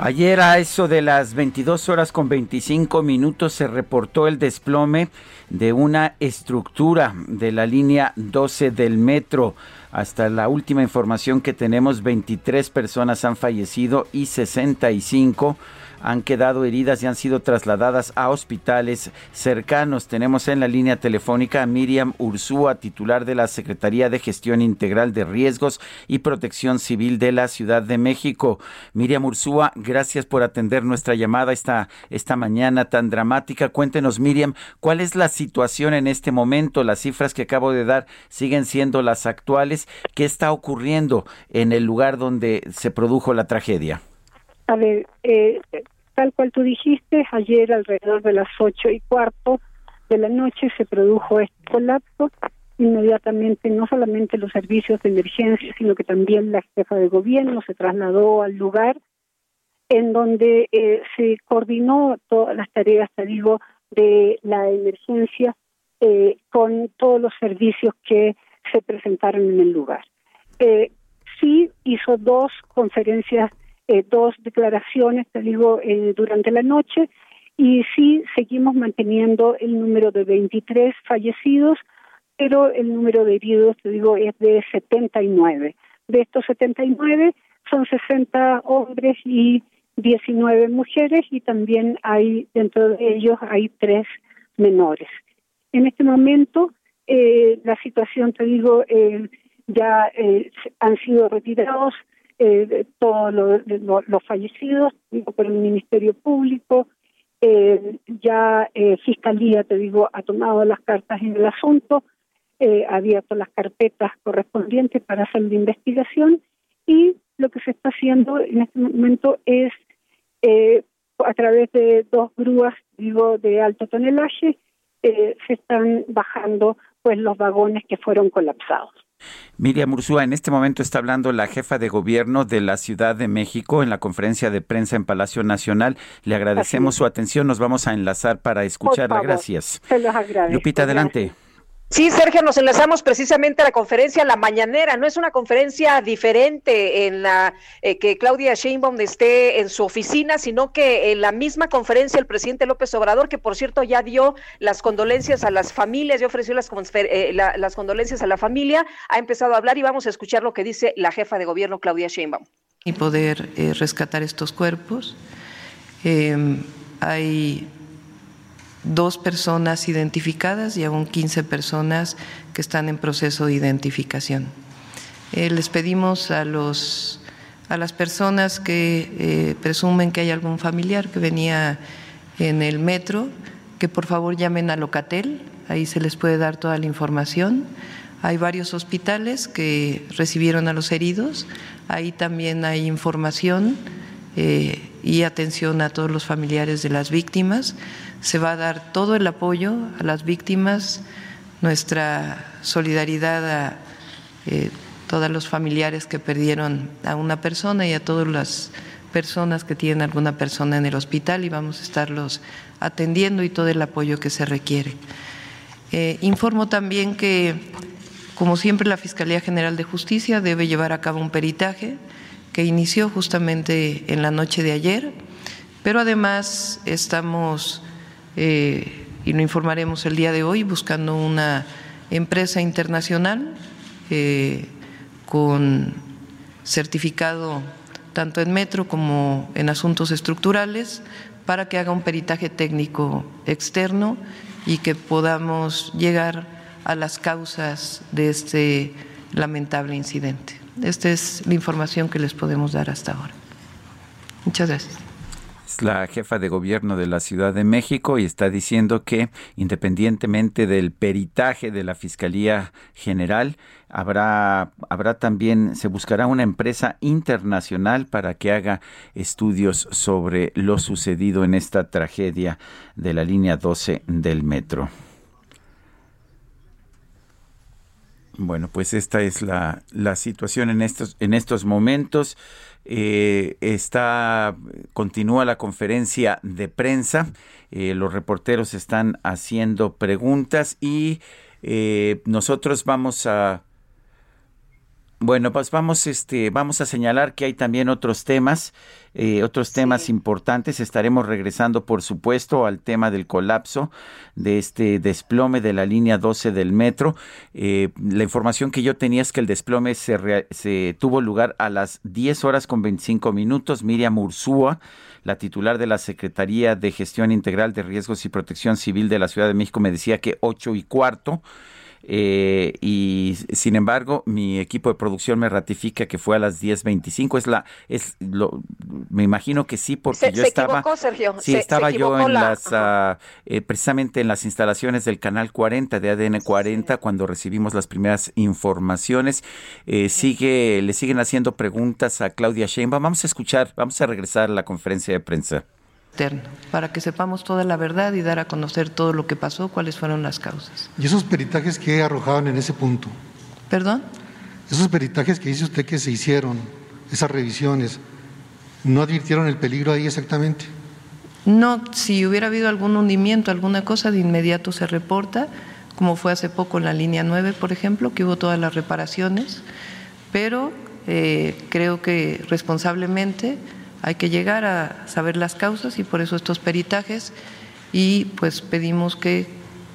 Ayer a eso de las 22 horas con 25 minutos se reportó el desplome de una estructura de la línea 12 del metro. Hasta la última información que tenemos, 23 personas han fallecido y 65 han quedado heridas y han sido trasladadas a hospitales cercanos. Tenemos en la línea telefónica a Miriam Ursúa, titular de la Secretaría de Gestión Integral de Riesgos y Protección Civil de la Ciudad de México. Miriam Ursúa, gracias por atender nuestra llamada esta, esta mañana tan dramática. Cuéntenos, Miriam, ¿cuál es la situación en este momento? Las cifras que acabo de dar siguen siendo las actuales. ¿Qué está ocurriendo en el lugar donde se produjo la tragedia? A ver, eh, tal cual tú dijiste, ayer alrededor de las ocho y cuarto de la noche se produjo este colapso. Inmediatamente, no solamente los servicios de emergencia, sino que también la jefa de gobierno se trasladó al lugar en donde eh, se coordinó todas las tareas, te digo, de la emergencia eh, con todos los servicios que se presentaron en el lugar. Eh, sí hizo dos conferencias eh, dos declaraciones, te digo, eh, durante la noche, y sí seguimos manteniendo el número de 23 fallecidos, pero el número de heridos, te digo, es de 79. De estos 79 son 60 hombres y 19 mujeres y también hay dentro de ellos hay tres menores. En este momento eh, la situación, te digo, eh, ya eh, han sido retirados eh, todos los fallecidos digo, por el Ministerio Público. Eh, ya eh, Fiscalía, te digo, ha tomado las cartas en el asunto, eh, ha abierto las carpetas correspondientes para hacer la investigación y lo que se está haciendo en este momento es eh, a través de dos grúas, digo, de alto tonelaje, eh, se están bajando pues los vagones que fueron colapsados. Miriam Ursúa, en este momento está hablando la jefa de gobierno de la Ciudad de México en la conferencia de prensa en Palacio Nacional. Le agradecemos su atención. Nos vamos a enlazar para escucharla. Gracias. Se los agradezco. Lupita, adelante. Gracias. Sí, Sergio, nos enlazamos precisamente a la conferencia La Mañanera. No es una conferencia diferente en la eh, que Claudia Sheinbaum esté en su oficina, sino que en la misma conferencia el presidente López Obrador, que por cierto ya dio las condolencias a las familias, ya ofreció las, eh, la- las condolencias a la familia, ha empezado a hablar y vamos a escuchar lo que dice la jefa de gobierno Claudia Sheinbaum. y poder eh, rescatar estos cuerpos. Eh, hay dos personas identificadas y aún 15 personas que están en proceso de identificación. Eh, les pedimos a, los, a las personas que eh, presumen que hay algún familiar que venía en el metro que por favor llamen a Locatel, ahí se les puede dar toda la información. Hay varios hospitales que recibieron a los heridos, ahí también hay información eh, y atención a todos los familiares de las víctimas. Se va a dar todo el apoyo a las víctimas, nuestra solidaridad a eh, todos los familiares que perdieron a una persona y a todas las personas que tienen alguna persona en el hospital y vamos a estarlos atendiendo y todo el apoyo que se requiere. Eh, informo también que, como siempre, la Fiscalía General de Justicia debe llevar a cabo un peritaje que inició justamente en la noche de ayer, pero además estamos, eh, y lo informaremos el día de hoy, buscando una empresa internacional eh, con certificado tanto en metro como en asuntos estructurales para que haga un peritaje técnico externo y que podamos llegar a las causas de este lamentable incidente. Esta es la información que les podemos dar hasta ahora. Muchas gracias la jefa de gobierno de la Ciudad de México y está diciendo que independientemente del peritaje de la Fiscalía General, habrá, habrá también, se buscará una empresa internacional para que haga estudios sobre lo sucedido en esta tragedia de la línea 12 del metro. Bueno, pues esta es la, la situación en estos, en estos momentos. Eh, está, continúa la conferencia de prensa. Eh, los reporteros están haciendo preguntas y eh, nosotros vamos a bueno, pues vamos, este, vamos a señalar que hay también otros temas, eh, otros temas importantes. Estaremos regresando, por supuesto, al tema del colapso de este desplome de la línea 12 del metro. Eh, la información que yo tenía es que el desplome se, se tuvo lugar a las 10 horas con 25 minutos. Miriam Ursúa, la titular de la Secretaría de Gestión Integral de Riesgos y Protección Civil de la Ciudad de México, me decía que 8 y cuarto. Eh, y sin embargo, mi equipo de producción me ratifica que fue a las 10.25. Es la, es lo, me imagino que sí, porque yo estaba. Sergio. Sí, estaba yo en las, eh, precisamente en las instalaciones del canal 40 de ADN 40 cuando recibimos las primeras informaciones. Eh, sigue, le siguen haciendo preguntas a Claudia Sheinbaum. Vamos a escuchar, vamos a regresar a la conferencia de prensa para que sepamos toda la verdad y dar a conocer todo lo que pasó, cuáles fueron las causas. ¿Y esos peritajes que arrojaban en ese punto? ¿Perdón? Esos peritajes que dice usted que se hicieron, esas revisiones, ¿no advirtieron el peligro ahí exactamente? No, si hubiera habido algún hundimiento, alguna cosa, de inmediato se reporta, como fue hace poco en la línea 9, por ejemplo, que hubo todas las reparaciones, pero eh, creo que responsablemente hay que llegar a saber las causas y por eso estos peritajes y pues pedimos que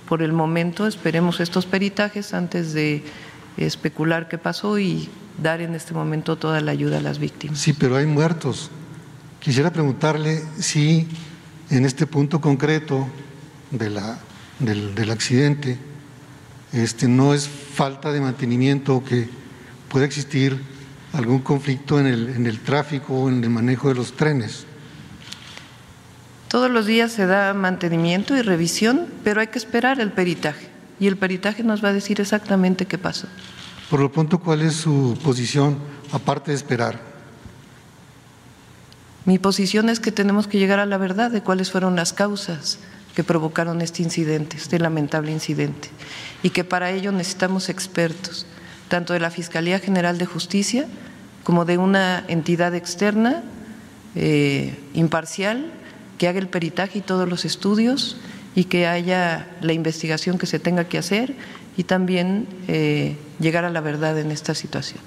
por el momento esperemos estos peritajes antes de especular qué pasó y dar en este momento toda la ayuda a las víctimas. Sí, pero hay muertos. Quisiera preguntarle si en este punto concreto de la, del, del accidente este, no es falta de mantenimiento que puede existir algún conflicto en el, en el tráfico o en el manejo de los trenes. Todos los días se da mantenimiento y revisión, pero hay que esperar el peritaje y el peritaje nos va a decir exactamente qué pasó. Por lo pronto, ¿cuál es su posición aparte de esperar? Mi posición es que tenemos que llegar a la verdad de cuáles fueron las causas que provocaron este incidente, este lamentable incidente, y que para ello necesitamos expertos tanto de la Fiscalía General de Justicia como de una entidad externa eh, imparcial que haga el peritaje y todos los estudios y que haya la investigación que se tenga que hacer y también eh, llegar a la verdad en esta situación.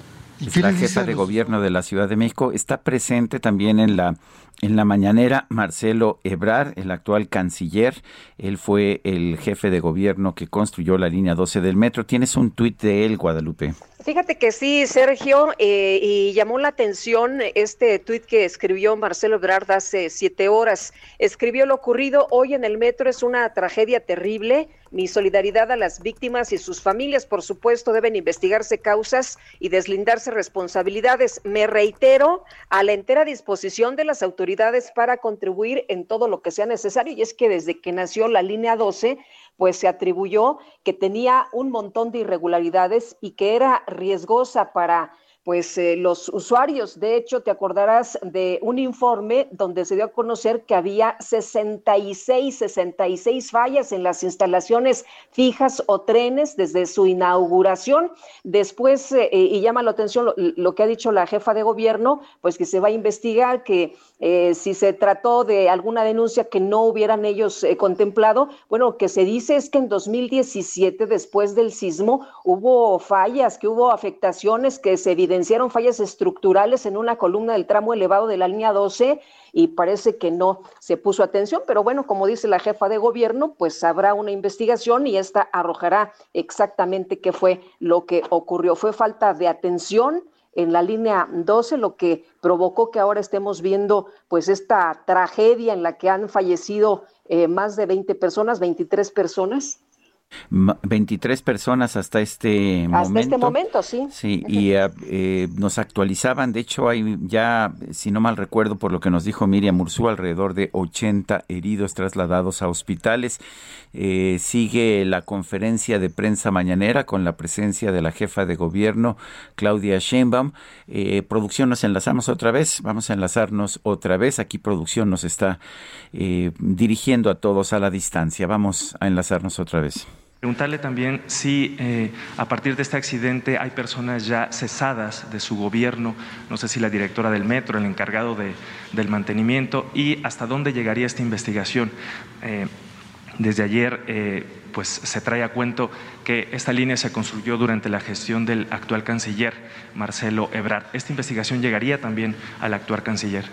La jefa de gobierno de la Ciudad de México está presente también en la en la mañanera, Marcelo Ebrar, el actual canciller, él fue el jefe de gobierno que construyó la línea 12 del metro. Tienes un tuit de él, Guadalupe. Fíjate que sí, Sergio, eh, y llamó la atención este tuit que escribió Marcelo Ebrard hace siete horas. Escribió lo ocurrido hoy en el metro es una tragedia terrible. Mi solidaridad a las víctimas y sus familias, por supuesto, deben investigarse causas y deslindarse responsabilidades. Me reitero a la entera disposición de las autoridades para contribuir en todo lo que sea necesario. Y es que desde que nació la línea 12, pues se atribuyó que tenía un montón de irregularidades y que era riesgosa para pues eh, los usuarios. De hecho, te acordarás de un informe donde se dio a conocer que había 66, 66 fallas en las instalaciones fijas o trenes desde su inauguración. Después, eh, y llama la atención lo, que ha dicho la jefa de gobierno, pues que se va a investigar que eh, si se trató de alguna denuncia que no hubieran ellos contemplado. Bueno, lo que se dice es que en 2017, después del sismo, hubo fallas, que hubo afectaciones que se evidenciaron evidenciaron fallas estructurales en una columna del tramo elevado de la línea 12 y parece que no se puso atención, pero bueno, como dice la jefa de gobierno, pues habrá una investigación y esta arrojará exactamente qué fue lo que ocurrió. Fue falta de atención, en la línea 12, lo que provocó que ahora estemos viendo pues esta tragedia en la que han fallecido eh, más de 20 personas, 23 personas. 23 personas hasta este momento. Hasta este momento, sí. Sí, y eh, eh, nos actualizaban, de hecho hay ya, si no mal recuerdo por lo que nos dijo Miriam Ursú, alrededor de 80 heridos trasladados a hospitales. Eh, sigue la conferencia de prensa mañanera con la presencia de la jefa de gobierno, Claudia Sheinbaum. producción, nos enlazamos otra vez, vamos a enlazarnos otra vez. Aquí producción nos está dirigiendo a todos a la distancia. Vamos a enlazarnos otra vez. Preguntarle también si eh, a partir de este accidente hay personas ya cesadas de su gobierno, no sé si la directora del metro, el encargado de, del mantenimiento, y hasta dónde llegaría esta investigación. Eh, desde ayer, eh, pues se trae a cuento que esta línea se construyó durante la gestión del actual canciller Marcelo Ebrard. ¿Esta investigación llegaría también al actual canciller?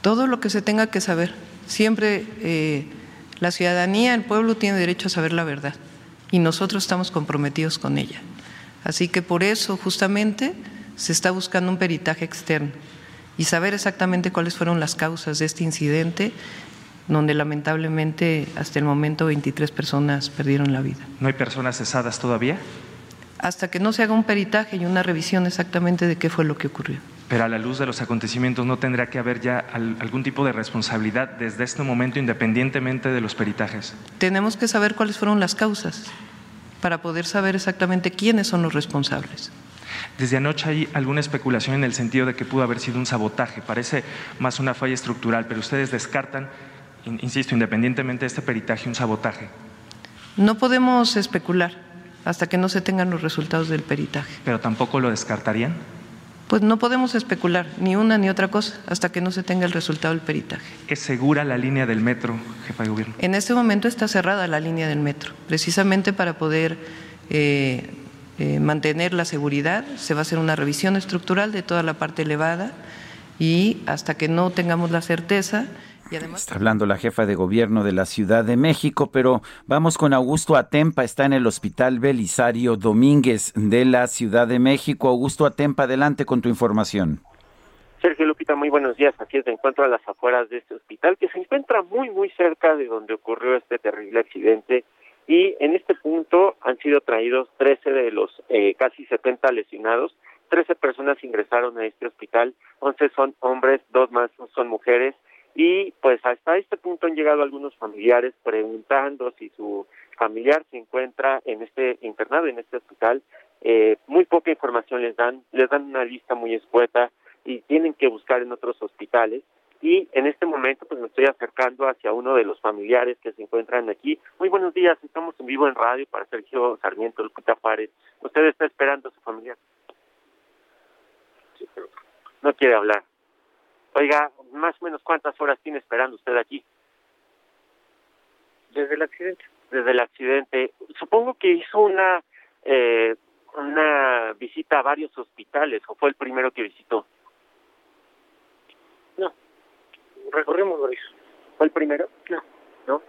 Todo lo que se tenga que saber. Siempre la ciudadanía, el pueblo tiene derecho a saber la verdad y nosotros estamos comprometidos con ella. Así que por eso justamente se está buscando un peritaje externo y saber exactamente cuáles fueron las causas de este incidente donde lamentablemente hasta el momento 23 personas perdieron la vida. ¿No hay personas cesadas todavía? Hasta que no se haga un peritaje y una revisión exactamente de qué fue lo que ocurrió. Pero a la luz de los acontecimientos no tendrá que haber ya algún tipo de responsabilidad desde este momento independientemente de los peritajes. Tenemos que saber cuáles fueron las causas para poder saber exactamente quiénes son los responsables. Desde anoche hay alguna especulación en el sentido de que pudo haber sido un sabotaje, parece más una falla estructural, pero ustedes descartan, insisto, independientemente de este peritaje, un sabotaje. No podemos especular hasta que no se tengan los resultados del peritaje. ¿Pero tampoco lo descartarían? Pues no podemos especular ni una ni otra cosa hasta que no se tenga el resultado del peritaje. ¿Es segura la línea del metro, jefa de gobierno? En este momento está cerrada la línea del metro, precisamente para poder eh, eh, mantener la seguridad. Se va a hacer una revisión estructural de toda la parte elevada y hasta que no tengamos la certeza Está hablando la jefa de gobierno de la Ciudad de México, pero vamos con Augusto Atempa, está en el Hospital Belisario Domínguez de la Ciudad de México. Augusto Atempa, adelante con tu información. Sergio Lupita, muy buenos días. Aquí se encuentro a las afueras de este hospital que se encuentra muy, muy cerca de donde ocurrió este terrible accidente. Y en este punto han sido traídos 13 de los eh, casi 70 lesionados. 13 personas ingresaron a este hospital, 11 son hombres, dos más son mujeres y pues hasta este punto han llegado algunos familiares preguntando si su familiar se encuentra en este internado, en este hospital. Eh, muy poca información les dan, les dan una lista muy escueta y tienen que buscar en otros hospitales. Y en este momento pues me estoy acercando hacia uno de los familiares que se encuentran aquí. Muy buenos días, estamos en vivo en radio para Sergio Sarmiento, Lupita Juárez. ¿Usted está esperando a su familiar? no quiere hablar. Oiga, más o menos cuántas horas tiene esperando usted aquí. Desde el accidente. Desde el accidente. Supongo que hizo una eh, una visita a varios hospitales o fue el primero que visitó. No, recorrimos varios. ¿Fue el primero? No. ¿No?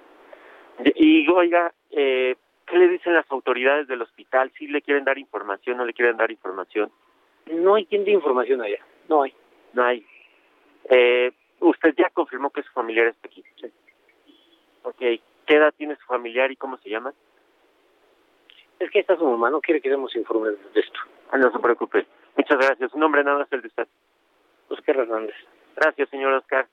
Y oiga, eh, ¿qué le dicen las autoridades del hospital? ¿Si le quieren dar información o no le quieren dar información? No hay quien dé información allá, no hay. No hay. Eh, usted ya confirmó que su familiar está aquí. Sí. Ok, ¿qué edad tiene su familiar y cómo se llama? Es que está su mamá, no quiere que demos informes de esto. Ah, no se preocupe. Muchas gracias. Su nombre nada es el de usted. Oscar Hernández. Gracias, señor Oscar.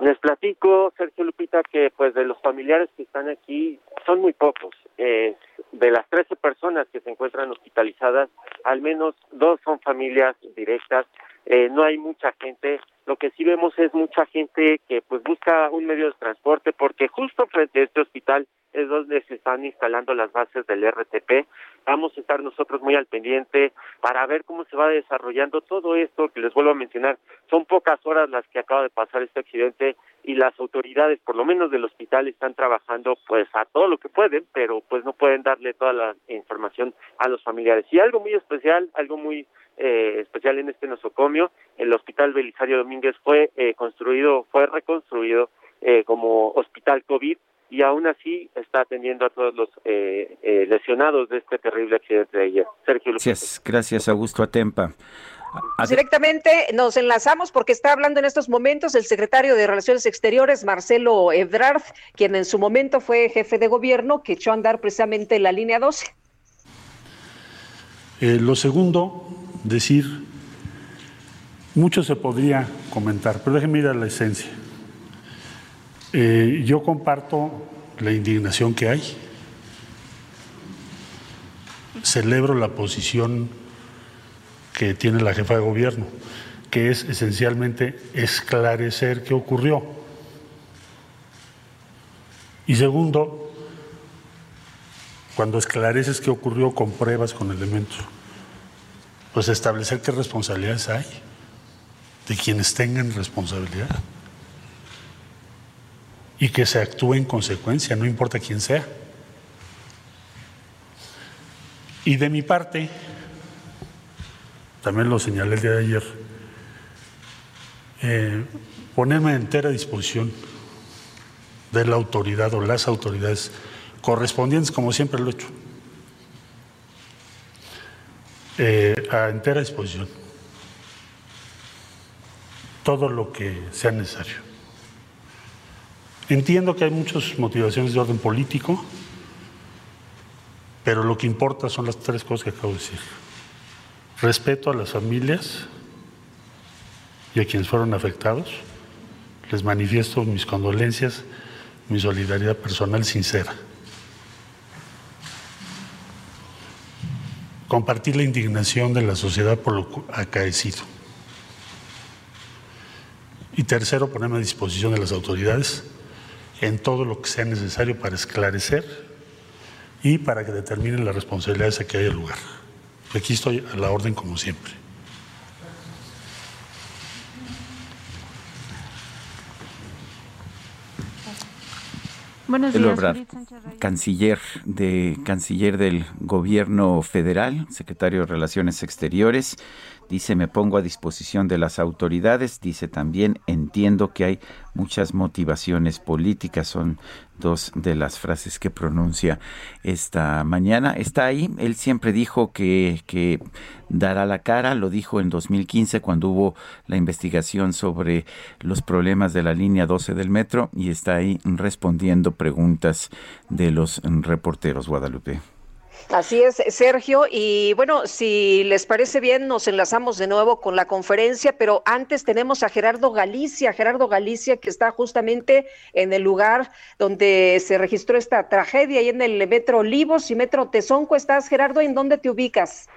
Les platico, Sergio Lupita, que pues de los familiares que están aquí son muy pocos. Eh, de las 13 personas que se encuentran hospitalizadas, al menos dos son familias directas eh, no hay mucha gente. Lo que sí vemos es mucha gente que pues busca un medio de transporte porque justo frente a este hospital es donde se están instalando las bases del RTP. Vamos a estar nosotros muy al pendiente para ver cómo se va desarrollando todo esto que les vuelvo a mencionar. Son pocas horas las que acaba de pasar este accidente y las autoridades, por lo menos del hospital, están trabajando pues a todo lo que pueden, pero pues no pueden darle toda la información a los familiares. Y algo muy especial, algo muy eh, especial en este nosocomio. El Hospital Belisario Domínguez fue eh, construido, fue reconstruido eh, como hospital COVID y aún así está atendiendo a todos los eh, eh, lesionados de este terrible accidente de ayer. Sergio Gracias, gracias Augusto Atempa. Directamente nos enlazamos porque está hablando en estos momentos el secretario de Relaciones Exteriores, Marcelo Ebrard, quien en su momento fue jefe de gobierno, que echó a andar precisamente la línea 12. Eh, lo segundo, decir, mucho se podría comentar, pero déjenme ir a la esencia. Eh, yo comparto la indignación que hay, celebro la posición que tiene la jefa de gobierno, que es esencialmente esclarecer qué ocurrió. Y segundo, cuando esclareces qué ocurrió con pruebas, con elementos, pues establecer qué responsabilidades hay de quienes tengan responsabilidad y que se actúe en consecuencia, no importa quién sea. Y de mi parte, también lo señalé el día de ayer, eh, ponerme a entera disposición de la autoridad o las autoridades correspondientes, como siempre lo he hecho, eh, a entera disposición todo lo que sea necesario. Entiendo que hay muchas motivaciones de orden político, pero lo que importa son las tres cosas que acabo de decir. Respeto a las familias y a quienes fueron afectados. Les manifiesto mis condolencias, mi solidaridad personal sincera. Compartir la indignación de la sociedad por lo acaecido. Y tercero, ponerme a disposición de las autoridades en todo lo que sea necesario para esclarecer y para que determinen las responsabilidades a que haya lugar. Aquí estoy a la orden como siempre. Buenos días, canciller de canciller del Gobierno Federal, secretario de Relaciones Exteriores. Dice, me pongo a disposición de las autoridades. Dice también, entiendo que hay muchas motivaciones políticas. Son dos de las frases que pronuncia esta mañana. Está ahí. Él siempre dijo que, que dará la cara. Lo dijo en 2015 cuando hubo la investigación sobre los problemas de la línea 12 del metro y está ahí respondiendo preguntas de los reporteros Guadalupe. Así es, Sergio. Y bueno, si les parece bien, nos enlazamos de nuevo con la conferencia, pero antes tenemos a Gerardo Galicia, Gerardo Galicia, que está justamente en el lugar donde se registró esta tragedia, ahí en el Metro Olivos y Metro Tezonco. ¿Estás, Gerardo? ¿En dónde te ubicas?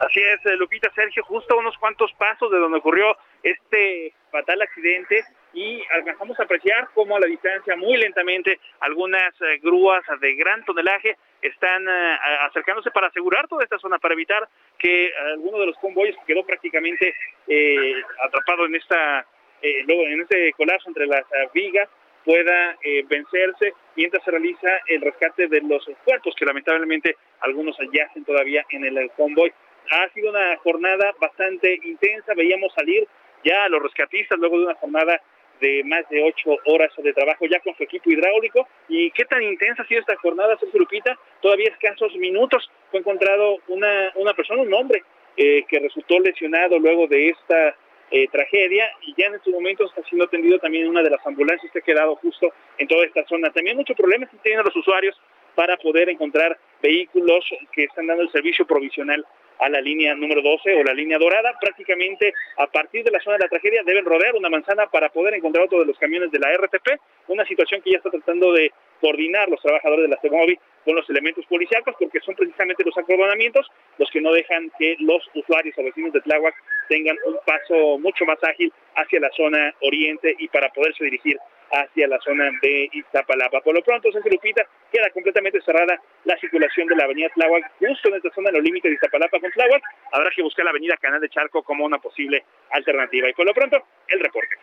Así es, eh, Lupita, Sergio, justo unos cuantos pasos de donde ocurrió este fatal accidente y alcanzamos a apreciar cómo a la distancia, muy lentamente, algunas eh, grúas de gran tonelaje están eh, acercándose para asegurar toda esta zona, para evitar que alguno de los convoyes que quedó prácticamente eh, atrapado en esta en este colapso entre las vigas pueda vencerse mientras se realiza el rescate de los cuerpos que lamentablemente algunos yacen todavía en el convoy. Ha sido una jornada bastante intensa, veíamos salir ya a los rescatistas luego de una jornada de más de ocho horas de trabajo ya con su equipo hidráulico. ¿Y qué tan intensa ha sido esta jornada, Sergio Lupita? Todavía escasos minutos fue encontrado una, una persona, un hombre, eh, que resultó lesionado luego de esta eh, tragedia y ya en estos momentos está siendo atendido también una de las ambulancias que ha quedado justo en toda esta zona. También muchos problemas que tienen los usuarios para poder encontrar vehículos que están dando el servicio provisional a la línea número 12 o la línea dorada. Prácticamente a partir de la zona de la tragedia deben rodear una manzana para poder encontrar otro de los camiones de la RTP, una situación que ya está tratando de coordinar los trabajadores de la CEMOVI con los elementos policiales, porque son precisamente los acordonamientos los que no dejan que los usuarios o vecinos de Tláhuac tengan un paso mucho más ágil hacia la zona oriente y para poderse dirigir hacia la zona de Iztapalapa. Por lo pronto, Sergio Lupita, queda completamente cerrada la circulación de la avenida Tláhuac, justo en esta zona, en los límites de Iztapalapa con Tláhuac. Habrá que buscar la avenida Canal de Charco como una posible alternativa. Y por lo pronto, el reporte.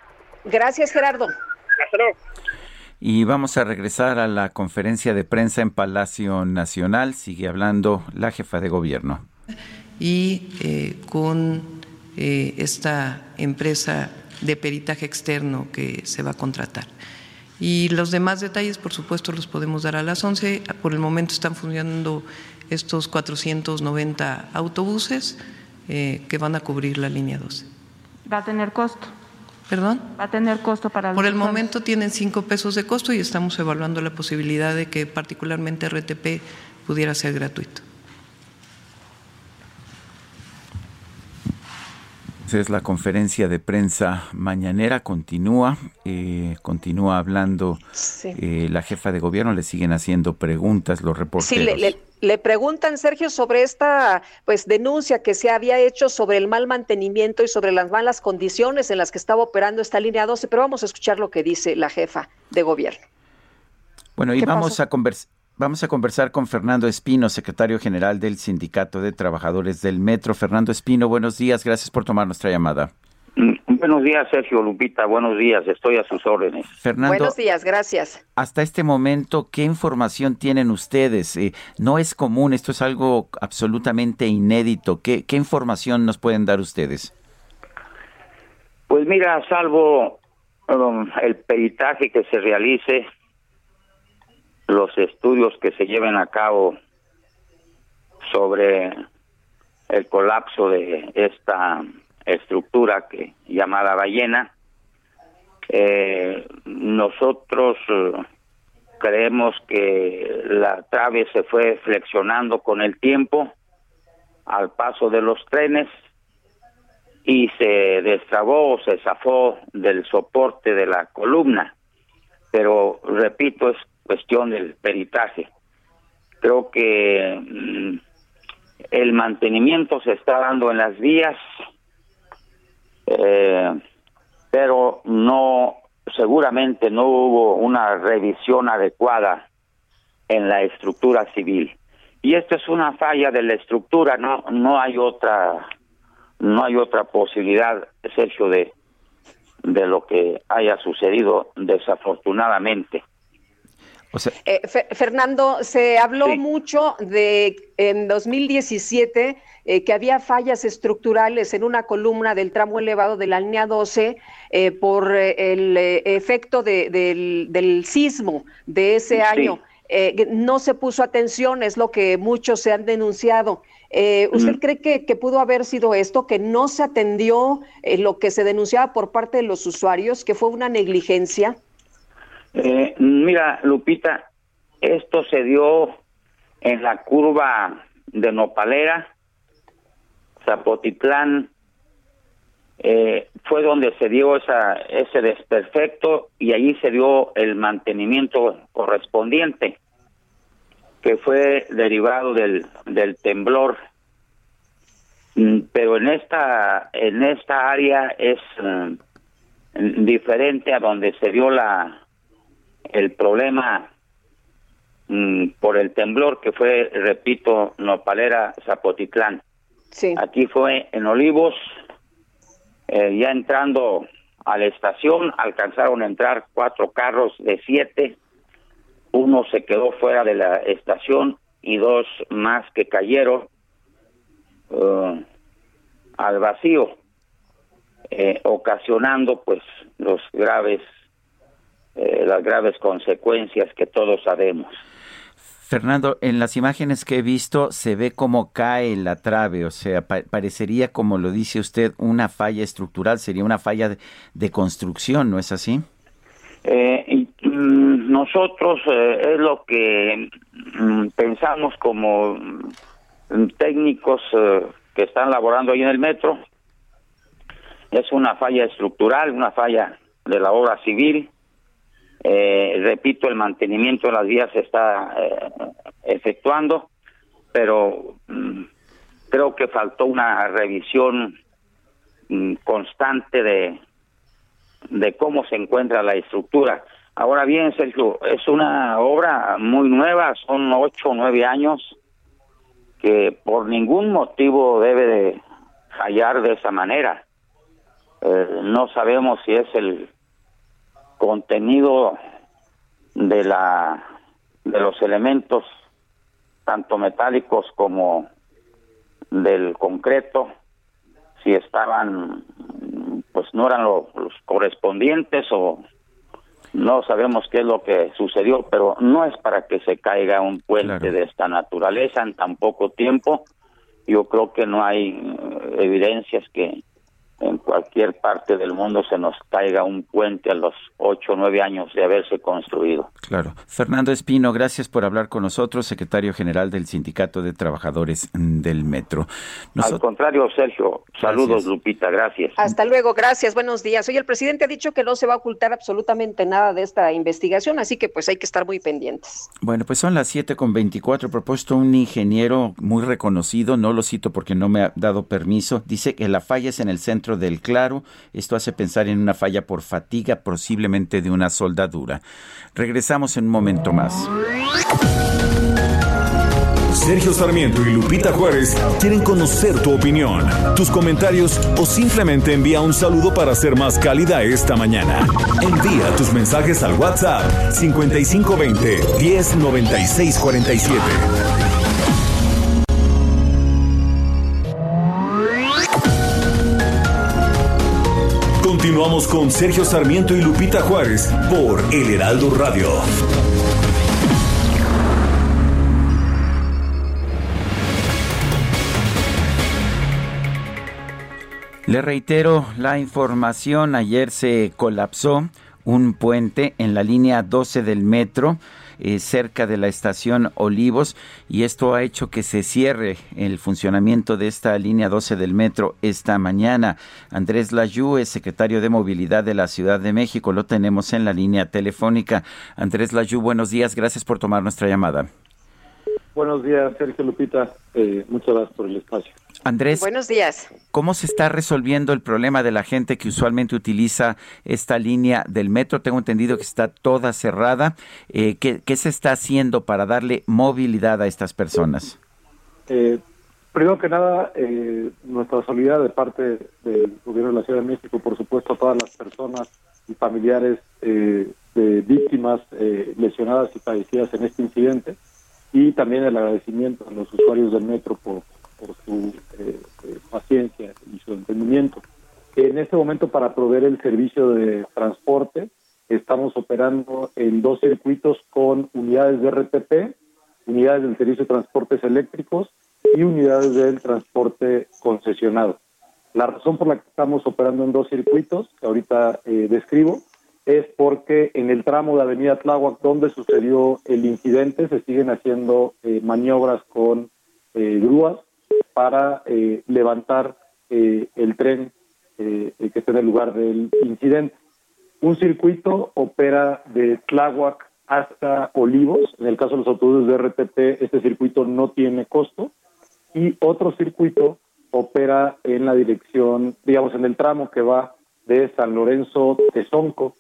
Gracias, Gerardo. Hasta luego. Y vamos a regresar a la conferencia de prensa en Palacio Nacional. Sigue hablando la jefa de gobierno. Y eh, con eh, esta empresa de peritaje externo que se va a contratar. Y los demás detalles, por supuesto, los podemos dar a las 11. Por el momento están funcionando estos 490 autobuses eh, que van a cubrir la línea 12. ¿Va a tener costo? ¿Perdón? ¿Va a tener costo para los Por el usuarios? momento tienen 5 pesos de costo y estamos evaluando la posibilidad de que particularmente RTP pudiera ser gratuito. Esa es la conferencia de prensa mañanera, continúa, eh, continúa hablando Sí. eh, la jefa de gobierno, le siguen haciendo preguntas los reporteros. Sí, le, le- le preguntan, Sergio, sobre esta pues denuncia que se había hecho sobre el mal mantenimiento y sobre las malas condiciones en las que estaba operando esta línea 12, pero vamos a escuchar lo que dice la jefa de gobierno. Bueno, y ¿Qué vamos pasó? a, convers- vamos a conversar con Fernando Espino, secretario general del Sindicato de Trabajadores del Metro. Fernando Espino, buenos días, gracias por tomar nuestra llamada. Mm, Buenos días, Sergio Lupita. Buenos días, estoy a sus órdenes. Fernando, Buenos días, gracias. hasta este momento, ¿qué información tienen ustedes? Eh, no es común, esto es algo absolutamente inédito. ¿Qué, qué información nos pueden dar ustedes? Pues mira, salvo um, el peritaje que se realice, los estudios que se lleven a cabo sobre el colapso de esta estructura que llamada ballena, eh, nosotros eh, creemos que la trave se fue flexionando con el tiempo al paso de los trenes y se destrabó o se zafó del soporte de la columna. Pero, repito, es cuestión del peritaje. Creo que mm, el mantenimiento se está dando en las vías, eh, pero no, seguramente no hubo una revisión adecuada en la estructura civil. Y esto es una falla de la estructura, no, no hay otra no hay otra posibilidad, Sergio, de, de lo que haya sucedido desafortunadamente. Eh, Fe- Fernando, se habló mucho de en 2017 eh, que había fallas estructurales en una columna del tramo elevado de la línea 12 eh, por eh, el efecto de- del, del sismo de ese Sí. año. No se puso atención, es lo que muchos se han denunciado. Eh, ¿Usted Mm. cree que, que pudo haber sido esto, que no se atendió eh, lo que se denunciaba por parte de los usuarios, que fue una negligencia? Eh, mira, Lupita, esto se dio en la curva de Nopalera, Zapotitlán, eh, fue donde se dio esa, ese desperfecto y allí se dio el mantenimiento correspondiente, que fue derivado del, del temblor. Mm, Pero en esta, en esta área es mm, diferente a donde se dio la, el problema mm, por el temblor que fue, repito, Nopalera, Zapotitlán. Aquí fue en Olivos, eh, ya entrando a la estación, alcanzaron a entrar cuatro carros de siete, uno se quedó fuera de la estación y dos más que cayeron eh, al vacío, eh, ocasionando pues los graves eh, las graves consecuencias que todos sabemos. Fernando, en las imágenes que he visto se ve cómo cae la trave, o sea, pa- parecería, como lo dice usted, una falla estructural, sería una falla de, de construcción, ¿no es así? Eh, y, mm, nosotros eh, es lo que mm, pensamos como mm, técnicos eh, que están laborando ahí en el metro. Es una falla estructural, una falla de la obra civil. Eh, repito, el mantenimiento de las vías se está eh, efectuando, pero mm, creo que faltó una revisión mm, constante de, de cómo se encuentra la estructura. Ahora bien, Sergio, es una obra muy nueva, son ocho o nueve años que por ningún motivo debe de fallar de esa manera. Eh, no sabemos si es el contenido de la de los elementos tanto metálicos como del concreto si estaban pues no eran lo- los correspondientes o no sabemos qué es lo que sucedió, pero no es para que se caiga un puente de esta naturaleza en tan poco tiempo. Yo creo que no hay eh, evidencias que en cualquier parte del mundo se nos caiga un puente a los ocho o nueve años de haberse construido. Claro. Fernando Espino, gracias por hablar con nosotros, secretario general del Sindicato de Trabajadores del Metro. Al contrario, Sergio, saludos Lupita, gracias. Hasta luego, gracias, buenos días. Hoy el presidente ha dicho que no se va a ocultar absolutamente nada de esta investigación, así que pues hay que estar muy pendientes. Bueno, pues son las siete con veinticuatro. Propuesto un ingeniero muy reconocido, no lo cito porque no me ha dado permiso, dice que la falla es en el centro del claro. Esto hace pensar en una falla por fatiga, posiblemente de una soldadura. Regresamos en un momento más. Sergio Sarmiento y Lupita Juárez quieren conocer tu opinión, tus comentarios o simplemente envía un saludo para ser más cálida esta mañana. Envía tus mensajes al WhatsApp 5520 109647. Continuamos con Sergio Sarmiento y Lupita Juárez por El Heraldo Radio. Le reitero la información, ayer se colapsó un puente en la línea 12 del metro eh, cerca de la estación Olivos y esto ha hecho que se cierre el funcionamiento de esta línea 12 del metro esta mañana. Andrés Layú es secretario de Movilidad de la Ciudad de México, lo tenemos en la línea telefónica. Andrés Layú, buenos días, gracias por tomar nuestra llamada. Buenos días, Sergio Lupita. Eh, muchas gracias por el espacio. Andrés. Buenos días. ¿Cómo se está resolviendo el problema de la gente que usualmente utiliza esta línea del metro? Tengo entendido que está toda cerrada. Eh, ¿qué, se está haciendo para darle movilidad a estas personas? Eh, primero que nada, eh, nuestra solidaridad de parte del gobierno de la Ciudad de México, por supuesto, a todas las personas y familiares de víctimas lesionadas y fallecidas en este incidente y también el agradecimiento a los usuarios del metro por, su eh, eh, paciencia y su entendimiento. En este momento, para proveer el servicio de transporte, estamos operando en dos circuitos con unidades de RTP, unidades del servicio de transportes eléctricos y unidades del transporte concesionado. La razón por la que estamos operando en dos circuitos, que ahorita eh, describo, es porque en el tramo de Avenida Tláhuac, donde sucedió el incidente, se siguen haciendo eh, maniobras con eh, grúas para eh, levantar el tren que está en el lugar del incidente. Un circuito opera de Tláhuac hasta Olivos. En el caso de los autobuses de RTP, este circuito no tiene costo. Y otro circuito opera en la dirección, digamos, en el tramo que va de San Lorenzo Tezonco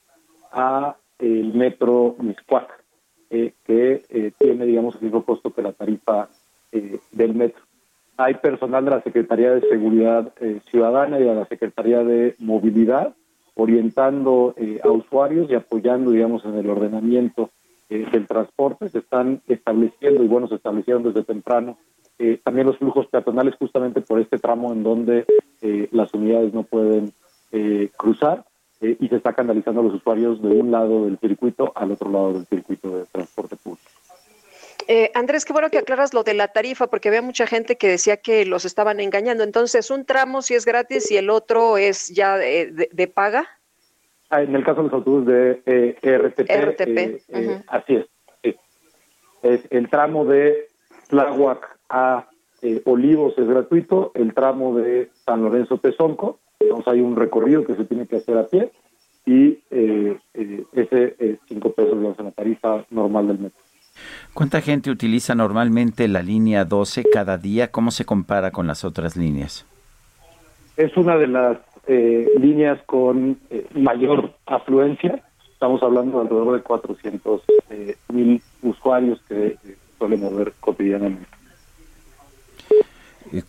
a el metro Miscuac, eh, que eh, tiene, digamos, el mismo costo que la tarifa eh, del metro. Hay personal de la Secretaría de Seguridad Ciudadana y de la Secretaría de Movilidad orientando a usuarios y apoyando, digamos, en el ordenamiento del transporte. Se están estableciendo, y bueno, se establecieron desde temprano, también los flujos peatonales justamente por este tramo en donde las unidades no pueden cruzar eh, y se está canalizando a los usuarios de un lado del circuito al otro lado del circuito de transporte público. Eh, Andrés, qué bueno que aclaras lo de la tarifa, porque había mucha gente que decía que los estaban engañando. Entonces, un tramo sí es gratis y el otro es ya de, paga. Ah, en el caso de los autobuses de eh, RTP, RTP. así es, Es el tramo de Tláhuac a Olivos es gratuito, el tramo de San Lorenzo Tezonco Digamos, hay un recorrido que se tiene que hacer a pie y eh, eh, ese es cinco pesos digamos, en la tarifa normal del metro. ¿Cuánta gente utiliza normalmente la línea 12 cada día? ¿Cómo se compara con las otras líneas? Es una de las eh, líneas con mayor afluencia. Estamos hablando de alrededor de 400 mil usuarios que suelen mover cotidianamente.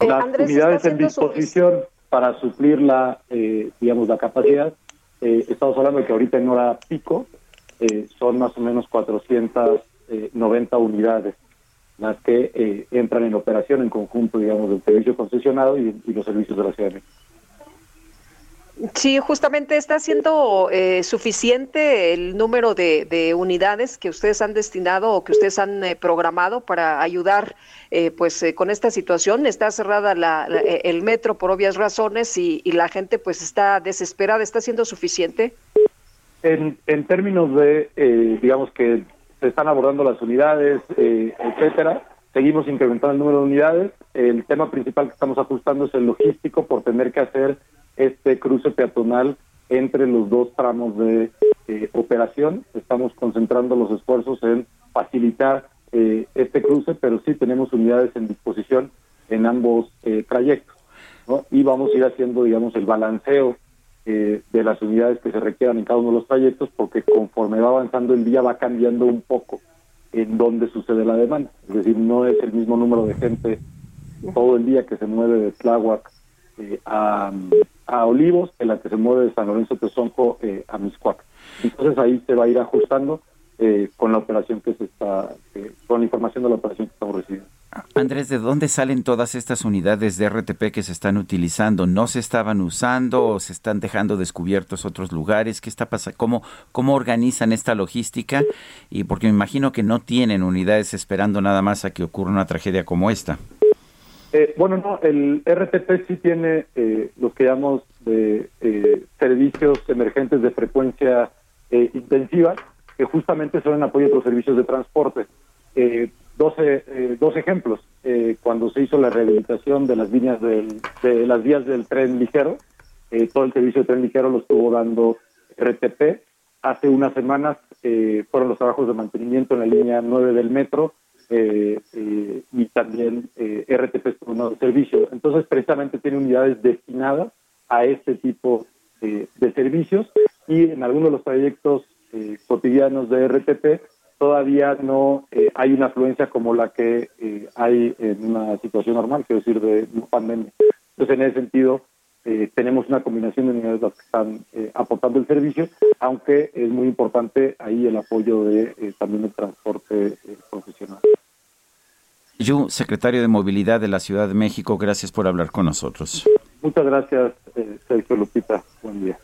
Las unidades en disposición para suplir la, eh, digamos, la capacidad. Eh, estamos hablando de que ahorita en hora pico eh, son más o menos 490 unidades las que entran en operación en conjunto, digamos, del servicio concesionado y, los servicios de la Ciudad de México. Sí, justamente está siendo eh, suficiente el número de, unidades que ustedes han destinado o que ustedes han eh, programado para ayudar eh, pues con esta situación. Está cerrada la, el metro por obvias razones y, la gente pues está desesperada. ¿Está siendo suficiente? En, en términos de, digamos que se están abordando las unidades, etcétera, seguimos incrementando el número de unidades. El tema principal que estamos ajustando es el logístico por tener que hacer este cruce peatonal entre los dos tramos de eh, operación. Estamos concentrando los esfuerzos en facilitar eh, este cruce, pero sí tenemos unidades en disposición en ambos eh, trayectos. Y vamos a ir haciendo, digamos, el balanceo de las unidades que se requieran en cada uno de los trayectos, porque conforme va avanzando el día va cambiando un poco en dónde sucede la demanda. Es decir, no es el mismo número de gente todo el día que se mueve de Tláhuac a, a Olivos en la que se mueve de San Lorenzo Tezonco eh, a Miscuac. Entonces ahí se va a ir ajustando eh, con la operación que se está, eh, con la información de la operación que estamos recibiendo. Andrés, ¿de dónde salen todas estas unidades de RTP que se están utilizando? ¿No se estaban usando o se están dejando descubiertos otros lugares? ¿Qué está pasando? ¿Cómo, ¿Cómo organizan esta logística? Y porque me imagino que no tienen unidades esperando nada más a que ocurra una tragedia como esta. Eh, bueno, no, el RTP sí tiene eh, lo que llamamos de eh, servicios emergentes de frecuencia eh, intensiva, que justamente son en apoyo a los servicios de transporte. dos, dos ejemplos. cuando se hizo la rehabilitación de las líneas del, de las vías del tren ligero, todo el servicio de tren ligero lo estuvo dando RTP. Hace unas semanas fueron los trabajos de mantenimiento en la línea 9 del metro, eh, eh, y también eh, RTP es un servicio. Entonces, precisamente tiene unidades destinadas a este tipo de servicios y en algunos de los trayectos cotidianos de RTP todavía no hay una afluencia como la que hay en una situación normal, quiero decir, de pandemia. Entonces, en ese sentido, tenemos una combinación de unidades que están aportando el servicio, aunque es muy importante ahí el apoyo de también el transporte profesional. Yu, secretario de Movilidad de la Ciudad de México, gracias por hablar con nosotros. Muchas gracias, eh, Sergio Lupita. Buen día.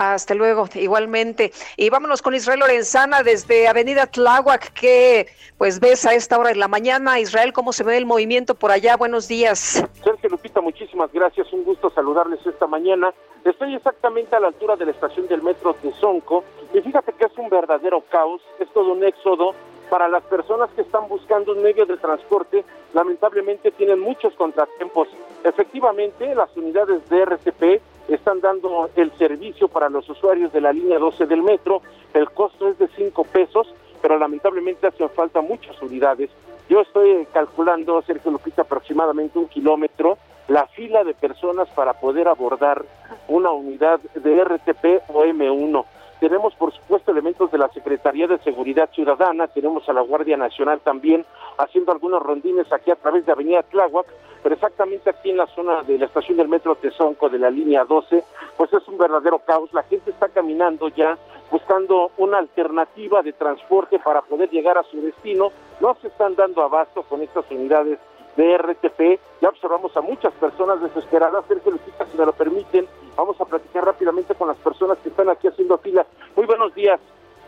Hasta luego, igualmente. Y vámonos con Israel Lorenzana desde Avenida Tláhuac, que pues ves a esta hora de la mañana. Israel, ¿cómo se ve el movimiento por allá? Buenos días. Sergio Lupita, muchísimas gracias. Un gusto saludarles esta mañana. Estoy exactamente a la altura de la estación del metro de Zonco y fíjate que es un verdadero caos, es todo un éxodo para las personas que están buscando un medio de transporte, lamentablemente tienen muchos contratiempos. Efectivamente, las unidades de RCP están dando el servicio para los usuarios de la línea 12 del metro. El costo es de 5 pesos, pero lamentablemente hacen falta muchas unidades. Yo estoy calculando, Sergio Lupita, aproximadamente un kilómetro la fila de personas para poder abordar una unidad de RTP o M1. Tenemos, por supuesto, elementos de la Secretaría de Seguridad Ciudadana, tenemos a la Guardia Nacional también haciendo algunos rondines aquí a través de Avenida Tláhuac, pero exactamente aquí en la zona de la estación del Metro Tezonco de la línea 12, pues es un verdadero caos. La gente está caminando ya buscando una alternativa de transporte para poder llegar a su destino. No se están dando abasto con estas unidades de RTP. Ya observamos a muchas personas desesperadas. Sergio Lucita, si me lo permiten, vamos a platicar rápidamente con las personas que están aquí haciendo fila. Muy buenos días.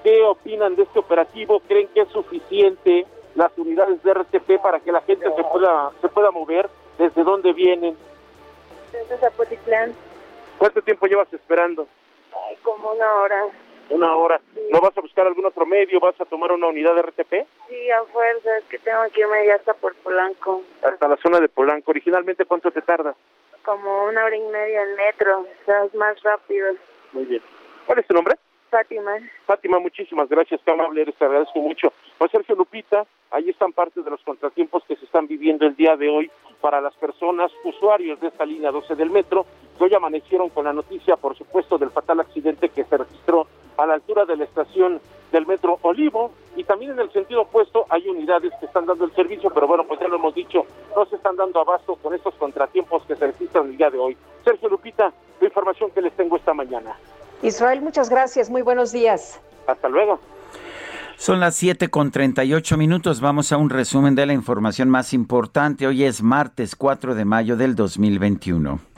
¿Qué opinan de este operativo? ¿Creen que es suficiente las unidades de RTP para que la gente se pueda se pueda mover? ¿Desde dónde vienen? Desde Zapotitlán. ¿Cuánto tiempo llevas esperando? Ay, como una hora. Una hora. ¿No vas a buscar algún otro medio? ¿Vas a tomar una unidad de RTP? Sí, a fuerza, es que tengo que irme ya hasta por Polanco. Hasta la zona de Polanco. ¿Originalmente cuánto te tarda? Como una hora y media en metro, o sea, es más rápido. Muy bien. ¿Cuál es tu nombre? Fátima. Fátima, muchísimas gracias, qué amable eres, te agradezco mucho. Pues Sergio Lupita, ahí están parte de los contratiempos que se están viviendo el día de hoy para las personas usuarios de esta línea 12 del metro, que hoy amanecieron con la noticia, por supuesto, del fatal accidente que se registró a la altura de la estación del metro Olivo y también en el sentido opuesto hay unidades que están dando el servicio, pero bueno, pues ya lo hemos dicho, no se están dando abasto con estos contratiempos que se registran el día de hoy. Sergio Lupita, la información que les tengo esta mañana. Israel, muchas gracias, muy buenos días. Hasta luego. Son las 7 con 38 minutos. Vamos a un resumen de la información más importante. Hoy es martes 4 de mayo del 2021.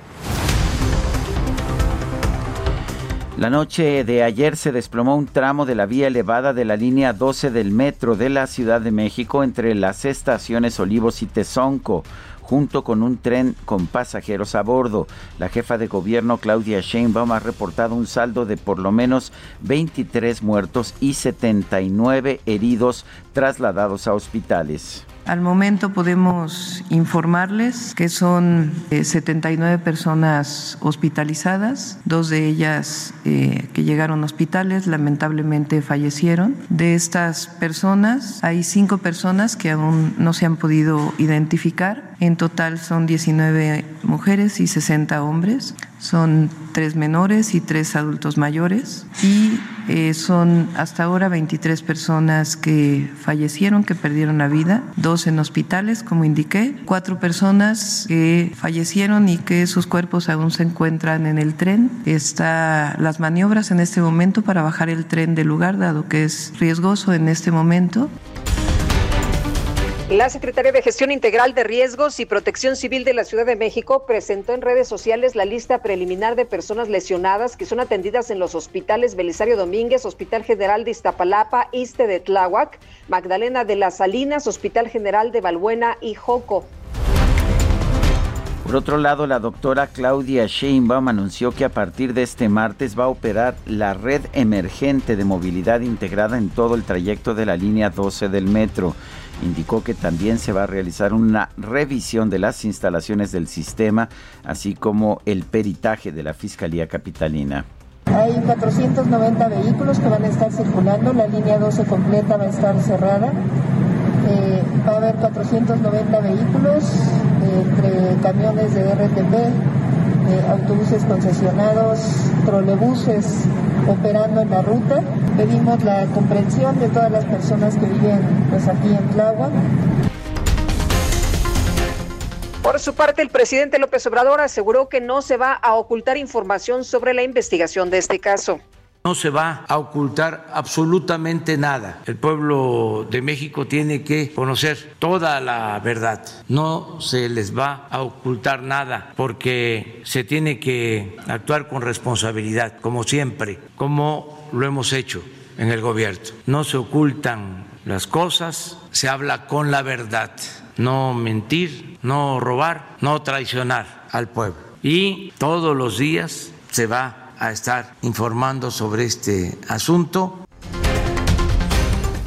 La noche de ayer se desplomó un tramo de la vía elevada de la línea 12 del metro de la Ciudad de México entre las estaciones Olivos y Tezonco junto con un tren con pasajeros a bordo. La jefa de gobierno Claudia Sheinbaum ha reportado un saldo de por lo menos 23 muertos y 79 heridos trasladados a hospitales. Al momento podemos informarles que son 79 eh, personas hospitalizadas, dos de ellas eh, que llegaron a hospitales lamentablemente fallecieron. De estas personas hay cinco personas que aún no se han podido identificar. En total son 19 mujeres y 60 hombres. Son tres menores y tres adultos mayores. Y eh, son hasta ahora 23 personas que fallecieron, que perdieron la vida, dos en hospitales, como indiqué, cuatro personas que fallecieron y que sus cuerpos aún se encuentran en el tren. Está las maniobras en este momento para bajar el tren del lugar, dado que es riesgoso en este momento. La Secretaría de Gestión Integral de Riesgos y Protección Civil de la Ciudad de México presentó en redes sociales la lista preliminar de personas lesionadas que son atendidas en los hospitales Belisario Domínguez, Hospital General de Iztapalapa, Iste de Tláhuac, Magdalena de las Salinas, Hospital General de Balbuena y Joco. Por otro lado, la doctora Claudia Sheinbaum anunció que a partir de este martes va a operar la red emergente de movilidad integrada en todo el trayecto de la línea 12 del metro. Indicó que también se va a realizar una revisión de las instalaciones del sistema, así como el peritaje de la Fiscalía Capitalina. Hay 490 vehículos que van a estar circulando, la línea 12 completa va a estar cerrada. Eh, va a haber 490 vehículos entre camiones de RTP, eh, autobuses concesionados, trolebuses operando en la ruta. Pedimos la comprensión de todas las personas que viven pues, aquí en Tláhuac. Por su parte, el presidente López Obrador aseguró que no se va a ocultar información sobre la investigación de este caso. No se va a ocultar absolutamente nada. El pueblo de México tiene que conocer toda la verdad. No se les va a ocultar nada porque se tiene que actuar con responsabilidad, como siempre, como lo hemos hecho en el gobierno. No se ocultan las cosas, se habla con la verdad. No mentir, no robar, no traicionar al pueblo. Y todos los días se va a estar informando sobre este asunto.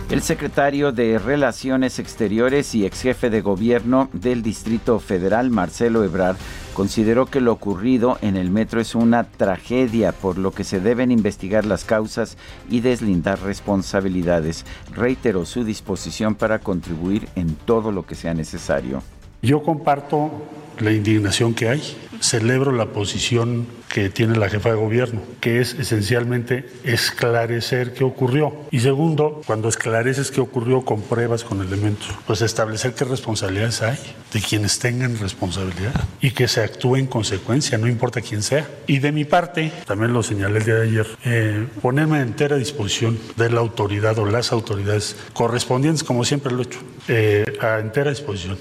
El secretario de Relaciones Exteriores y ex jefe de gobierno del Distrito Federal, Marcelo Ebrard, consideró que lo ocurrido en el metro es una tragedia, por lo que se deben investigar las causas y deslindar responsabilidades. Reiteró su disposición para contribuir en todo lo que sea necesario. Yo comparto la indignación que hay. Celebro la posición que tiene la jefa de gobierno, que es esencialmente esclarecer qué ocurrió. Y segundo, cuando esclareces qué ocurrió con pruebas, con elementos, pues establecer qué responsabilidades hay de quienes tengan responsabilidad y que se actúe en consecuencia, no importa quién sea. Y de mi parte, también lo señalé el día de ayer, eh, ponerme a entera disposición de la autoridad o las autoridades correspondientes, como siempre lo he hecho, eh, a entera disposición.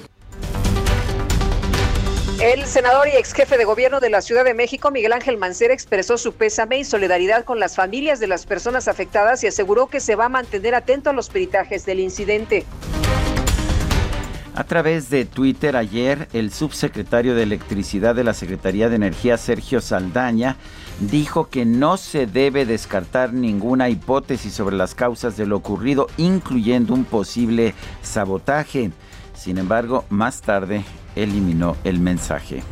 El senador y ex jefe de gobierno de la Ciudad de México, Miguel Ángel Mancera, expresó su pésame y solidaridad con las familias de las personas afectadas y aseguró que se va a mantener atento a los peritajes del incidente. A través de Twitter ayer, el subsecretario de Electricidad de la Secretaría de Energía, Sergio Saldaña, dijo que no se debe descartar ninguna hipótesis sobre las causas de lo ocurrido, incluyendo un posible sabotaje. Sin embargo, más tarde eliminó el mensaje.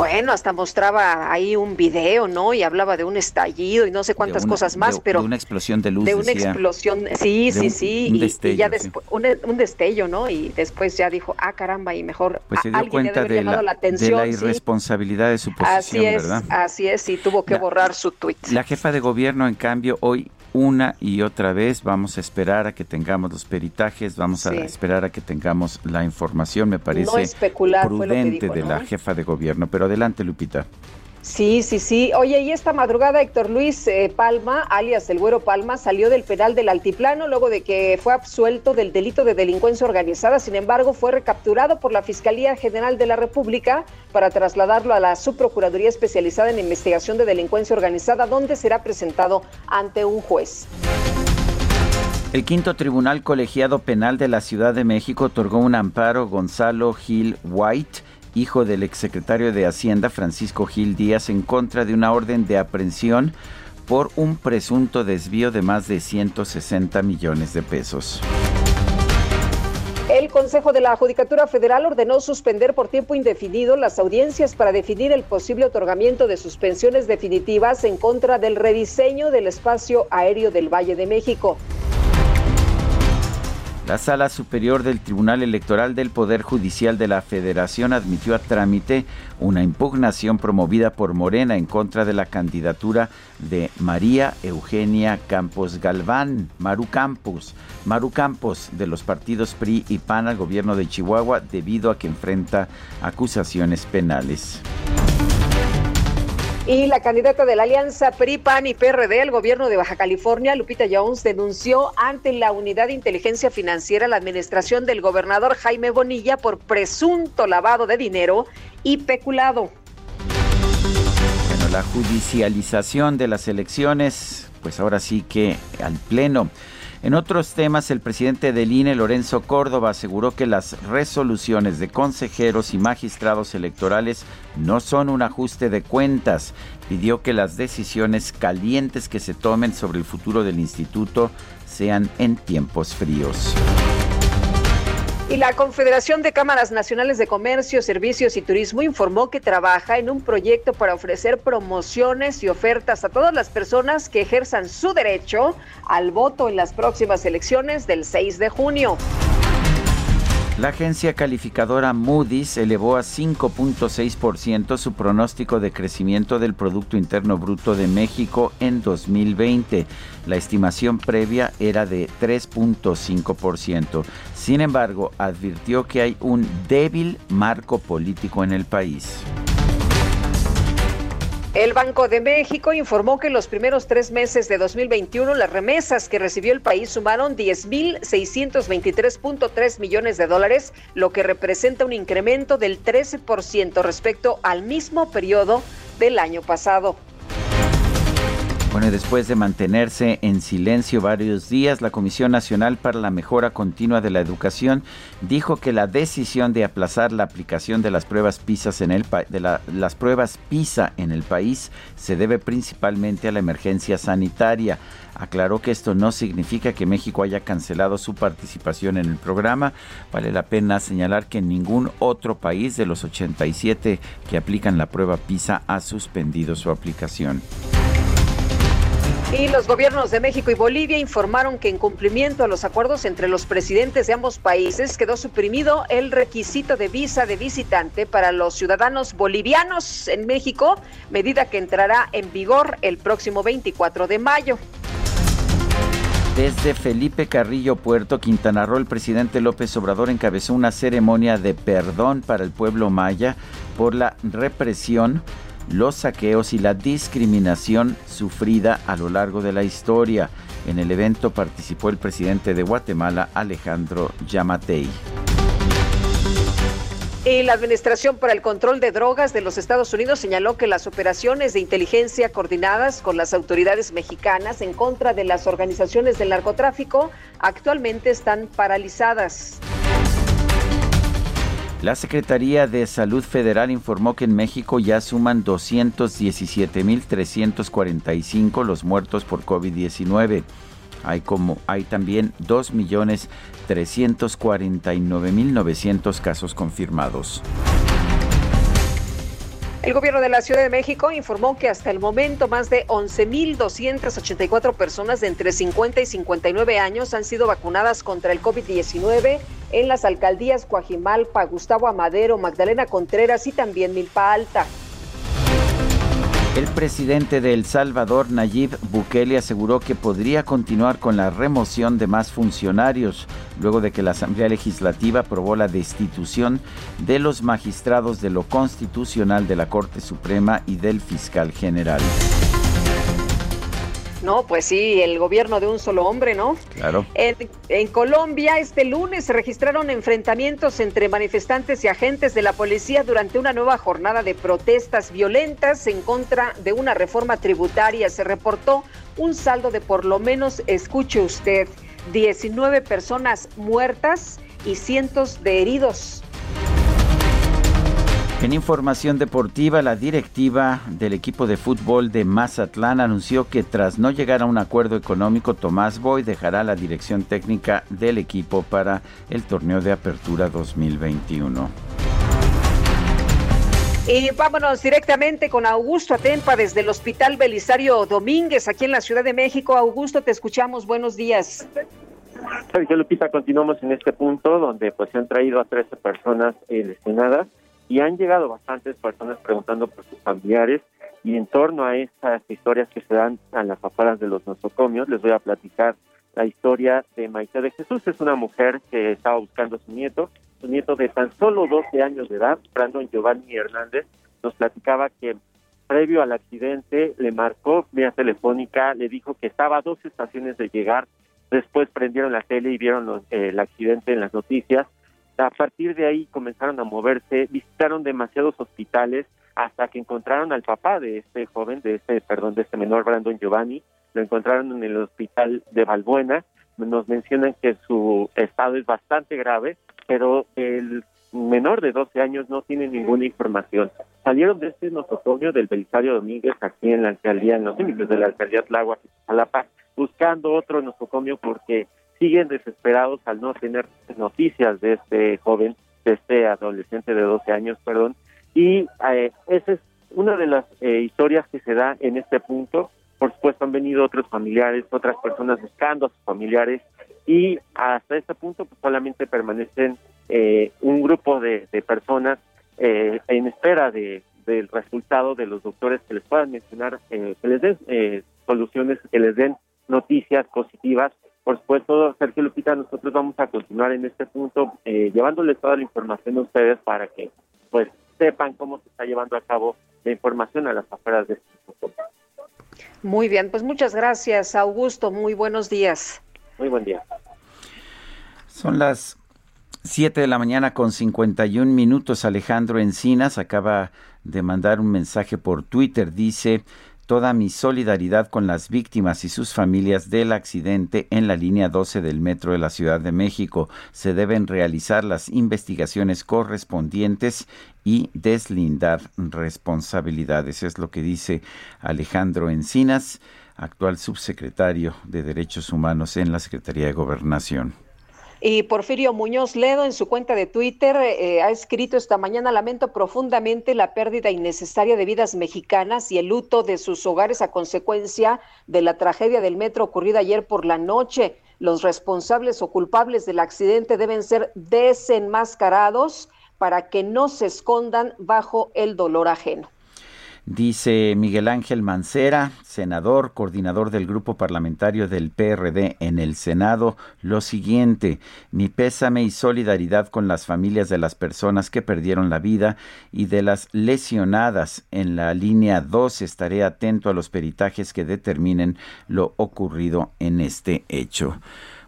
Bueno, hasta mostraba ahí un video, ¿no? Y hablaba de un estallido y no sé cuántas cosas más, pero... De una explosión de luz. De una explosión, sí, sí, sí. Un, destello, y, ya después, un, destello, ¿no? Y después ya dijo, ah, caramba, y mejor... Pues se dio cuenta de la, de la, irresponsabilidad de su posición, así es, ¿verdad? Así es, y tuvo que borrar su tuit. La jefa de gobierno, en cambio, hoy una y otra vez. Vamos a esperar a que tengamos los peritajes, vamos a esperar a que tengamos la información. Me parece prudente de la jefa de gobierno. Pero adelante, Lupita. Sí, sí, sí. Oye, y esta madrugada Héctor Luis eh, Palma, alias el Güero Palma, salió del penal del Altiplano luego de que fue absuelto del delito de delincuencia organizada. Sin embargo, fue recapturado por la Fiscalía General de la República para trasladarlo a la Subprocuraduría Especializada en Investigación de Delincuencia Organizada, donde será presentado ante un juez. El quinto tribunal colegiado penal de la Ciudad de México otorgó un amparo Gonzalo Gil White hijo del exsecretario de Hacienda Francisco Gil Díaz, en contra de una orden de aprehensión por un presunto desvío de más de 160 millones de pesos. El Consejo de la Judicatura Federal ordenó suspender por tiempo indefinido las audiencias para definir el posible otorgamiento de suspensiones definitivas en contra del rediseño del espacio aéreo del Valle de México. La Sala Superior del Tribunal Electoral del Poder Judicial de la Federación admitió a trámite una impugnación promovida por Morena en contra de la candidatura de María Eugenia Campos Galván, Maru Campos, Maru Campos de los partidos PRI y PAN al gobierno de Chihuahua debido a que enfrenta acusaciones penales. Y la candidata de la alianza PRI, PAN y PRD al gobierno de Baja California, Lupita Jones, denunció ante la Unidad de Inteligencia Financiera la administración del gobernador Jaime Bonilla por presunto lavado de dinero y peculado. Bueno, la judicialización de las elecciones, pues ahora sí que al Pleno. En otros temas, el presidente del INE, Lorenzo Córdoba, aseguró que las resoluciones de consejeros y magistrados electorales no son un ajuste de cuentas. Pidió que las decisiones calientes que se tomen sobre el futuro del instituto sean en tiempos fríos. Y la Confederación de Cámaras Nacionales de Comercio, Servicios y Turismo informó que trabaja en un proyecto para ofrecer promociones y ofertas a todas las personas que ejerzan su derecho al voto en las próximas elecciones del 6 de junio. La agencia calificadora Moody's elevó a 5.6% su pronóstico de crecimiento del Producto Interno Bruto de México en 2020. La estimación previa era de 3.5%. Sin embargo, advirtió que hay un débil marco político en el país. El Banco de México informó que en los primeros tres meses de 2021 las remesas que recibió el país sumaron 10.623.3 millones de dólares, lo que representa un incremento del 13% respecto al mismo periodo del año pasado. Bueno, y después de mantenerse en silencio varios días, la Comisión Nacional para la Mejora Continua de la Educación dijo que la decisión de aplazar la aplicación de las pruebas PISA en el de las pruebas PISA en el país se debe principalmente a la emergencia sanitaria. Aclaró que esto no significa que México haya cancelado su participación en el programa. Vale la pena señalar que ningún otro país de los 87 que aplican la prueba PISA ha suspendido su aplicación. Y los gobiernos de México y Bolivia informaron que en cumplimiento a los acuerdos entre los presidentes de ambos países quedó suprimido el requisito de visa de visitante para los ciudadanos bolivianos en México, medida que entrará en vigor el próximo 24 de mayo. Desde Felipe Carrillo Puerto, Quintana Roo, el presidente López Obrador encabezó una ceremonia de perdón para el pueblo maya por la represión los saqueos y la discriminación sufrida a lo largo de la historia. En el evento participó el presidente de Guatemala, Alejandro Yamatei. La Administración para el Control de Drogas de los Estados Unidos señaló que las operaciones de inteligencia coordinadas con las autoridades mexicanas en contra de las organizaciones del narcotráfico actualmente están paralizadas. La Secretaría de Salud Federal informó que en México ya suman 217.345 los muertos por COVID-19. Hay, como, hay también 2.349.900 casos confirmados. El gobierno de la Ciudad de México informó que hasta el momento más de 11.284 personas de entre 50 y 59 años han sido vacunadas contra el COVID-19 en las alcaldías Coajimalpa, Gustavo Amadero, Magdalena Contreras y también Milpa Alta. El presidente de El Salvador, Nayib Bukele, aseguró que podría continuar con la remoción de más funcionarios luego de que la Asamblea Legislativa aprobó la destitución de los magistrados de lo constitucional de la Corte Suprema y del fiscal general. No, pues sí, el gobierno de un solo hombre, ¿no? Claro. En, en, Colombia, este lunes se registraron enfrentamientos entre manifestantes y agentes de la policía durante una nueva jornada de protestas violentas en contra de una reforma tributaria. Se reportó un saldo de por lo menos, escuche usted, 19 personas muertas y cientos de heridos. En información deportiva, la directiva del equipo de fútbol de Mazatlán anunció que tras no llegar a un acuerdo económico, Tomás Boy dejará la dirección técnica del equipo para el torneo de apertura 2021. Y vámonos directamente con Augusto Atempa desde el Hospital Belisario Domínguez, aquí en la Ciudad de México. Augusto, te escuchamos. Buenos días. Sergio Lupita, continuamos en este punto donde pues se han traído a 13 personas eh, lesionadas y han llegado bastantes personas preguntando por sus familiares y en torno a estas historias que se dan a las afueras de los nosocomios les voy a platicar la historia de Maite de Jesús. Es una mujer que estaba buscando a su nieto, su nieto de tan solo 12 años de edad, Brandon Giovanni Hernández, nos platicaba que previo al accidente le marcó vía telefónica, le dijo que estaba a dos estaciones de llegar, después prendieron la tele y vieron el accidente en las noticias a partir de ahí comenzaron a moverse, visitaron demasiados hospitales hasta que encontraron al papá de este joven, de este, perdón, de este menor Brandon Giovanni, lo encontraron en el hospital de Balbuena, nos mencionan que su estado es bastante grave, pero el menor de 12 años no tiene ninguna información. Salieron de este nosocomio del Belisario Domínguez aquí en la alcaldía, en los límites de la alcaldía Tláhuac, Jalapa, buscando otro nosocomio porque siguen desesperados al no tener noticias de este joven, de este adolescente de 12 años, perdón, y eh, esa es una de las eh, historias que se da en este punto. Por supuesto, han venido otros familiares, otras personas buscando a sus familiares, y hasta este punto pues, solamente permanecen eh, un grupo de, de personas en espera de, del resultado de los doctores que les puedan mencionar, que les den soluciones, que les den noticias positivas por supuesto, Sergio Lupita, nosotros vamos a continuar en este punto eh, llevándoles toda la información a ustedes para que pues sepan cómo se está llevando a cabo la información a las afueras de este punto. Muy bien, pues muchas gracias, Augusto. Muy buenos días. Muy buen día. Son las 7 de la mañana con 51 minutos. Alejandro Encinas acaba de mandar un mensaje por Twitter. Dice, toda mi solidaridad con las víctimas y sus familias del accidente en la línea 12 del metro de la Ciudad de México. Se deben realizar las investigaciones correspondientes y deslindar responsabilidades. Es lo que dice Alejandro Encinas, actual subsecretario de Derechos Humanos en la Secretaría de Gobernación. Y Porfirio Muñoz Ledo en su cuenta de Twitter eh, ha escrito esta mañana, lamento profundamente la pérdida innecesaria de vidas mexicanas y el luto de sus hogares a consecuencia de la tragedia del metro ocurrida ayer por la noche. Los responsables o culpables del accidente deben ser desenmascarados para que no se escondan bajo el dolor ajeno. Dice Miguel Ángel Mancera, senador, coordinador del grupo parlamentario del PRD en el Senado, lo siguiente, mi pésame y solidaridad con las familias de las personas que perdieron la vida y de las lesionadas en la línea 2. Estaré atento a los peritajes que determinen lo ocurrido en este hecho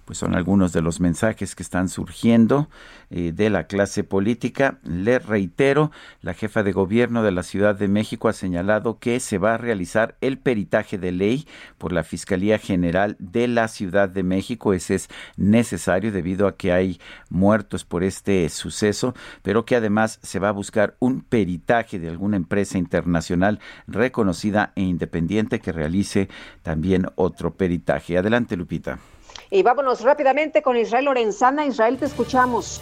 pues son algunos de los mensajes que están surgiendo eh, de la clase política. Le reitero, la jefa de gobierno de la Ciudad de México ha señalado que se va a realizar el peritaje de ley por la Fiscalía General de la Ciudad de México. Ese es necesario debido a que hay muertos por este suceso, pero que además se va a buscar un peritaje de alguna empresa internacional reconocida e independiente que realice también otro peritaje. Adelante, Lupita. Y vámonos rápidamente con Israel Lorenzana. Israel, te escuchamos.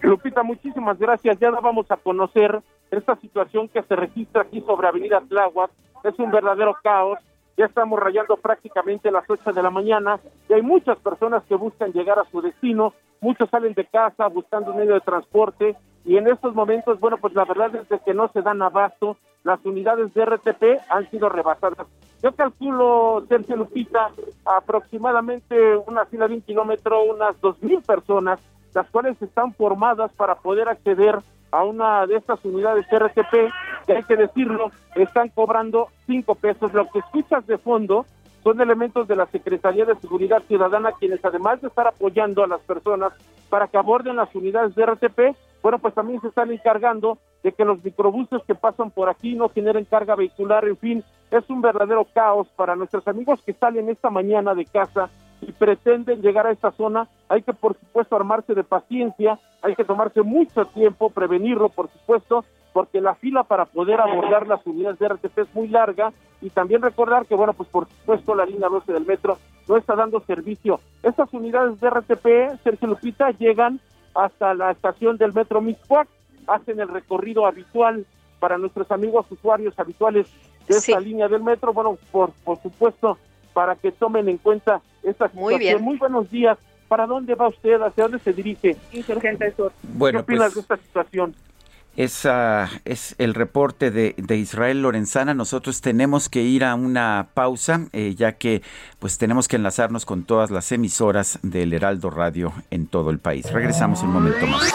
Lupita, muchísimas gracias. Ya vamos a conocer esta situación que se registra aquí sobre Avenida Tláhuac. Es un verdadero caos. Ya estamos rayando prácticamente las 8 de la mañana y hay muchas personas que buscan llegar a su destino. Muchos salen de casa buscando un medio de transporte y en estos momentos, bueno, pues la verdad es que no se dan abasto las unidades de RTP han sido rebasadas. Yo calculo, Sergio Lupita, aproximadamente una fila de un kilómetro, unas dos mil personas, las cuales están formadas para poder acceder a una de estas unidades RTP, que hay que decirlo, están cobrando cinco pesos. Lo que escuchas de fondo son elementos de la Secretaría de Seguridad Ciudadana quienes además de estar apoyando a las personas para que aborden las unidades de RTP, bueno, pues también se están encargando de que los microbuses que pasan por aquí no generen carga vehicular, en fin, es un verdadero caos para nuestros amigos que salen esta mañana de casa y pretenden llegar a esta zona, hay que por supuesto armarse de paciencia, hay que tomarse mucho tiempo, prevenirlo por supuesto, porque la fila para poder abordar las unidades de RTP es muy larga y también recordar que, bueno, pues por supuesto la línea 12 del metro no está dando servicio. Estas unidades de RTP, Sergio Lupita, llegan hasta la estación del metro Mixcoac, hacen el recorrido habitual para nuestros amigos usuarios habituales de esta línea del metro, bueno, por, por supuesto, para que tomen en cuenta esta situación. Muy bien. Muy buenos días. ¿Para dónde va usted? ¿Hacia dónde se dirige? Insurgente Sur. Bueno, ¿Qué opinas pues- de esta situación? Esa es el reporte de, de Israel Lorenzana. Nosotros tenemos que ir a una pausa, eh, ya que pues tenemos que enlazarnos con todas las emisoras del Heraldo Radio en todo el país. Regresamos un momento más.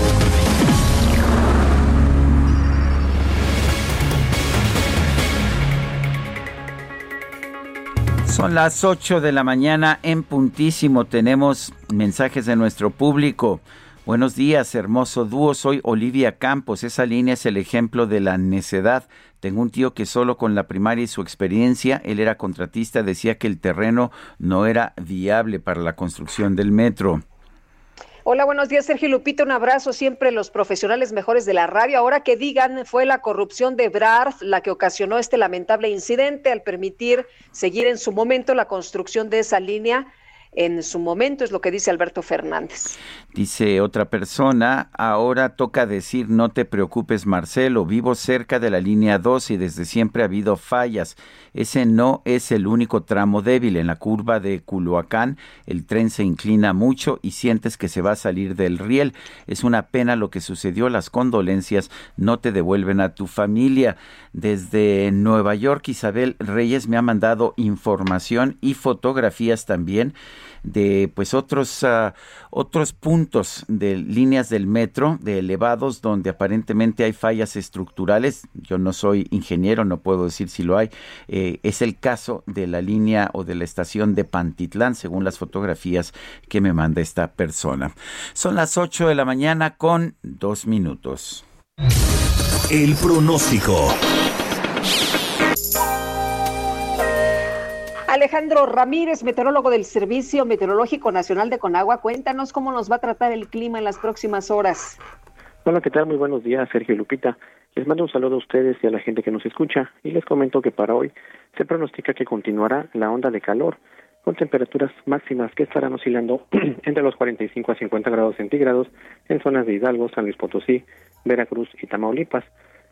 Son las 8 de la mañana en puntísimo. Tenemos mensajes de nuestro público. Buenos días, hermoso dúo. Soy Olivia Campos. Esa línea es el ejemplo de la necedad. Tengo un tío que solo con la primaria y su experiencia, él era contratista, decía que el terreno no era viable para la construcción del metro. Hola, buenos días, Sergio Lupita. Un abrazo siempre los profesionales mejores de la radio. Ahora que digan, fue la corrupción de Brad la que ocasionó este lamentable incidente al permitir seguir en su momento la construcción de esa línea. En su momento es lo que dice Alberto Fernández. Dice otra persona, ahora toca decir no te preocupes Marcelo, vivo cerca de la línea 2 y desde siempre ha habido fallas. Ese no es el único tramo débil. En la curva de Culhuacán el tren se inclina mucho y sientes que se va a salir del riel. Es una pena lo que sucedió, las condolencias no te devuelven a tu familia. Desde Nueva York Isabel Reyes me ha mandado información y fotografías también de pues otros uh, otros puntos de líneas del metro de elevados donde aparentemente hay fallas estructurales. Yo no soy ingeniero no puedo decir si lo hay. Eh, es el caso de la línea o de la estación de Pantitlán según las fotografías que me manda esta persona. Son las 8 de la mañana con dos minutos. El pronóstico. Alejandro Ramírez, meteorólogo del Servicio Meteorológico Nacional de Conagua, cuéntanos cómo nos va a tratar el clima en las próximas horas. Hola, ¿qué tal? Muy buenos días, Sergio Lupita. Les mando un saludo a ustedes y a la gente que nos escucha y les comento que para hoy se pronostica que continuará la onda de calor con temperaturas máximas que estarán oscilando entre los 45 a 50 grados centígrados en zonas de Hidalgo, San Luis Potosí, Veracruz y Tamaulipas,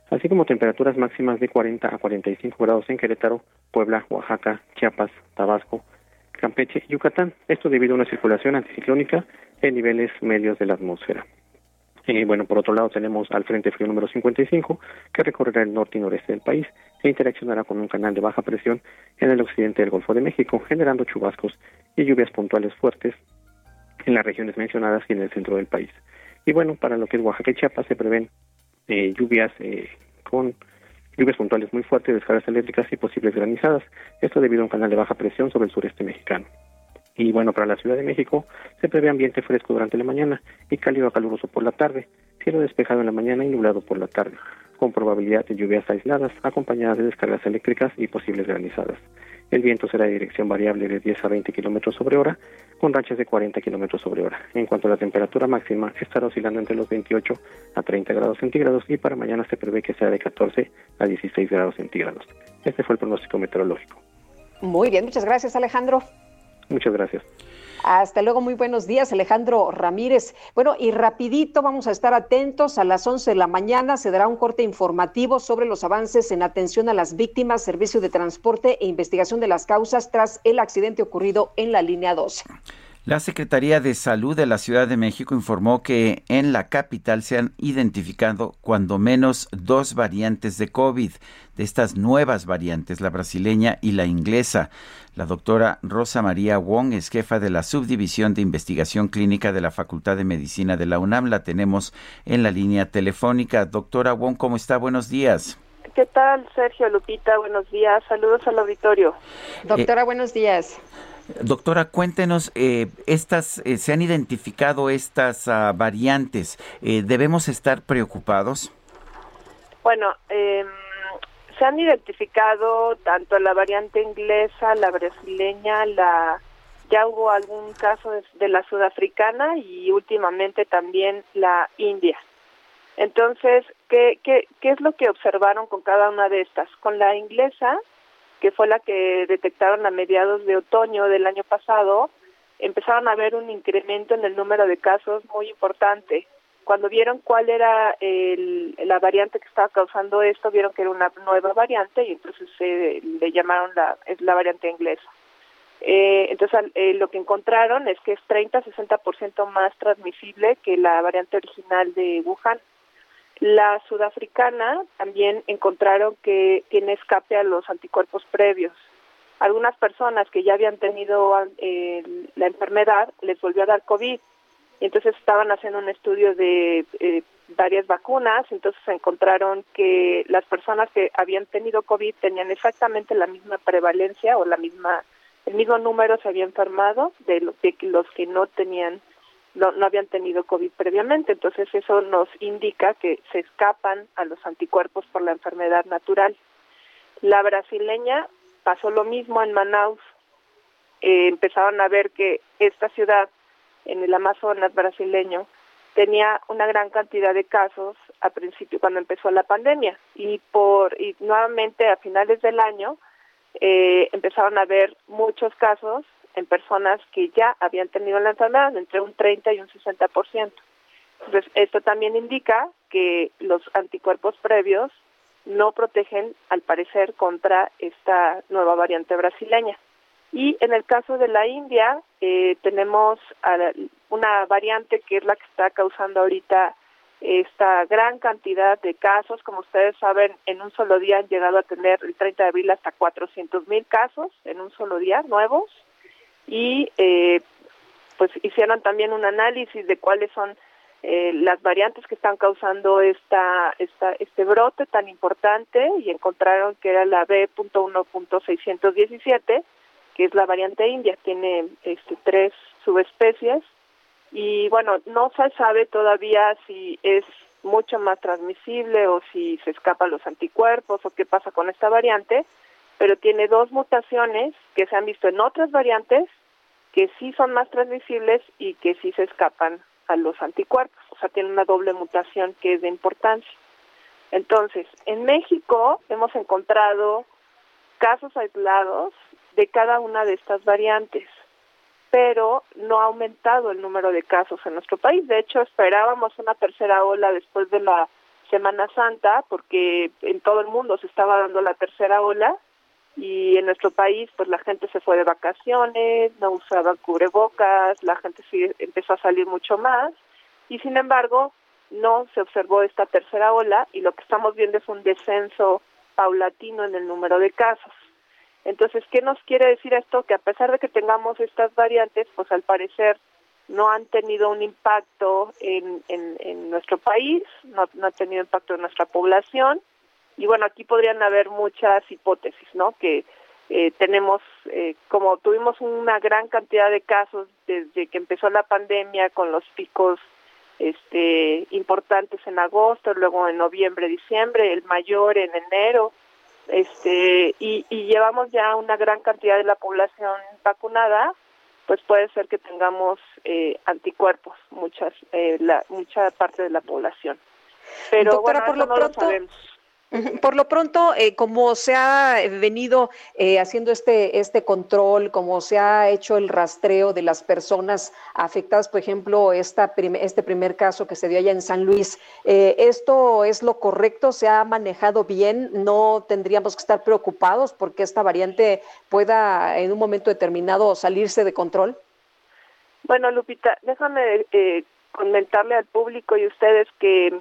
así como temperaturas máximas de 40 a 45 grados en Querétaro, Puebla, Oaxaca, Chiapas, Tabasco, Campeche y Yucatán. Esto debido a una circulación anticiclónica en niveles medios de la atmósfera. Y bueno, por otro lado tenemos al Frente Frío número 55, que recorrerá el norte y noreste del país e interaccionará con un canal de baja presión en el occidente del Golfo de México, generando chubascos y lluvias puntuales fuertes en las regiones mencionadas y en el centro del país. Y bueno, para lo que es Oaxaca y Chiapas se prevén eh, lluvias eh, con lluvias puntuales muy fuertes, descargas eléctricas y posibles granizadas. Esto debido a un canal de baja presión sobre el sureste mexicano. Y bueno, para la Ciudad de México se prevé ambiente fresco durante la mañana y cálido a caluroso por la tarde, cielo despejado en la mañana y nublado por la tarde, con probabilidad de lluvias aisladas acompañadas de descargas eléctricas y posibles granizadas. El viento será de dirección variable de 10 a 20 kilómetros sobre hora, con rachas de 40 kilómetros sobre hora. En cuanto a la temperatura máxima, estará oscilando entre los 28 a 30 grados centígrados y para mañana se prevé que sea de 14 a 16 grados centígrados. Este fue el pronóstico meteorológico. Muy bien, muchas gracias Alejandro. Muchas gracias. Hasta luego, muy buenos días, Alejandro Ramírez. Bueno, y rapidito vamos a estar atentos. A las 11 de la mañana se dará un corte informativo sobre los avances en atención a las víctimas, servicio de transporte e investigación de las causas tras el accidente ocurrido en la línea 12. La Secretaría de Salud de la Ciudad de México informó que en la capital se han identificado cuando menos dos variantes de COVID, de estas nuevas variantes, la brasileña y la inglesa. La doctora Rosa María Wong es jefa de la Subdivisión de Investigación Clínica de la Facultad de Medicina de la UNAM. La tenemos en la línea telefónica. Doctora Wong, ¿cómo está? Buenos días. ¿Qué tal, Sergio Lupita? Buenos días. Saludos al auditorio. Doctora, buenos días. Doctora, cuéntenos, eh, estas, eh, ¿se han identificado estas uh, variantes? Eh, ¿Debemos estar preocupados? Bueno, eh, se han identificado tanto la variante inglesa, la brasileña, la ya hubo algún caso de, la sudafricana y últimamente también la india. Entonces, ¿qué, ¿qué, qué es lo que observaron con cada una de estas? Con la inglesa, que fue la que detectaron a mediados de otoño del año pasado, empezaron a ver un incremento en el número de casos muy importante. Cuando vieron cuál era el, la variante que estaba causando esto, vieron que era una nueva variante y entonces eh, le llamaron la, es la variante inglesa. Eh, entonces eh, lo que encontraron es que es 30-60% más transmisible que la variante original de Wuhan. La sudafricana también encontraron que tiene escape a los anticuerpos previos. Algunas personas que ya habían tenido eh, la enfermedad les volvió a dar COVID. Y entonces estaban haciendo un estudio de eh, varias vacunas, entonces encontraron que las personas que habían tenido COVID tenían exactamente la misma prevalencia o la misma el mismo número se había enfermado de, lo, de los que no tenían no, no habían tenido COVID previamente. Entonces eso nos indica que se escapan a los anticuerpos por la enfermedad natural. La brasileña pasó lo mismo en Manaus. Eh, empezaron a ver que esta ciudad en el Amazonas brasileño tenía una gran cantidad de casos a principio cuando empezó la pandemia y por y nuevamente a finales del año eh, empezaron a ver muchos casos en personas que ya habían tenido la enfermedad, entre un 30 y un 60%. Entonces, esto también indica que los anticuerpos previos no protegen, al parecer, contra esta nueva variante brasileña. Y en el caso de la India, eh, tenemos una variante que es la que está causando ahorita esta gran cantidad de casos. Como ustedes saben, en un solo día han llegado a tener el 30 de abril hasta 400 mil casos en un solo día nuevos y eh, pues hicieron también un análisis de cuáles son eh, las variantes que están causando esta, esta, este brote tan importante y encontraron que era la B.1.617, que es la variante india, tiene este, tres subespecies y bueno, no se sabe todavía si es mucho más transmisible o si se escapa los anticuerpos o qué pasa con esta variante, pero tiene dos mutaciones que se han visto en otras variantes que sí son más transmisibles y que sí se escapan a los anticuerpos, o sea, tiene una doble mutación que es de importancia. Entonces, en México hemos encontrado casos aislados de cada una de estas variantes, pero no ha aumentado el número de casos en nuestro país. De hecho, esperábamos una tercera ola después de la Semana Santa, porque en todo el mundo se estaba dando la tercera ola, y en nuestro país pues la gente se fue de vacaciones, no usaban cubrebocas, la gente sí empezó a salir mucho más y sin embargo no se observó esta tercera ola y lo que estamos viendo es un descenso paulatino en el número de casos. Entonces, ¿qué nos quiere decir esto? Que a pesar de que tengamos estas variantes, pues al parecer no han tenido un impacto en, en, en nuestro país, no, no han tenido impacto en nuestra población y bueno, aquí podrían haber muchas hipótesis, ¿no? Que eh, tenemos, eh, como tuvimos una gran cantidad de casos desde que empezó la pandemia con los picos este, importantes en agosto, luego en noviembre, diciembre, el mayor en enero, este y, y llevamos ya una gran cantidad de la población vacunada, pues puede ser que tengamos eh, anticuerpos, muchas eh, la, mucha parte de la población. Pero Doctora, bueno, por eso lo no lo pronto, sabemos. Por lo pronto, eh, como se ha venido eh, haciendo este, este control, como se ha hecho el rastreo de las personas afectadas, por ejemplo, esta este primer caso que se dio allá en San Luis, eh, ¿esto es lo correcto? ¿Se ha manejado bien? ¿No tendríamos que estar preocupados porque esta variante pueda en un momento determinado salirse de control? Bueno, Lupita, déjame eh, comentarle al público y ustedes que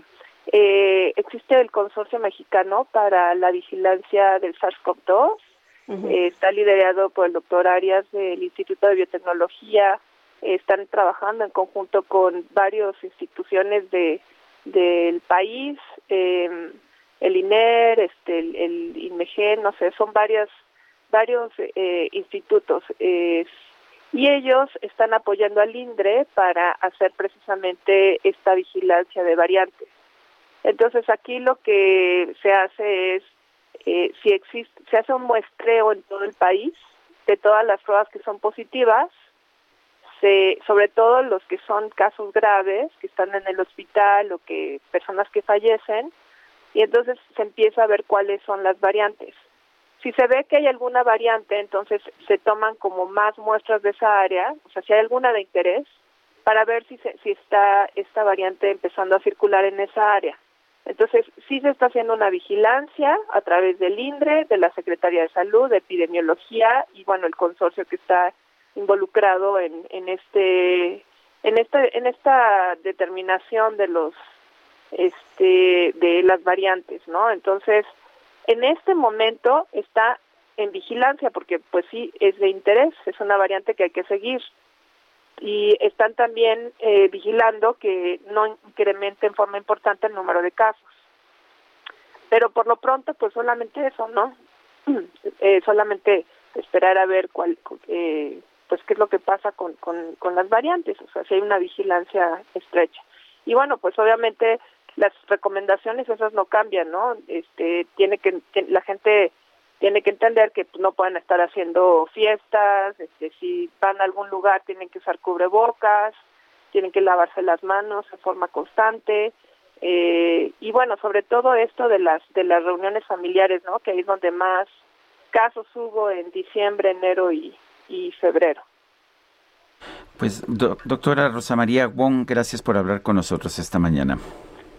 eh, existe el Consorcio Mexicano para la Vigilancia del SARS-CoV-2. Eh, está liderado por el doctor Arias del Instituto de Biotecnología. Eh, están trabajando en conjunto con varias instituciones de del país, eh, el INER, este, el, el INMEGEN, no sé, son varias varios eh, institutos. y ellos están apoyando al INDRE para hacer precisamente esta vigilancia de variantes. Entonces aquí lo que se hace es, eh, si existe, se hace un muestreo en todo el país de todas las pruebas que son positivas, se, sobre todo los que son casos graves, que están en el hospital o que personas que fallecen, y entonces se empieza a ver cuáles son las variantes. Si se ve que hay alguna variante, entonces se toman como más muestras de esa área, o sea, si hay alguna de interés, para ver si, se, si está esta variante empezando a circular en esa área. Entonces, sí se está haciendo una vigilancia a través del INDRE, de la Secretaría de Salud, de Epidemiología y, bueno, el consorcio que está involucrado en, en este en esta en esta determinación de los este de las variantes, ¿no? Entonces, en este momento está en vigilancia porque pues sí es de interés, es una variante que hay que seguir y están también eh, vigilando que no incremente en forma importante el número de casos. Pero por lo pronto, pues solamente eso, ¿no? Eh, solamente esperar a ver cuál, eh, pues qué es lo que pasa con, con, con las variantes, o sea, si hay una vigilancia estrecha. Y bueno, pues obviamente las recomendaciones esas no cambian, ¿no? Este, tiene que la gente tiene que entender que pues, no pueden estar haciendo fiestas, este, si van a algún lugar tienen que usar cubrebocas, tienen que lavarse las manos de forma constante, eh, y bueno, sobre todo esto de las de las reuniones familiares, ¿no? Que ahí es donde más casos hubo en diciembre, enero y, y febrero. Pues, do- doctora Rosa María Wong, gracias por hablar con nosotros esta mañana.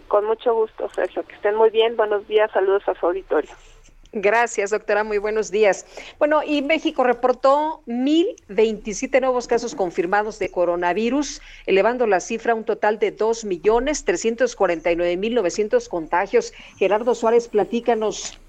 Con mucho gusto, Sergio. Que estén muy bien. Buenos días. Saludos a su auditorio. Gracias, doctora. Muy buenos días. Bueno, y México reportó 1.027 nuevos casos confirmados de coronavirus, elevando la cifra a un total de 2.349.900 contagios. Gerardo Suárez, platícanos.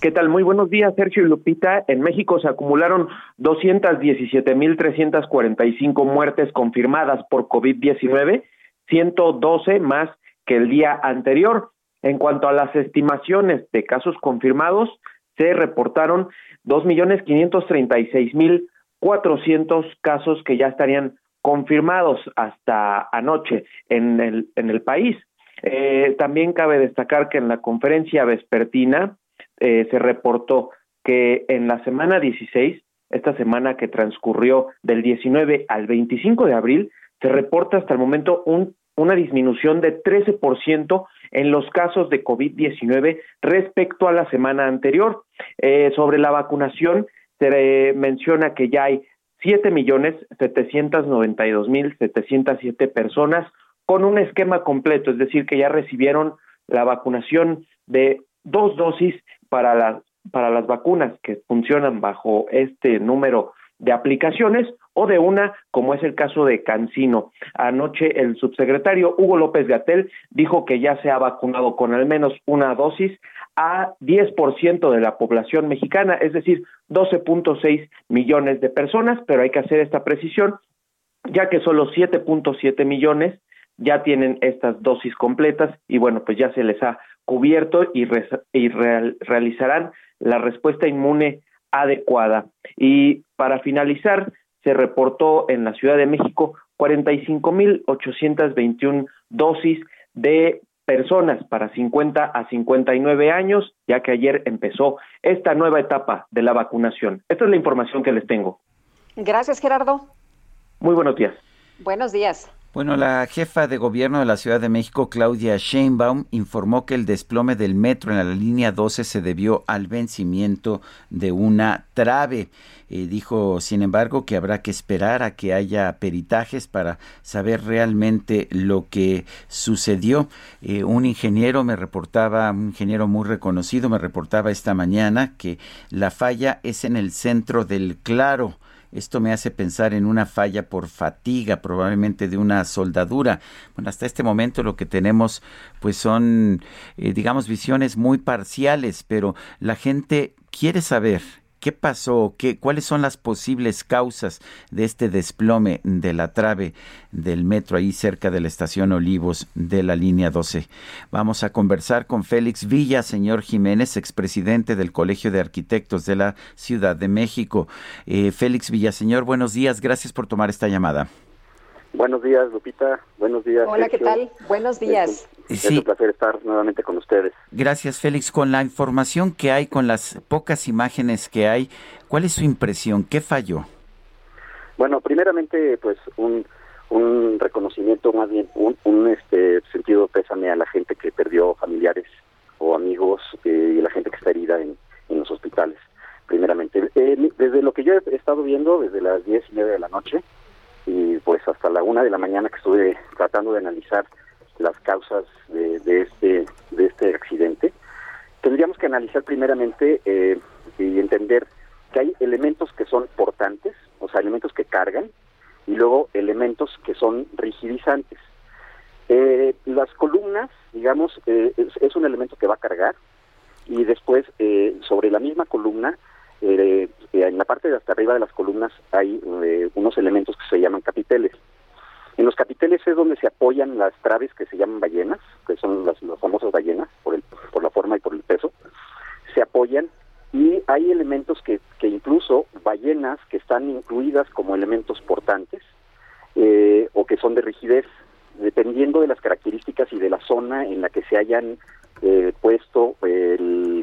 ¿Qué tal? Muy buenos días, Sergio y Lupita. En México se acumularon 217.345 muertes confirmadas por COVID-19, 112 más que el día anterior. En cuanto a las estimaciones de casos confirmados, se reportaron 2.536.400 casos que ya estarían confirmados hasta anoche en el, en el país. Eh, también cabe destacar que en la conferencia vespertina eh, se reportó que en la semana 16, esta semana que transcurrió del 19 al 25 de abril, se reporta hasta el momento un, una disminución de 13% en los casos de COVID-19 respecto a la semana anterior. Eh, sobre la vacunación, se menciona que ya hay 7.792.707 personas con un esquema completo, es decir, que ya recibieron la vacunación de dos dosis para las para las vacunas que funcionan bajo este número de aplicaciones o de una, como es el caso de Cancino. Anoche el subsecretario Hugo López Gatel dijo que ya se ha vacunado con al menos una dosis a 10% de la población mexicana, es decir, 12.6 millones de personas, pero hay que hacer esta precisión, ya que solo 7.7 millones ya tienen estas dosis completas y bueno, pues ya se les ha cubierto y, re y real realizarán la respuesta inmune adecuada. Y para finalizar, se reportó en la Ciudad de México 45.821 dosis de personas para 50 a 59 años, ya que ayer empezó esta nueva etapa de la vacunación. Esta es la información que les tengo. Gracias, Gerardo. Muy buenos días. Buenos días. Bueno, la jefa de gobierno de la Ciudad de México, Claudia Sheinbaum, informó que el desplome del metro en la línea 12 se debió al vencimiento de una trave. Eh, dijo, sin embargo, que habrá que esperar a que haya peritajes para saber realmente lo que sucedió. Eh, un ingeniero me reportaba, un ingeniero muy reconocido, me reportaba esta mañana que la falla es en el centro del claro esto me hace pensar en una falla por fatiga, probablemente de una soldadura. Bueno, hasta este momento lo que tenemos pues son, eh, digamos, visiones muy parciales, pero la gente quiere saber ¿Qué pasó? ¿Qué, ¿Cuáles son las posibles causas de este desplome de la trave del metro ahí cerca de la estación Olivos de la línea 12? Vamos a conversar con Félix Villa, señor Jiménez, expresidente del Colegio de Arquitectos de la Ciudad de México. Eh, Félix señor, buenos días. Gracias por tomar esta llamada. Buenos días, Lupita. Buenos días. Hola, ¿qué tal? Buenos días. Es un placer estar nuevamente con ustedes. Gracias, Félix. Con la información que hay, con las pocas imágenes que hay, ¿cuál es su impresión? ¿Qué falló? Bueno, primeramente, pues un, un reconocimiento, más bien un, un este sentido pésame a la gente que perdió familiares o amigos eh, y la gente que está herida en, en los hospitales, primeramente. Eh, desde lo que yo he estado viendo, desde las diez y media de la noche, y pues hasta la una de la mañana que estuve tratando de analizar las causas de, de este de este accidente tendríamos que analizar primeramente eh, y entender que hay elementos que son portantes o sea elementos que cargan y luego elementos que son rigidizantes. Eh, las columnas digamos eh, es, es, un elemento que va a cargar y después sobre la misma columna eh, en la parte de hasta arriba de las columnas hay eh, unos elementos que se llaman capiteles. En los capiteles es donde se apoyan las traves que se llaman ballenas, que son las, famosas ballenas, por, el, por la forma y por el peso. Se apoyan y hay elementos que, que incluso ballenas que están incluidas como elementos portantes eh, o que son de rigidez, dependiendo de las características y de la zona en la que se hayan eh, puesto